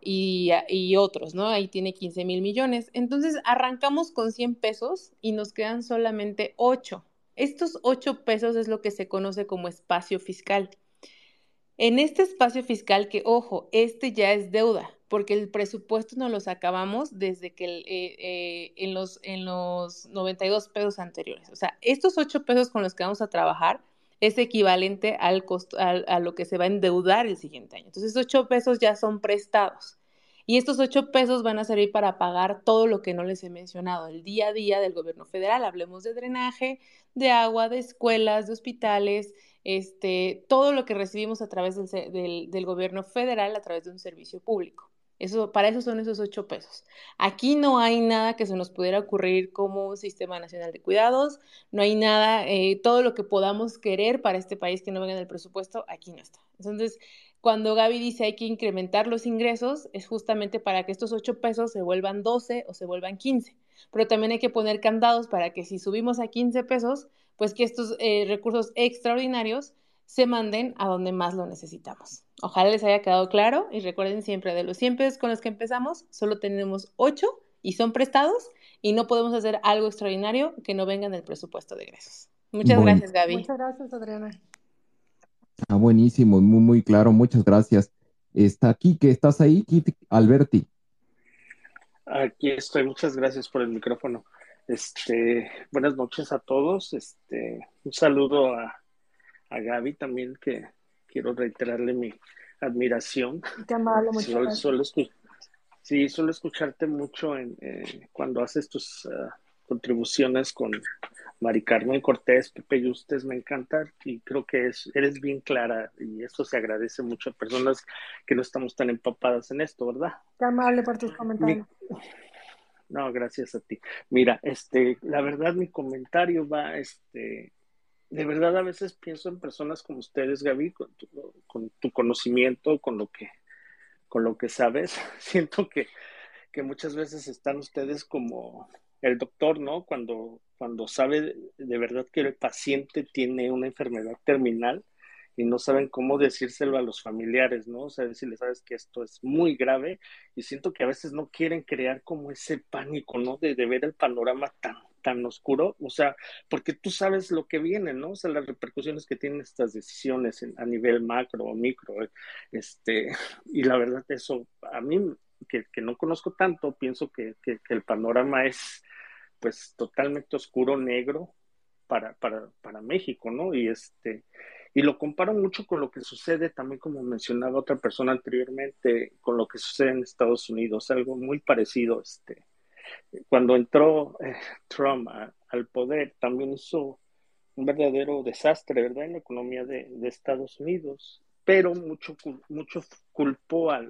y, y otros, ¿no? Ahí tiene 15 mil millones. Entonces, arrancamos con 100 pesos y nos quedan solamente 8. Estos 8 pesos es lo que se conoce como espacio fiscal. En este espacio fiscal, que ojo, este ya es deuda, porque el presupuesto nos los acabamos desde que eh, eh, en, los, en los 92 pesos anteriores. O sea, estos 8 pesos con los que vamos a trabajar es equivalente al costo, a, lo que se va a endeudar el siguiente año. Entonces, estos 8 pesos ya son prestados. Y estos 8 pesos van a servir para pagar todo lo que no les he mencionado, el día a día del gobierno federal. Hablemos de drenaje, de agua, de escuelas, de hospitales, este, todo lo que recibimos a través del, del, gobierno federal a través de un servicio público. Eso, para eso son esos ocho pesos. Aquí no hay nada que se nos pudiera ocurrir como sistema nacional de cuidados, no hay nada, eh, todo lo que podamos querer para este país que no venga en el presupuesto, aquí no está. Entonces, cuando Gaby dice hay que incrementar los ingresos, es justamente para que estos ocho pesos se vuelvan 12 o se vuelvan 15. Pero también hay que poner candados para que si subimos a 15 pesos, pues que estos eh, recursos extraordinarios se manden a donde más lo necesitamos. Ojalá les haya quedado claro y recuerden siempre de los 100 pesos con los que empezamos, solo tenemos 8 y son prestados y no podemos hacer algo extraordinario que no venga en el presupuesto de egresos. Muchas gracias, Gaby. Muchas gracias, Adriana. Está buenísimo, muy, muy claro. Muchas gracias. Está aquí, que estás ahí, Kit Alberti. Aquí estoy. Muchas gracias por el micrófono. Este, buenas noches a todos. Este, un saludo a, a Gaby también, que quiero reiterarle mi admiración. Qué amable, muchas solo, sí, suelo escucharte mucho en, eh, cuando haces tus ah, contribuciones con Mari Carmen Cortés, Pepe Justes, me encanta y creo que es, eres bien clara y eso se agradece mucho a personas que no estamos tan empapadas en esto, ¿verdad? Qué amable por tus comentarios. No, gracias a ti. Mira, este, la verdad mi comentario va, este, de verdad a veces pienso en personas como ustedes, Gaby, con tu, con tu conocimiento, con lo que, con lo que sabes. Siento que, que muchas veces están ustedes como el doctor, ¿no? Cuando, cuando sabe de verdad que el paciente tiene una enfermedad terminal y no saben cómo decírselo a los familiares, ¿no? O sea, decirles, sabes que esto es muy grave y siento que a veces no quieren crear como ese pánico, ¿no? De, ver el panorama tan, tan oscuro, o sea, porque tú sabes lo que viene, ¿no? O sea, las repercusiones que tienen estas decisiones a nivel macro o micro, este, y la verdad eso, a mí, que, no conozco tanto, pienso que, que, que el panorama es, pues, totalmente oscuro, negro, para, para, para México, ¿no? Y este, y lo comparo mucho con lo que sucede también, como mencionaba otra persona anteriormente, con lo que sucede en Estados Unidos, algo muy parecido. Este, cuando entró eh, Trump al poder, también hizo un verdadero desastre, ¿verdad?, en la economía de, Estados Unidos, pero mucho, mucho culpó a,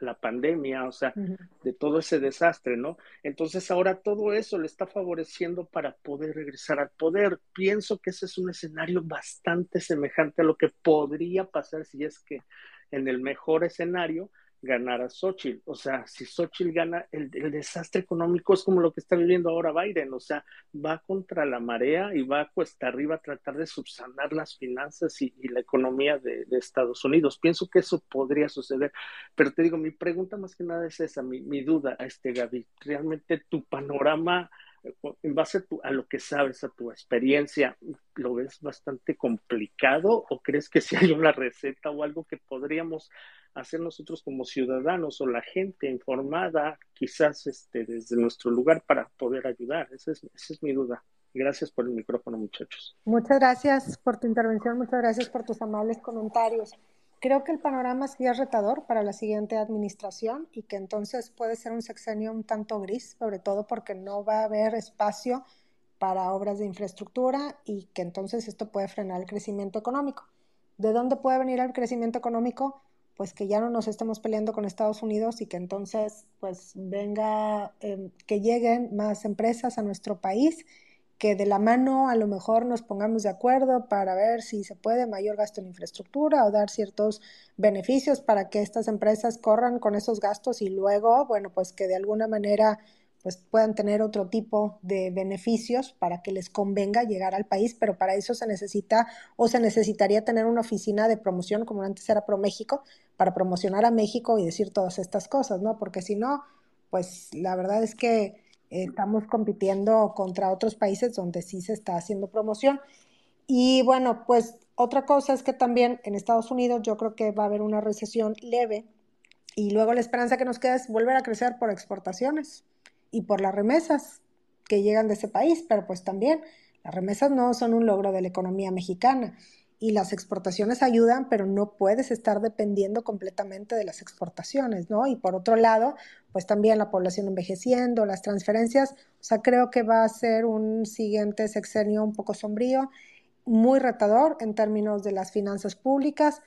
la pandemia, o sea, de todo ese desastre, ¿no? Entonces ahora todo eso le está favoreciendo para poder regresar al poder. Pienso que ese es un escenario bastante semejante a lo que podría pasar si es que en el mejor escenario ganara Xochitl. O sea, si Xochitl gana, el, desastre económico es como lo que está viviendo ahora Biden. O sea, va contra la marea y va cuesta arriba a tratar de subsanar las finanzas y, la economía de, Estados Unidos. Pienso que eso podría suceder. Pero te digo, mi pregunta más que nada es esa, mi, mi duda a este Gaby. ¿Realmente tu panorama en base a, lo que sabes, a tu experiencia, ¿lo ves bastante complicado o crees que si hay una receta o algo que podríamos hacer nosotros como ciudadanos o la gente informada, quizás este, desde nuestro lugar para poder ayudar? Esa es, esa es mi duda. Gracias por el micrófono, muchachos. Muchas gracias por tu intervención, muchas gracias por tus amables comentarios. Creo que el panorama sí es retador para la siguiente administración y que entonces puede ser un sexenio un tanto gris, sobre todo porque no va a haber espacio para obras de infraestructura y que entonces esto puede frenar el crecimiento económico. ¿De dónde puede venir el crecimiento económico? Pues que ya no nos estemos peleando con Estados Unidos y que entonces pues venga, em, que lleguen más empresas a nuestro país que de la mano a lo mejor nos pongamos de acuerdo para ver si se puede mayor gasto en infraestructura o dar ciertos beneficios para que estas empresas corran con esos gastos y luego, bueno, pues que de alguna manera pues puedan tener otro tipo de beneficios para que les convenga llegar al país, pero para eso se necesita o se necesitaría tener una oficina de promoción como antes era ProMéxico para promocionar a México y decir todas estas cosas, ¿no? Porque si no, pues la verdad es que estamos compitiendo contra otros países donde sí se está haciendo promoción. Y bueno, pues otra cosa es que también en Estados Unidos yo creo que va a haber una recesión leve y luego la esperanza que nos queda es volver a crecer por exportaciones y por las remesas que llegan de ese país, pero pues también las remesas no son un logro de la economía mexicana y las exportaciones ayudan, pero no puedes estar dependiendo completamente de las exportaciones, ¿no? Y por otro lado, pues también la población envejeciendo, las transferencias, o sea, creo que va a ser un siguiente sexenio un poco sombrío, muy retador en términos de las finanzas públicas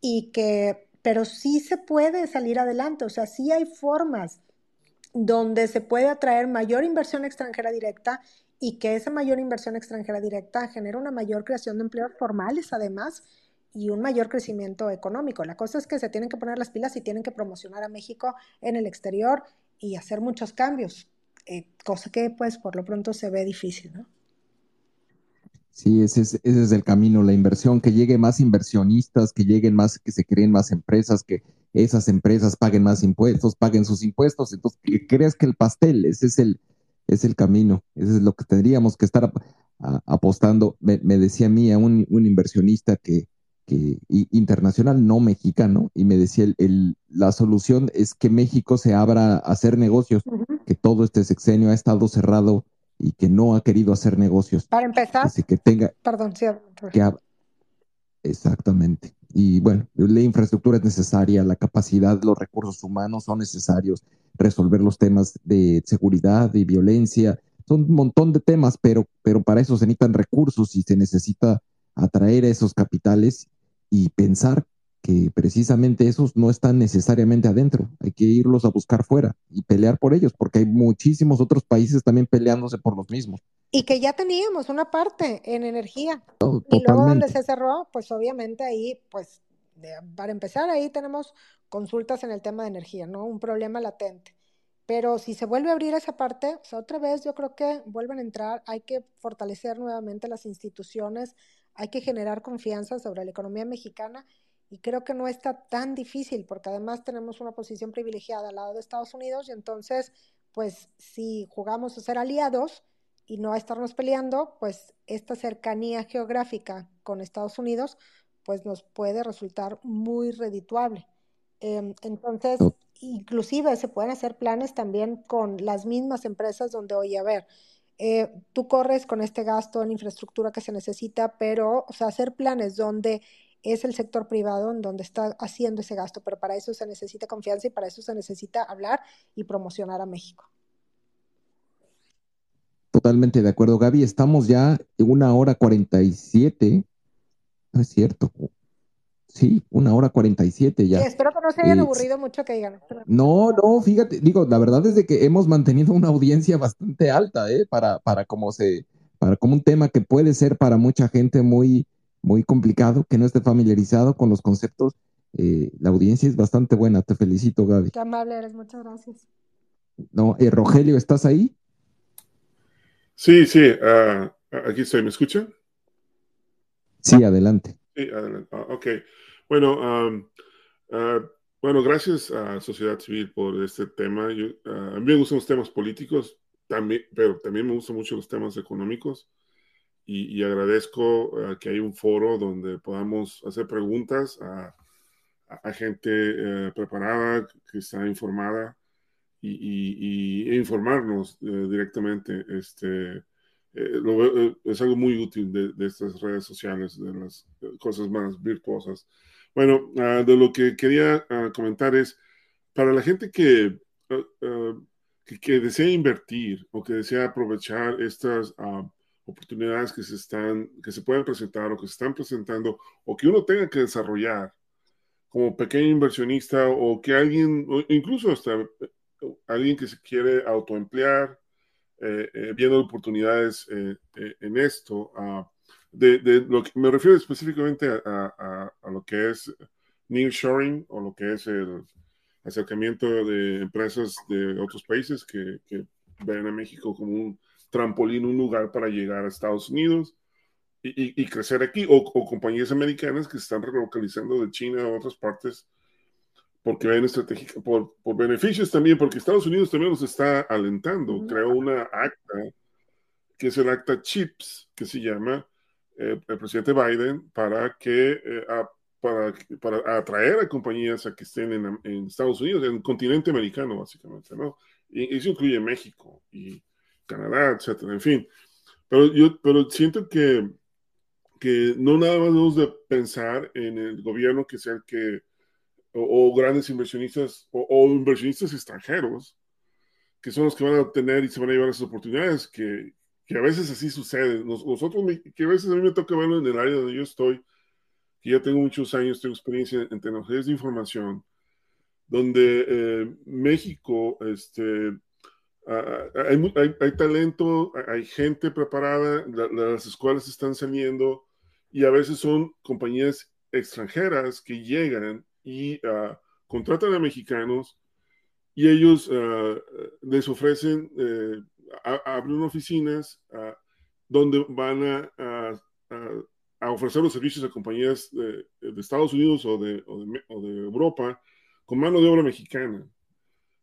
y que, pero sí se puede salir adelante, o sea, sí hay formas donde se puede atraer mayor inversión extranjera directa y que esa mayor inversión extranjera directa genera una mayor creación de empleos formales además y un mayor crecimiento económico. La cosa es que se tienen que poner las pilas y tienen que promocionar a México en el exterior y hacer muchos cambios, eh, cosa que pues por lo pronto se ve difícil, ¿no? Sí, ese es, el camino, la inversión, que llegue más inversionistas, que lleguen más, que se creen más empresas, que esas empresas paguen más impuestos, paguen sus impuestos, entonces que creas que el pastel, ese es el, es el camino, eso es lo que tendríamos que estar apostando. Me, decía a mí, a un, inversionista que, que, internacional, no mexicano, y me decía, el, la solución es que México se abra a hacer negocios, que todo este sexenio ha estado cerrado y que no ha querido hacer negocios. Para empezar, Así que tenga... Perdón, sí, que Exactamente. Y bueno, la infraestructura es necesaria, la capacidad, los recursos humanos son necesarios, resolver los temas de seguridad y violencia, son un montón de temas, pero, pero para eso se necesitan recursos y se necesita atraer a esos capitales y pensar que precisamente esos no están necesariamente adentro, hay que irlos a buscar fuera y pelear por ellos, porque hay muchísimos otros países también peleándose por los mismos. Y que ya teníamos una parte en energía. y luego donde se cerró, pues obviamente ahí, pues para empezar, ahí tenemos consultas en el tema de energía, ¿no? Un problema latente. Pero si se vuelve a abrir esa parte, pues, otra vez yo creo que vuelven a entrar, hay que fortalecer nuevamente las instituciones, hay que generar confianza sobre la economía mexicana y creo que no está tan difícil porque además tenemos una posición privilegiada al lado de Estados Unidos y entonces, pues si jugamos a ser aliados y no a estarnos peleando, pues esta cercanía geográfica con Estados Unidos, pues nos puede resultar muy redituable. Em, entonces, inclusive se pueden hacer planes también con las mismas empresas donde, oye, a ver, eh, tú corres con este gasto en infraestructura que se necesita, pero, o sea, hacer planes donde es el sector privado en donde está haciendo ese gasto, pero para eso se necesita confianza y para eso se necesita hablar y promocionar a México. Totalmente de acuerdo, Gaby. Estamos ya en una hora cuarenta y siete. No es cierto. Sí, una hora cuarenta y siete ya. Sí, espero que no se hayan Eh, aburrido mucho que digan. No, no, fíjate, digo, la verdad es de que hemos mantenido una audiencia bastante alta, ¿eh? Para, para como se, para como un tema que puede ser para mucha gente muy, muy complicado, que no esté familiarizado con los conceptos, eh, la audiencia es bastante buena, te felicito, Gaby. Qué amable eres, muchas gracias. No, eh, Rogelio, ¿estás ahí? Sí, sí, ah, aquí estoy. ¿Me escuchan? Sí, adelante. Sí, adelante. Ah, ok. Bueno, ah, bueno, gracias a Sociedad Civil por este tema. Yo, a mí me gustan los temas políticos, también, pero también me gustan mucho los temas económicos. Y, y agradezco que hay un foro donde podamos hacer preguntas a, a- a gente eh, preparada, que está informada y, y- y- e informarnos eh, directamente. Este, eh, lo eh, es algo muy útil de, de estas redes sociales, de las cosas más virtuosas. Bueno, ah, de lo que quería ah, comentar es, para la gente que, ah, que, que desea invertir o que desea aprovechar estas oportunidades que se están, que se pueden presentar o que se están presentando o que uno tenga que desarrollar como pequeño inversionista o que alguien, incluso hasta eh, alguien que se quiere autoemplear, eh, eh, viendo oportunidades eh, eh, en esto. ah, de, de lo que me refiero específicamente a, a- a lo que es nearshoring o lo que es el acercamiento de empresas de otros países que, que ven a México como un trampolín, un lugar para llegar a Estados Unidos y, y- y crecer aquí, o, o compañías americanas que se están relocalizando de China a otras partes porque ven estratégica, por, por beneficios también, porque Estados Unidos también nos está alentando. Creó una acta, que es el acta CHIPS, que se llama eh, el presidente Biden, para que eh, a- para, para atraer a compañías a que estén en, en Estados Unidos, en el continente americano, básicamente, ¿no? Y eso incluye México y Canadá, etcétera, en fin. Pero yo pero siento que, que no nada más debemos de pensar en el gobierno que sea el que o, grandes inversionistas o, inversionistas extranjeros que son los que van a obtener y se van a llevar esas oportunidades, que, que a veces así sucede. Nos- nosotros, que a veces a mí me toca verlo en el área donde yo estoy, que ya tengo muchos años, tengo experiencia en tecnologías de información, donde eh, México, este, hay, hay- talento, hay gente preparada, la- las escuelas están saliendo y a veces son compañías extranjeras que llegan y ah, contratan a mexicanos y ellos ah, les ofrecen, eh, abren oficinas ah, donde van a, a- a- ofrecer los servicios a compañías de, de Estados Unidos o de, o de o de Europa con mano de obra mexicana.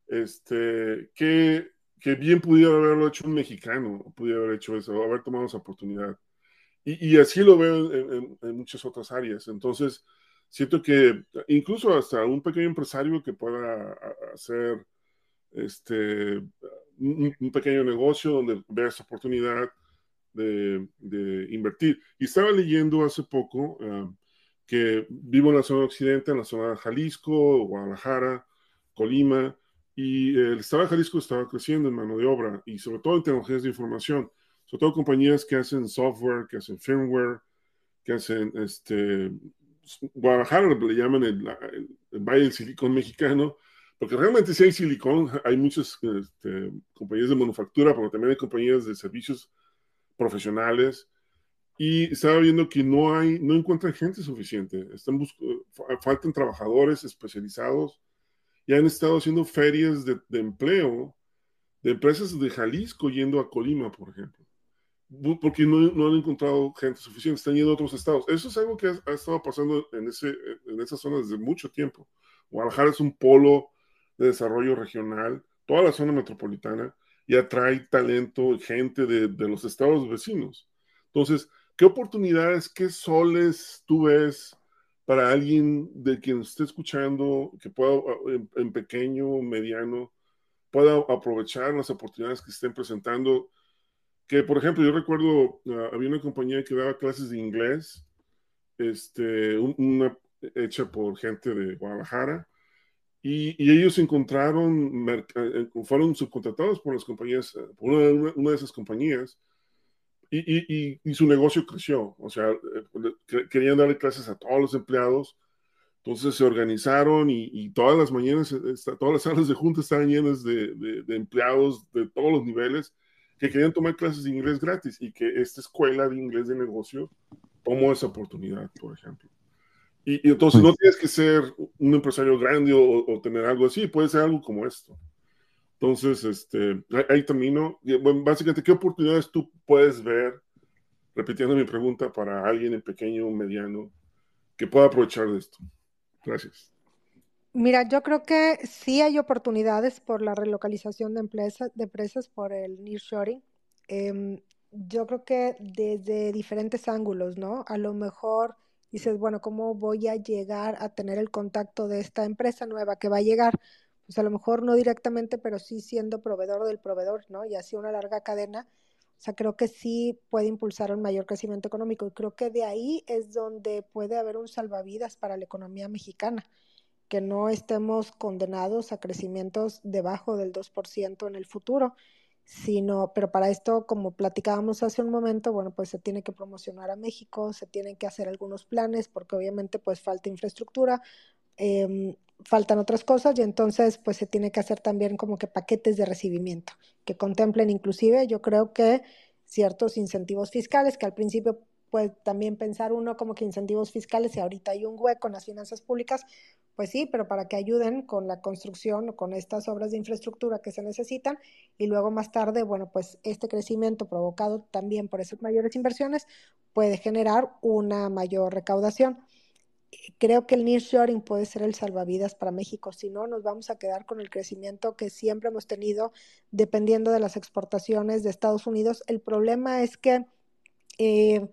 Este, que, que bien pudiera haberlo hecho un mexicano, pudiera haber hecho eso, haber tomado esa oportunidad. Y, y así lo veo en, en- en muchas otras áreas. Entonces, siento que incluso hasta un pequeño empresario que pueda hacer este, un, un pequeño negocio donde vea esa oportunidad de, de invertir. Y estaba leyendo hace poco ah, que vivo en la zona occidente, en la zona de Jalisco, Guadalajara, Colima, y el estado de Jalisco estaba creciendo en mano de obra y sobre todo en tecnologías de información, sobre todo compañías que hacen software, que hacen firmware, que hacen este Guadalajara le llaman el, el- el Valle del Silicón mexicano, porque realmente sí hay silicón, hay muchas este, compañías de manufactura, pero también hay compañías de servicios profesionales. Y estaba viendo que no hay, no encuentran gente suficiente. Están faltan trabajadores especializados. Y han estado haciendo ferias de, de empleo de empresas de Jalisco yendo a Colima, por ejemplo. Porque no, no han encontrado gente suficiente, están yendo a otros estados. Eso es algo que ha, ha estado pasando en, ese, en esa zona desde mucho tiempo. Guadalajara es un polo de desarrollo regional, toda la zona metropolitana, y atrae talento, gente de, de los estados vecinos. Entonces, ¿qué oportunidades, qué soles tú ves para alguien de quien esté escuchando, que pueda en, en pequeño, mediano, pueda aprovechar las oportunidades que estén presentando? Que, por ejemplo, yo recuerdo, ah, había una compañía que daba clases de inglés, este, un- una hecha por gente de Guadalajara, y, y ellos encontraron, eh, eh, fueron subcontratados por las compañías, eh, por una, una- una de esas compañías, y, y- y- su negocio creció. O sea, que- querían darle clases a todos los empleados Entonces se organizaron y, todas las mañanas, todas las salas de junta estaban llenas de, de, empleados de todos los niveles que querían tomar clases de inglés gratis y que esta escuela de inglés de negocio tomó esa oportunidad, por ejemplo. Y, entonces no tienes que ser un empresario grande o, tener algo así, puede ser algo como esto. Entonces, este, ahí termino. Bueno, básicamente, ¿qué oportunidades tú puedes ver, repitiendo mi pregunta, para alguien en pequeño o mediano que pueda aprovechar de esto? Gracias. Mira, yo creo que sí hay oportunidades por la relocalización de, empresas, de empresas por el nearshoring. Eh, yo creo que desde diferentes ángulos, ¿no? A lo mejor dices, bueno, ¿cómo voy a llegar a tener el contacto de esta empresa nueva que va a llegar? Pues a lo mejor no directamente, pero sí siendo proveedor del proveedor, ¿no? Y así una larga cadena. O sea, creo que sí puede impulsar un mayor crecimiento económico y creo que de ahí es donde puede haber un salvavidas para la economía mexicana que no estemos condenados a crecimientos debajo del 2% en el futuro, sino, pero para esto, como platicábamos hace un momento, bueno, pues se tiene que promocionar a México, se tienen que hacer algunos planes, porque obviamente pues falta infraestructura, em, faltan otras cosas y entonces pues se tiene que hacer también como que paquetes de recibimiento que contemplen inclusive yo creo que ciertos incentivos fiscales que al principio puede también pensar uno como que incentivos fiscales y ahorita hay un hueco en las finanzas públicas, pues sí, pero para que ayuden con la construcción o con estas obras de infraestructura que se necesitan y luego más tarde, bueno, pues este crecimiento provocado también por esas mayores inversiones puede generar una mayor recaudación. Creo que el nearshoring puede ser el salvavidas para México, si no nos vamos a quedar con el crecimiento que siempre hemos tenido dependiendo de las exportaciones de Estados Unidos. El problema es que eh,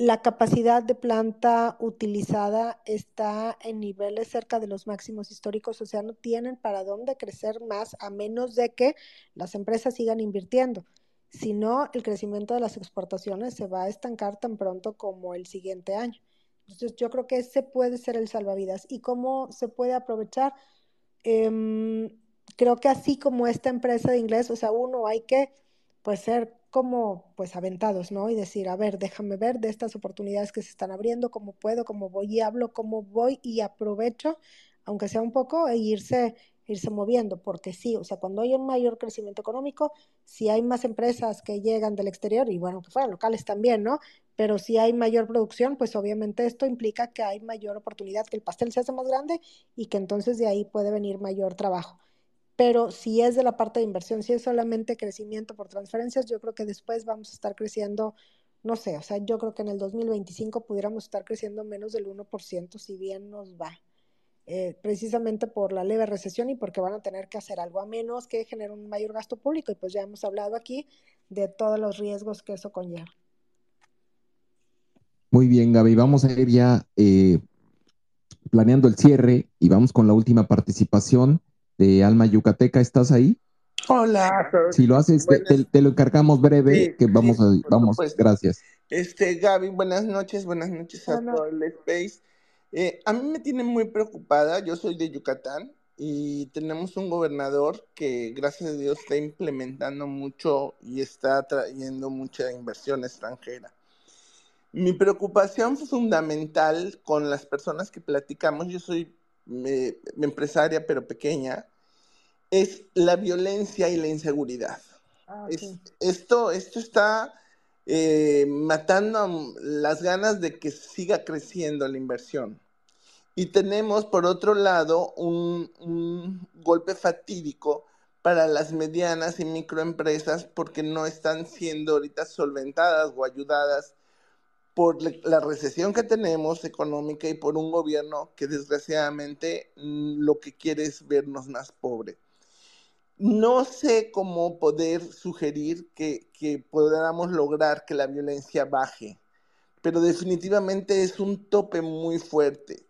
la capacidad de planta utilizada está en niveles cerca de los máximos históricos, o sea, no tienen para dónde crecer más a menos de que las empresas sigan invirtiendo. Si no, el crecimiento de las exportaciones se va a estancar tan pronto como el siguiente año. Entonces, yo creo que ese puede ser el salvavidas. ¿Y cómo se puede aprovechar? Em, creo que así como esta empresa de inglés, o sea, uno hay que pues ser como pues aventados, ¿no? Y decir, a ver, déjame ver de estas oportunidades que se están abriendo, cómo puedo, cómo voy y hablo, cómo voy y aprovecho, aunque sea un poco, e irse, irse moviendo, porque sí, o sea, cuando hay un mayor crecimiento económico, si hay más empresas que llegan del exterior, y bueno, que fueran locales también, ¿no? Pero si hay mayor producción, pues obviamente esto implica que hay mayor oportunidad, que el pastel se hace más grande y que entonces de ahí puede venir mayor trabajo pero si es de la parte de inversión, si es solamente crecimiento por transferencias, yo creo que después vamos a estar creciendo, no sé, o sea, yo creo que en el 2025 pudiéramos estar creciendo menos del 1%, si bien nos va. Eh, precisamente por la leve recesión y porque van a tener que hacer algo a menos que generar un mayor gasto público. Y pues ya hemos hablado aquí de todos los riesgos que eso conlleva. Muy bien, Gaby, vamos a ir ya eh, planeando el cierre y vamos con la última participación de Alma Yucateca, ¿estás ahí? Hola. Si lo haces, te, lo encargamos breve, que vamos a, vamos, gracias. Este, Gaby, buenas noches, buenas noches a todo el Space. Eh, a mí me tiene muy preocupada, yo soy de Yucatán y tenemos un gobernador que gracias a Dios está implementando mucho y está trayendo mucha inversión extranjera. Mi preocupación fundamental con las personas que platicamos, yo soy empresaria pero pequeña, es la violencia y la inseguridad. Ah, esto, esto está eh, matando las ganas de que siga creciendo la inversión. Y tenemos, por otro lado, un, un golpe fatídico para las medianas y microempresas porque no están siendo ahorita solventadas o ayudadas por la recesión que tenemos económica y por un gobierno que desgraciadamente mm, lo que quiere es vernos más pobres. No sé cómo poder sugerir que, que podamos lograr que la violencia baje, pero definitivamente es un tope muy fuerte.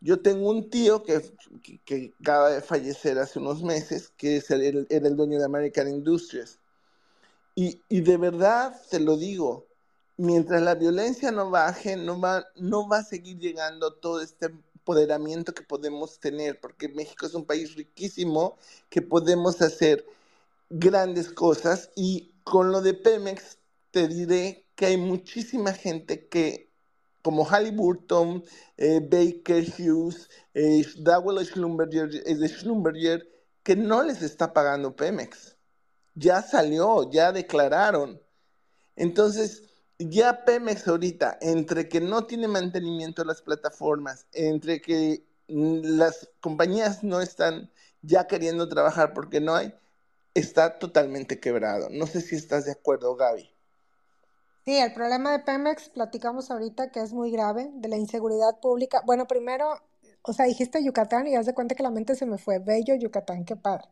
Yo tengo un tío que, que, acaba de fallecer hace unos meses, que era el dueño de American Industries. Y, y de verdad, te lo digo, mientras la violencia no baje, no va, no va a seguir llegando todo este empoderamiento que podemos tener, porque México es un país riquísimo, que podemos hacer grandes cosas y con lo de Pemex te diré que hay muchísima gente que como Halliburton, eh, Baker Hughes, eh, Dowell Schlumberger, eh, Schlumberger, que no les está pagando Pemex. Ya salió, ya declararon. Entonces, ya Pemex ahorita, entre que no tiene mantenimiento las plataformas, entre que mm, las compañías no están ya queriendo trabajar porque no hay, está totalmente quebrado. No sé si estás de acuerdo, Gaby. Sí, el problema de Pemex, platicamos ahorita que es muy grave, de la inseguridad pública. Bueno, primero, o sea, dijiste Yucatán y haz de cuenta que la mente se me fue. Bello Yucatán, qué padre.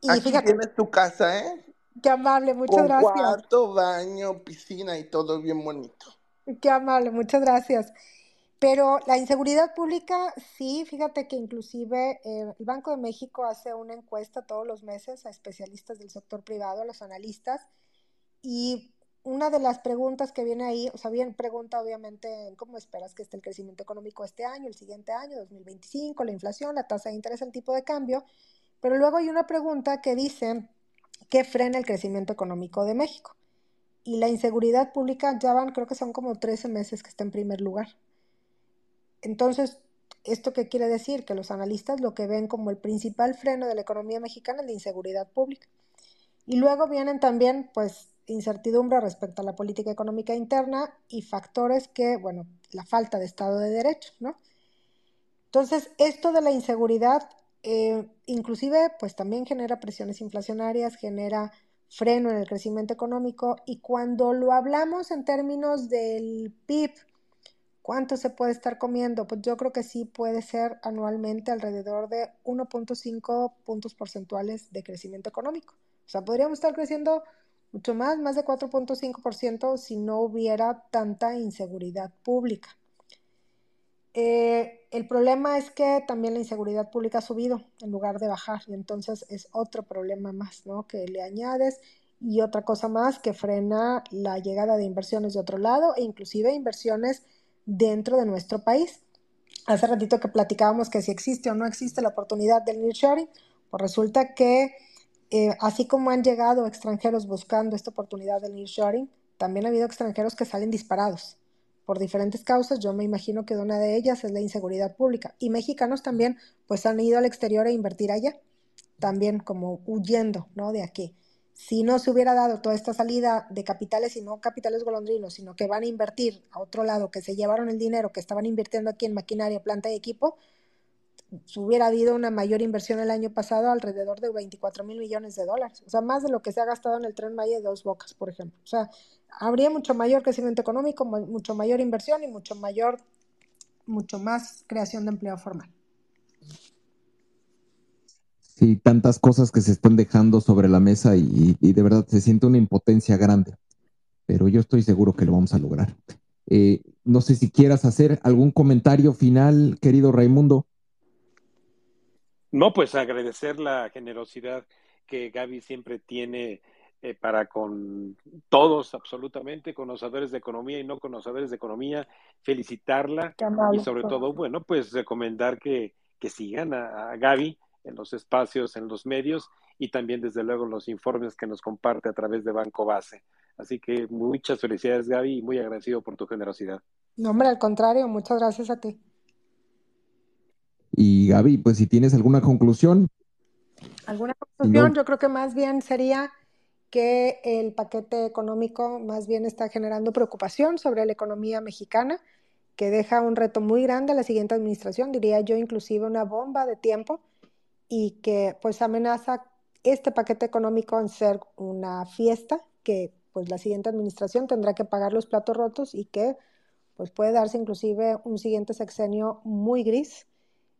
Y Aquí fíjate, tienes tu casa, ¿eh? Qué amable, muchas Con gracias. cuarto, baño, piscina y todo bien bonito. Qué amable, muchas gracias. Pero la inseguridad pública, sí, fíjate que inclusive eh, el Banco de México hace una encuesta todos los meses a especialistas del sector privado, a los analistas, y una de las preguntas que viene ahí, o sea, bien pregunta obviamente cómo esperas que esté el crecimiento económico este año, el siguiente año, 2025, la inflación, la tasa de interés, el tipo de cambio, pero luego hay una pregunta que dice qué frena el crecimiento económico de México. Y la inseguridad pública ya van, creo que son como 13 meses que está en primer lugar. Entonces, ¿esto qué quiere decir? Que los analistas lo que ven como el principal freno de la economía mexicana es la inseguridad pública. Y luego vienen también, pues, incertidumbre respecto a la política económica interna y factores que, bueno, la falta de Estado de Derecho, ¿no? Entonces, esto de la inseguridad, eh, inclusive, pues también genera presiones inflacionarias, genera freno en el crecimiento económico y cuando lo hablamos en términos del PIB, ¿cuánto se puede estar comiendo? Pues yo creo que sí puede ser anualmente alrededor de 1.5 puntos porcentuales de crecimiento económico. O sea, podríamos estar creciendo mucho más, más de 4.5% si no hubiera tanta inseguridad pública. Eh, el problema es que también la inseguridad pública ha subido en lugar de bajar y entonces es otro problema más, ¿no? Que le añades y otra cosa más que frena la llegada de inversiones de otro lado e inclusive inversiones dentro de nuestro país. Hace ratito que platicábamos que si existe o no existe la oportunidad del nearshoring, pues resulta que eh, así como han llegado extranjeros buscando esta oportunidad del nearshoring, también ha habido extranjeros que salen disparados por diferentes causas. Yo me imagino que una de ellas es la inseguridad pública. Y mexicanos también, pues han ido al exterior a invertir allá, también como huyendo, ¿no? De aquí. Si no se hubiera dado toda esta salida de capitales y no capitales golondrinos, sino que van a invertir a otro lado, que se llevaron el dinero que estaban invirtiendo aquí en maquinaria, planta y equipo, hubiera habido una mayor inversión el año pasado alrededor de 24 mil millones de dólares, o sea, más de lo que se ha gastado en el tren Maya de Dos Bocas, por ejemplo. O sea, habría mucho mayor crecimiento económico, mucho mayor inversión y mucho mayor, mucho más creación de empleo formal. Sí, tantas cosas que se están dejando sobre la mesa y, de verdad se siente una impotencia grande, pero yo estoy seguro que lo vamos a lograr. Eh, no sé si quieras hacer algún comentario final, querido Raimundo. No, pues agradecer la generosidad que Gaby siempre tiene eh, para con todos, absolutamente, conocedores de economía y no conocedores de economía, felicitarla y sobre todo, bueno, pues recomendar que, que sigan a, a, Gaby en los espacios, en los medios y también, desde luego, los informes que nos comparte a través de Banco Base. Así que muchas felicidades, Gaby, y muy agradecido por tu generosidad. No, hombre, al contrario, muchas gracias a ti. Y Gaby, pues si tienes alguna conclusión. ¿Alguna conclusión? No. Yo creo que más bien sería que el paquete económico más bien está generando preocupación sobre la economía mexicana, que deja un reto muy grande a la siguiente administración, diría yo inclusive una bomba de tiempo, y que pues amenaza este paquete económico en ser una fiesta que pues la siguiente administración tendrá que pagar los platos rotos y que pues puede darse inclusive un siguiente sexenio muy gris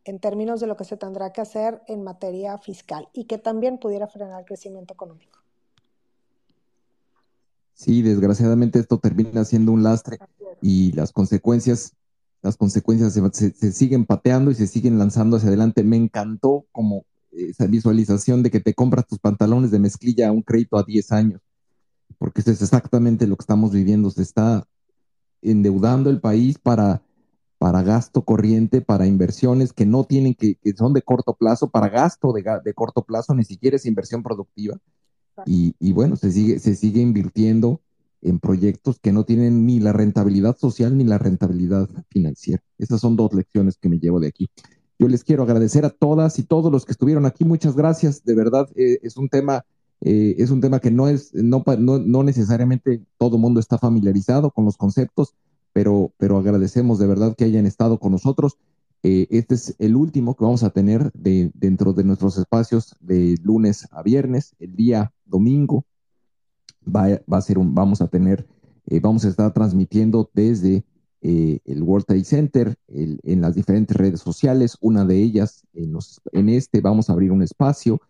en términos de lo que se tendrá que hacer en materia fiscal y que también pudiera frenar el crecimiento económico. Sí, desgraciadamente esto termina siendo un lastre y las consecuencias, las consecuencias se, se, se, siguen pateando y se siguen lanzando hacia adelante. Me encantó como esa visualización de que te compras tus pantalones de mezclilla a un crédito a 10 años, porque eso es exactamente lo que estamos viviendo. Se está endeudando el país para para gasto corriente, para inversiones que no tienen que, que son de corto plazo, para gasto de, de, corto plazo, ni siquiera es inversión productiva. Y, y, bueno, se sigue, se sigue invirtiendo en proyectos que no tienen ni la rentabilidad social ni la rentabilidad financiera. Esas son dos lecciones que me llevo de aquí. Yo les quiero agradecer a todas y todos los que estuvieron aquí. Muchas gracias. De verdad, eh, es un tema, eh, es un tema que no es, no, no, no necesariamente todo mundo está familiarizado con los conceptos, pero, pero agradecemos de verdad que hayan estado con nosotros. Eh, este es el último que vamos a tener de, dentro de nuestros espacios de lunes a viernes. El día domingo va, a ser un, vamos a tener, vamos a estar transmitiendo desde eh, el World Trade Center en las diferentes redes sociales. Una de ellas, en, en este vamos a abrir un espacio,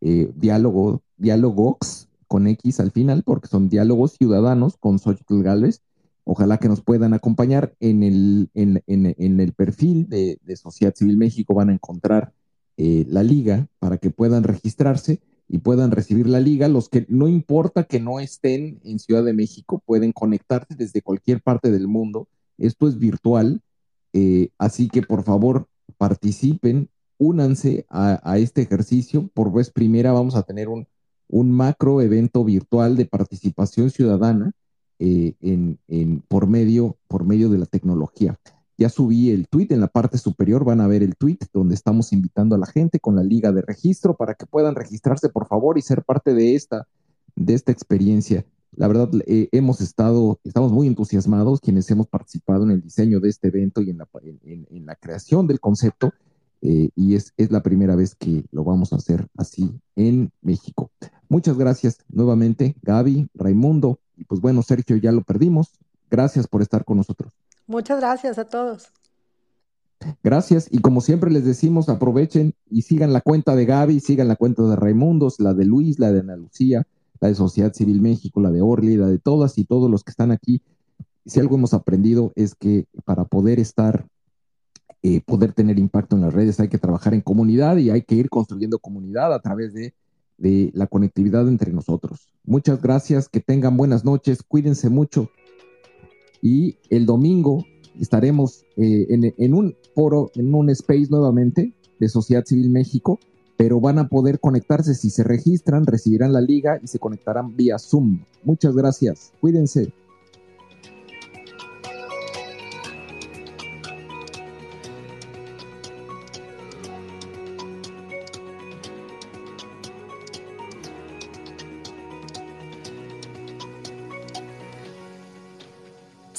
eh, diálogo, diálogos con X al final, porque son diálogos ciudadanos con Xochitl Gálvez. Ojalá que nos puedan acompañar en el, en, el perfil de, Sociedad Civil México. Van a encontrar eh, la liga para que puedan registrarse y puedan recibir la liga. Los que no importa que no estén en Ciudad de México, pueden conectarse desde cualquier parte del mundo esto es virtual, eh, así que por favor participen, únanse a, este ejercicio. Por vez primera vamos a tener un, macro evento virtual de participación ciudadana eh, en, por, medio, por medio de la tecnología. Ya subí el tweet en la parte superior, van a ver el tweet donde estamos invitando a la gente con la liga de registro para que puedan registrarse por favor y ser parte de esta, de esta experiencia. La verdad, eh, hemos estado, estamos muy entusiasmados quienes hemos participado en el diseño de este evento y en la, en, la creación del concepto, eh, y es, es la primera vez que lo vamos a hacer así en México. Muchas gracias nuevamente, Gaby, Raimundo, y pues bueno, Sergio, ya lo perdimos. Gracias por estar con nosotros. Muchas gracias a todos. Gracias, y como siempre les decimos, aprovechen y sigan la cuenta de Gaby, sigan la cuenta de Raimundos, la de Luis, la de Ana Lucía, la de Sociedad Civil México, la de Orly, la de todas y todos los que están aquí. Si algo hemos aprendido es que para poder estar, eh, poder tener impacto en las redes, hay que trabajar en comunidad y hay que ir construyendo comunidad a través de, la conectividad entre nosotros. Muchas gracias, que tengan buenas noches, cuídense mucho y el domingo estaremos eh, en, en un foro, en un space nuevamente de Sociedad Civil México pero van a poder conectarse si se registran, recibirán la liga y se conectarán vía Zoom. Muchas gracias. Cuídense.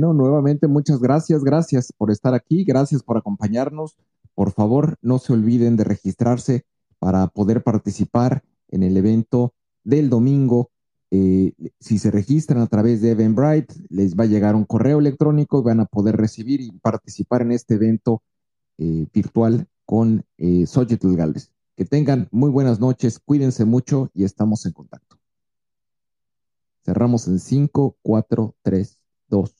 Bueno, nuevamente muchas gracias, gracias por estar aquí, gracias por acompañarnos. Por favor, no se olviden de registrarse para poder participar en el evento del domingo. Eh, si se registran a través de Eventbrite, les va a llegar un correo electrónico y van a poder recibir y participar en este evento eh, virtual con eh, Xochitl. Que tengan muy buenas noches, cuídense mucho y estamos en contacto. Cerramos en 5, 4, 3, 2,